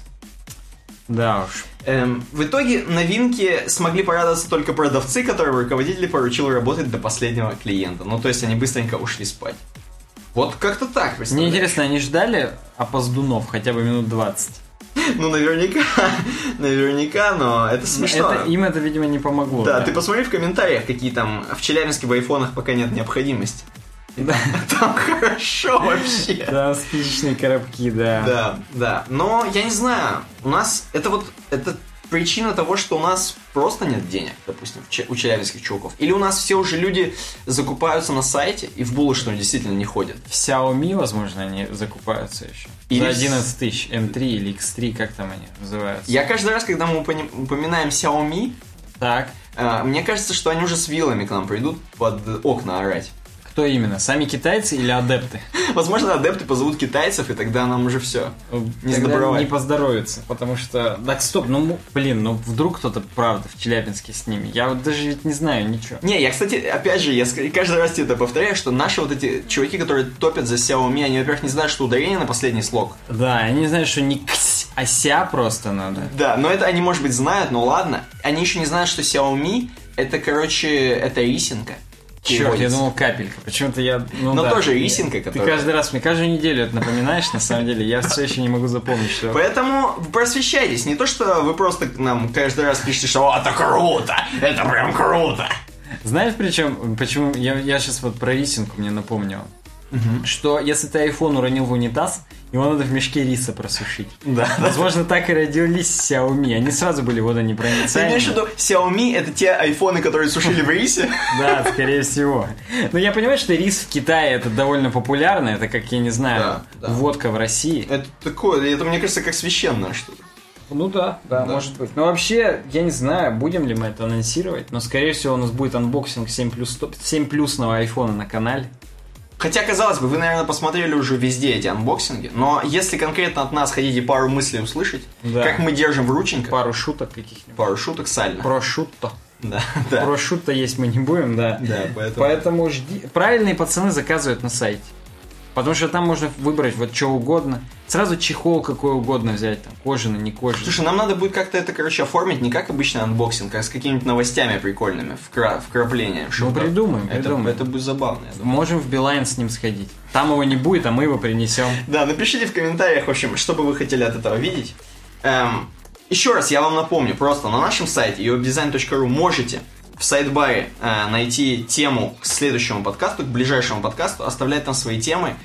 Да уж. Эм, в итоге новинки смогли порадоваться только продавцы, которые руководитель поручил работать до последнего клиента. Ну, то есть они быстренько ушли спать. Вот как-то так, Мне интересно, они ждали опоздунов хотя бы минут 20? Ну, наверняка, наверняка, но это смешно. Это, им это, видимо, не помогло. Да, да, ты посмотри в комментариях, какие там в Челябинске в айфонах пока нет необходимости. Да. Там хорошо вообще. Да, спичечные коробки, да. Да, да. Но я не знаю, у нас это вот, это причина того, что у нас просто нет денег, допустим, у челябинских чуваков. Или у нас все уже люди закупаются на сайте и в булочную действительно не ходят. В Xiaomi, возможно, они закупаются еще. Или... За 11 тысяч M3 или X3, как там они называются. Я каждый раз, когда мы упоминаем Xiaomi, так. Э, мне кажется, что они уже с вилами к нам придут под окна орать. Кто именно? Сами китайцы или адепты? Возможно, адепты позовут китайцев, и тогда нам уже все. Не сдобровать. Не поздоровится, потому что... Так, стоп, ну, блин, ну вдруг кто-то, правда, в Челябинске с ними. Я вот даже ведь не знаю ничего. Не, я, кстати, опять же, я каждый раз тебе это повторяю, что наши вот эти чуваки, которые топят за Xiaomi, они, во-первых, не знают, что ударение на последний слог. Да, они знают, что не ксь, а ся просто надо. Да, но это они, может быть, знают, но ладно. Они еще не знают, что Xiaomi это, короче, это рисинка. Черт, я думал капелька. Почему-то я... Ну, Но да, тоже рисинка, которая... Ты каждый раз, мне каждую неделю это напоминаешь, на самом деле. Я все еще не могу запомнить, что... Поэтому просвещайтесь. Не то, что вы просто нам каждый раз пишете, что это круто, это прям круто. Знаешь, причем, почему... Я, я сейчас вот про рисинку мне напомнил. Угу. Что если ты iPhone уронил в унитаз, его надо в мешке риса просушить. Да. Возможно, так и родились Xiaomi. Они сразу были водонепроницаемы. Ты имеешь в виду, Xiaomi это те айфоны, которые сушили в рисе? Да, скорее всего. Но я понимаю, что рис в Китае это довольно популярно. Это как, я не знаю, водка в России. Это такое, это мне кажется, как священное что-то. Ну да, да, да, может быть. Но вообще, я не знаю, будем ли мы это анонсировать, но скорее всего у нас будет анбоксинг 7 плюс 7 плюсного айфона на канале. Хотя, казалось бы, вы, наверное, посмотрели уже везде эти анбоксинги, но если конкретно от нас хотите пару мыслей услышать, Да. как мы держим в рученьках, Пару шуток каких-нибудь. пару шуток сально. Прошутто. Да, да. Прошутто есть мы не будем, да. Да, поэтому- Поэтому жди. Правильные пацаны заказывают на сайте. Потому что там можно выбрать вот что угодно. Сразу чехол какой угодно взять, там, кожаный, не кожаный. Слушай, нам надо будет как-то это, короче, оформить не как обычный анбоксинг, а с какими-нибудь новостями прикольными, вкра- вкраплением. чтобы- придумаем, это, придумаем. Это будет забавно. Можем в Билайн с ним сходить. Там его не будет, а мы его принесем. Да, напишите в комментариях, в общем, что бы вы хотели от этого видеть. Эм, еще раз я вам напомню, просто на нашем сайте uwebdesign.ru можете в sidebar е э, найти тему к следующему подкасту, к ближайшему подкасту, оставлять там свои темы,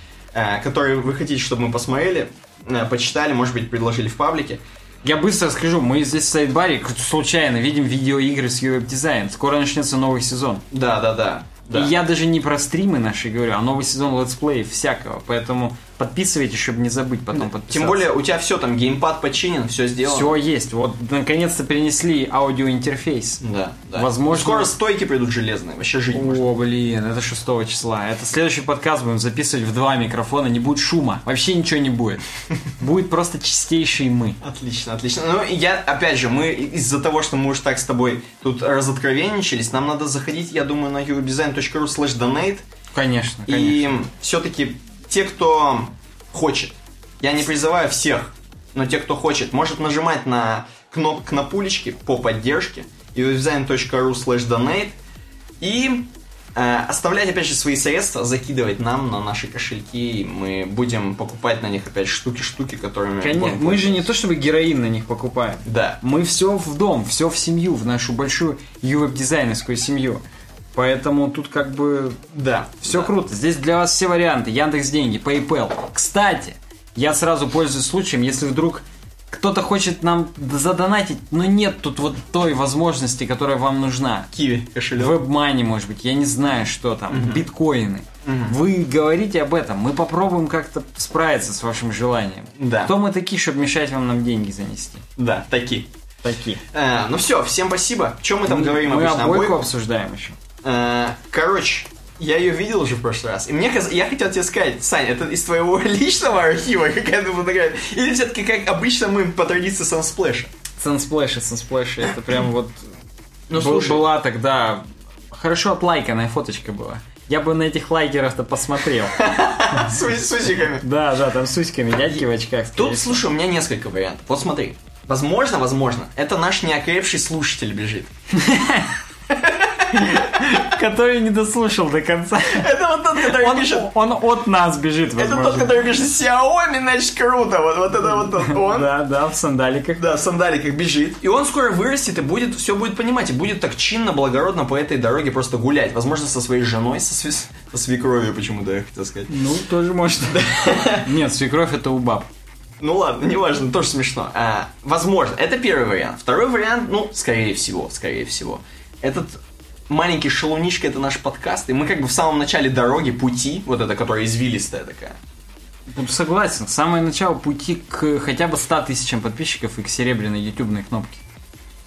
которые вы хотите, чтобы мы посмотрели, э, почитали, может быть, предложили в паблике. Я быстро скажу, мы здесь в sidebar е как-то случайно ведем видеоигры с UWeb Design. Скоро начнется новый сезон. Да, да, да. да. И я даже не про стримы наши говорю, а новый сезон let's play всякого. Поэтому подписывайтесь, чтобы не забыть потом подписаться. Тем более у тебя все там, геймпад починен, все сделано. Все есть. Вот наконец-то перенесли аудиоинтерфейс. Да, да. Возможно- Скоро стойки придут железные, вообще жить можно. О, блин, это 6 числа. Это следующий подкаст будем записывать в два микрофона, не будет шума. Вообще ничего не будет. Будет просто чистейший мы. Отлично, отлично. Ну, и я, опять же, мы из-за того, что мы уж так с тобой тут разоткровенничались, нам надо заходить, я думаю, на uwebdesign.ru slash donate. Конечно, конечно. И все-таки те, кто хочет, я не призываю всех, но те, кто хочет, может нажимать на кнопку на пулечки по поддержке uwebdesign.ru slash donate и э, оставлять, опять же, свои средства, закидывать нам на наши кошельки, мы будем покупать на них, опять, штуки-штуки, которыми... Конечно, мы же не то чтобы героин на них покупаем. Да. Мы все в дом, все в семью, в нашу большую ювеб-дизайнерскую семью. Поэтому тут как бы Да. все да. круто. Здесь для вас все варианты. Яндекс деньги, PayPal. Кстати, я сразу пользуюсь случаем, если вдруг кто-то хочет нам задонатить, но нет тут вот той возможности, которая вам нужна. Киви кошелек. WebMoney, может быть, я не знаю, что там, биткоины. Вы говорите об этом, мы попробуем как-то справиться с вашим желанием. Да. Кто мы такие, чтобы мешать вам нам деньги занести? Да, такие. Такие. Э, ну все, всем спасибо. Чем мы там говорим мы обычно? обойку Обойку? обсуждаем еще. Э, короче, я ее видел уже в прошлый раз. И мне каз- я хотел тебе сказать, Сань, это из твоего личного архива какая-то фотография? Или все-таки как обычно мы по традиции с Unsplash? С Unsplash, с Unsplash, это прям вот... Ну, слушай. Была тогда... Хорошо отлайканная фоточка была. Я бы на этих лайкеров-то посмотрел. С, усиками. Да, да, там с усиками, дядьки в очках. Тут, слушай, у меня несколько вариантов. Вот смотри. Возможно, возможно, это наш неокрепший слушатель бежит. Который не дослушал до конца. Это вот тот, который Он, пишет... он от нас бежит, Это возможно. тот, который пишет Xiaomi, значит, круто. Вот, вот это вот тот. Он. Да, да, в сандаликах. Да, в сандаликах бежит. И он скоро вырастет и будет все будет понимать. И будет так чинно, благородно по этой дороге просто гулять. Возможно, со своей женой, со, сви- со свекровью почему-то, я хотел сказать. Ну, тоже может. Нет, свекровь это у баб. Ну ладно, неважно, тоже смешно. А, возможно, это первый вариант. Второй вариант, ну, скорее всего, скорее всего. Этот маленький шалунишка это наш подкаст, и мы как бы в самом начале дороги, пути, вот это, которая извилистая такая. Согласен, самое начало пути к хотя бы 100 тысячам подписчиков и к серебряной ютубной кнопке.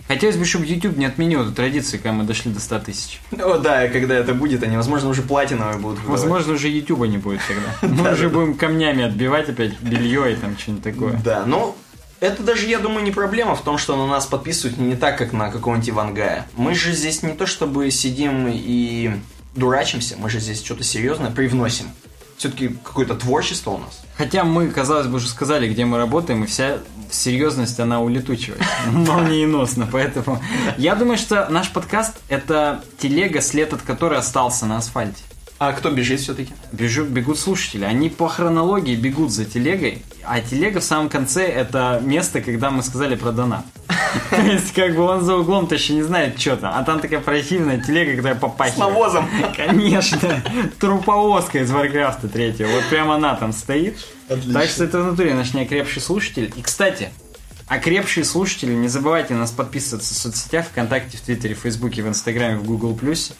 Хотелось бы, чтобы YouTube не отменил эту традицию, когда мы дошли до 100 тысяч. О, да, и когда это будет, они, возможно, уже платиновые будут выдавать. Возможно, уже Ютуба не будет тогда. Мы уже будем камнями отбивать опять белье и там что-нибудь такое. Да, ну, это даже, я думаю, не проблема в том, что на нас подписывают не так, как на какого-нибудь Ивангая. Мы же здесь не то чтобы сидим и дурачимся, мы же здесь что-то серьезное привносим. Все-таки какое-то творчество у нас. Хотя мы, казалось бы, уже сказали, где мы работаем, и вся серьезность, она улетучивает. Молниеносно, поэтому... Я думаю, что наш подкаст — это телега, след от которой остался на асфальте. А кто бежит все-таки? Бежу- бегут слушатели. Они по хронологии бегут за телегой, а телега в самом конце это место, когда мы сказали про донат. То есть, как бы он за углом-то еще не знает, что там. А там такая противная телега, которая попахивает. С навозом. Конечно. Труповозка из Варкрафта третьего. Вот прямо она там стоит. Отлично. Так что это в натуре наш неокрепший слушатель. И, кстати, окрепшие слушатели, не забывайте нас подписываться в соцсетях, ВКонтакте, в Твиттере, в Фейсбуке, в Инстаграме, в Гугл Плюсе.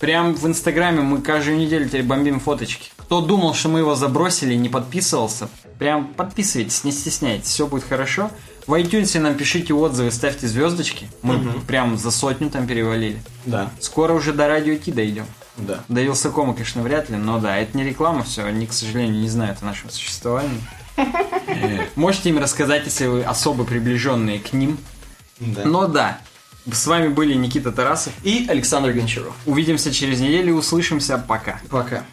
Прям в Инстаграме мы каждую неделю теперь бомбим фоточки. Кто думал, что мы его забросили и не подписывался, прям подписывайтесь, не стесняйтесь, все будет хорошо. В iTunes нам пишите отзывы, ставьте звездочки. Мы угу. прям за сотню там перевалили. Да. Скоро уже до радио Ти дойдем. Да. До Вилсакома, конечно, вряд ли, но да, это не реклама, все, они, к сожалению, не знают о нашем существовании. Можете им рассказать, если вы особо приближенные к ним. Да. Но да, с вами были Никита Тарасов и Александр Гончаров. Увидимся через неделю, услышимся. Пока. Пока.